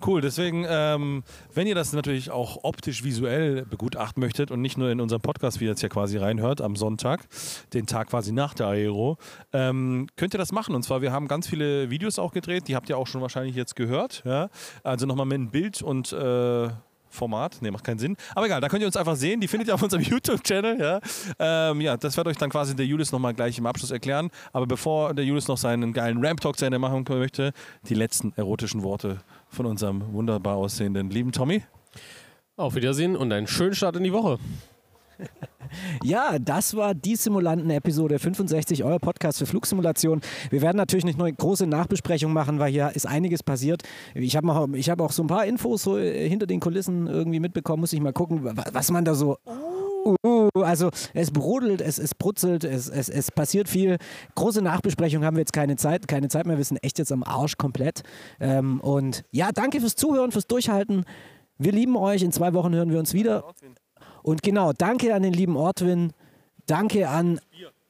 Cool, deswegen, ähm, wenn ihr das natürlich auch optisch visuell begutachten möchtet und nicht nur in unserem Podcast, wie ihr jetzt ja quasi reinhört, am Sonntag, den Tag quasi nach der Aero, ähm, könnt ihr das machen. Und zwar, wir haben ganz viele Videos auch gedreht, die habt ihr auch schon wahrscheinlich jetzt gehört. Ja? Also nochmal mit einem Bild und äh, Format. Ne, macht keinen Sinn. Aber egal, da könnt ihr uns einfach sehen. Die findet ihr auf unserem YouTube-Channel. Ja? Ähm, ja, das wird euch dann quasi der Julius nochmal gleich im Abschluss erklären. Aber bevor der Julius noch seinen geilen Ramp-Talk zu Ende machen möchte, die letzten erotischen Worte von unserem wunderbar aussehenden lieben Tommy. Auf Wiedersehen und einen schönen Start in die Woche. Ja, das war die Simulanten-Episode 65, euer Podcast für Flugsimulation. Wir werden natürlich nicht nur eine große Nachbesprechung machen, weil hier ist einiges passiert. Ich habe auch, ich hab auch so ein paar Infos so äh, hinter den Kulissen irgendwie mitbekommen. Muss ich mal gucken, wa- was man da so. Uh, also es brodelt, es, es brutzelt, es, es, es passiert viel. Große Nachbesprechung haben wir jetzt keine Zeit, keine Zeit mehr. Wir sind echt jetzt am Arsch komplett. Ähm, und ja, danke fürs Zuhören, fürs Durchhalten. Wir lieben euch. In zwei Wochen hören wir uns wieder. Und genau, danke an den lieben Ortwin. Danke an.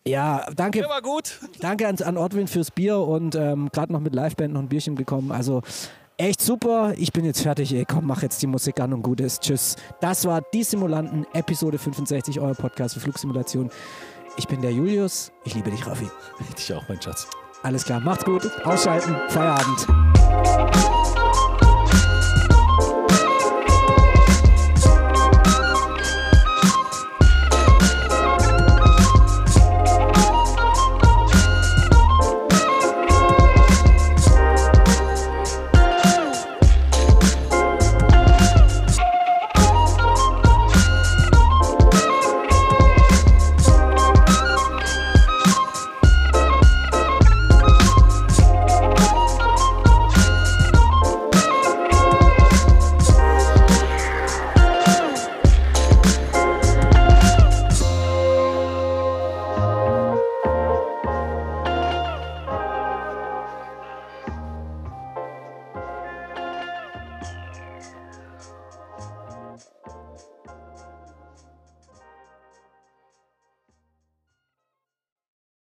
Ja, danke. war gut. Danke an, an Ortwin fürs Bier und ähm, gerade noch mit Liveband noch ein Bierchen bekommen. Also echt super. Ich bin jetzt fertig. Ey, komm, mach jetzt die Musik an und gut ist. Tschüss. Das war die Simulanten, Episode 65, euer Podcast für Flugsimulation. Ich bin der Julius. Ich liebe dich, Raffi. Dich auch, mein Schatz. Alles klar, macht's gut. Ausschalten. Feierabend.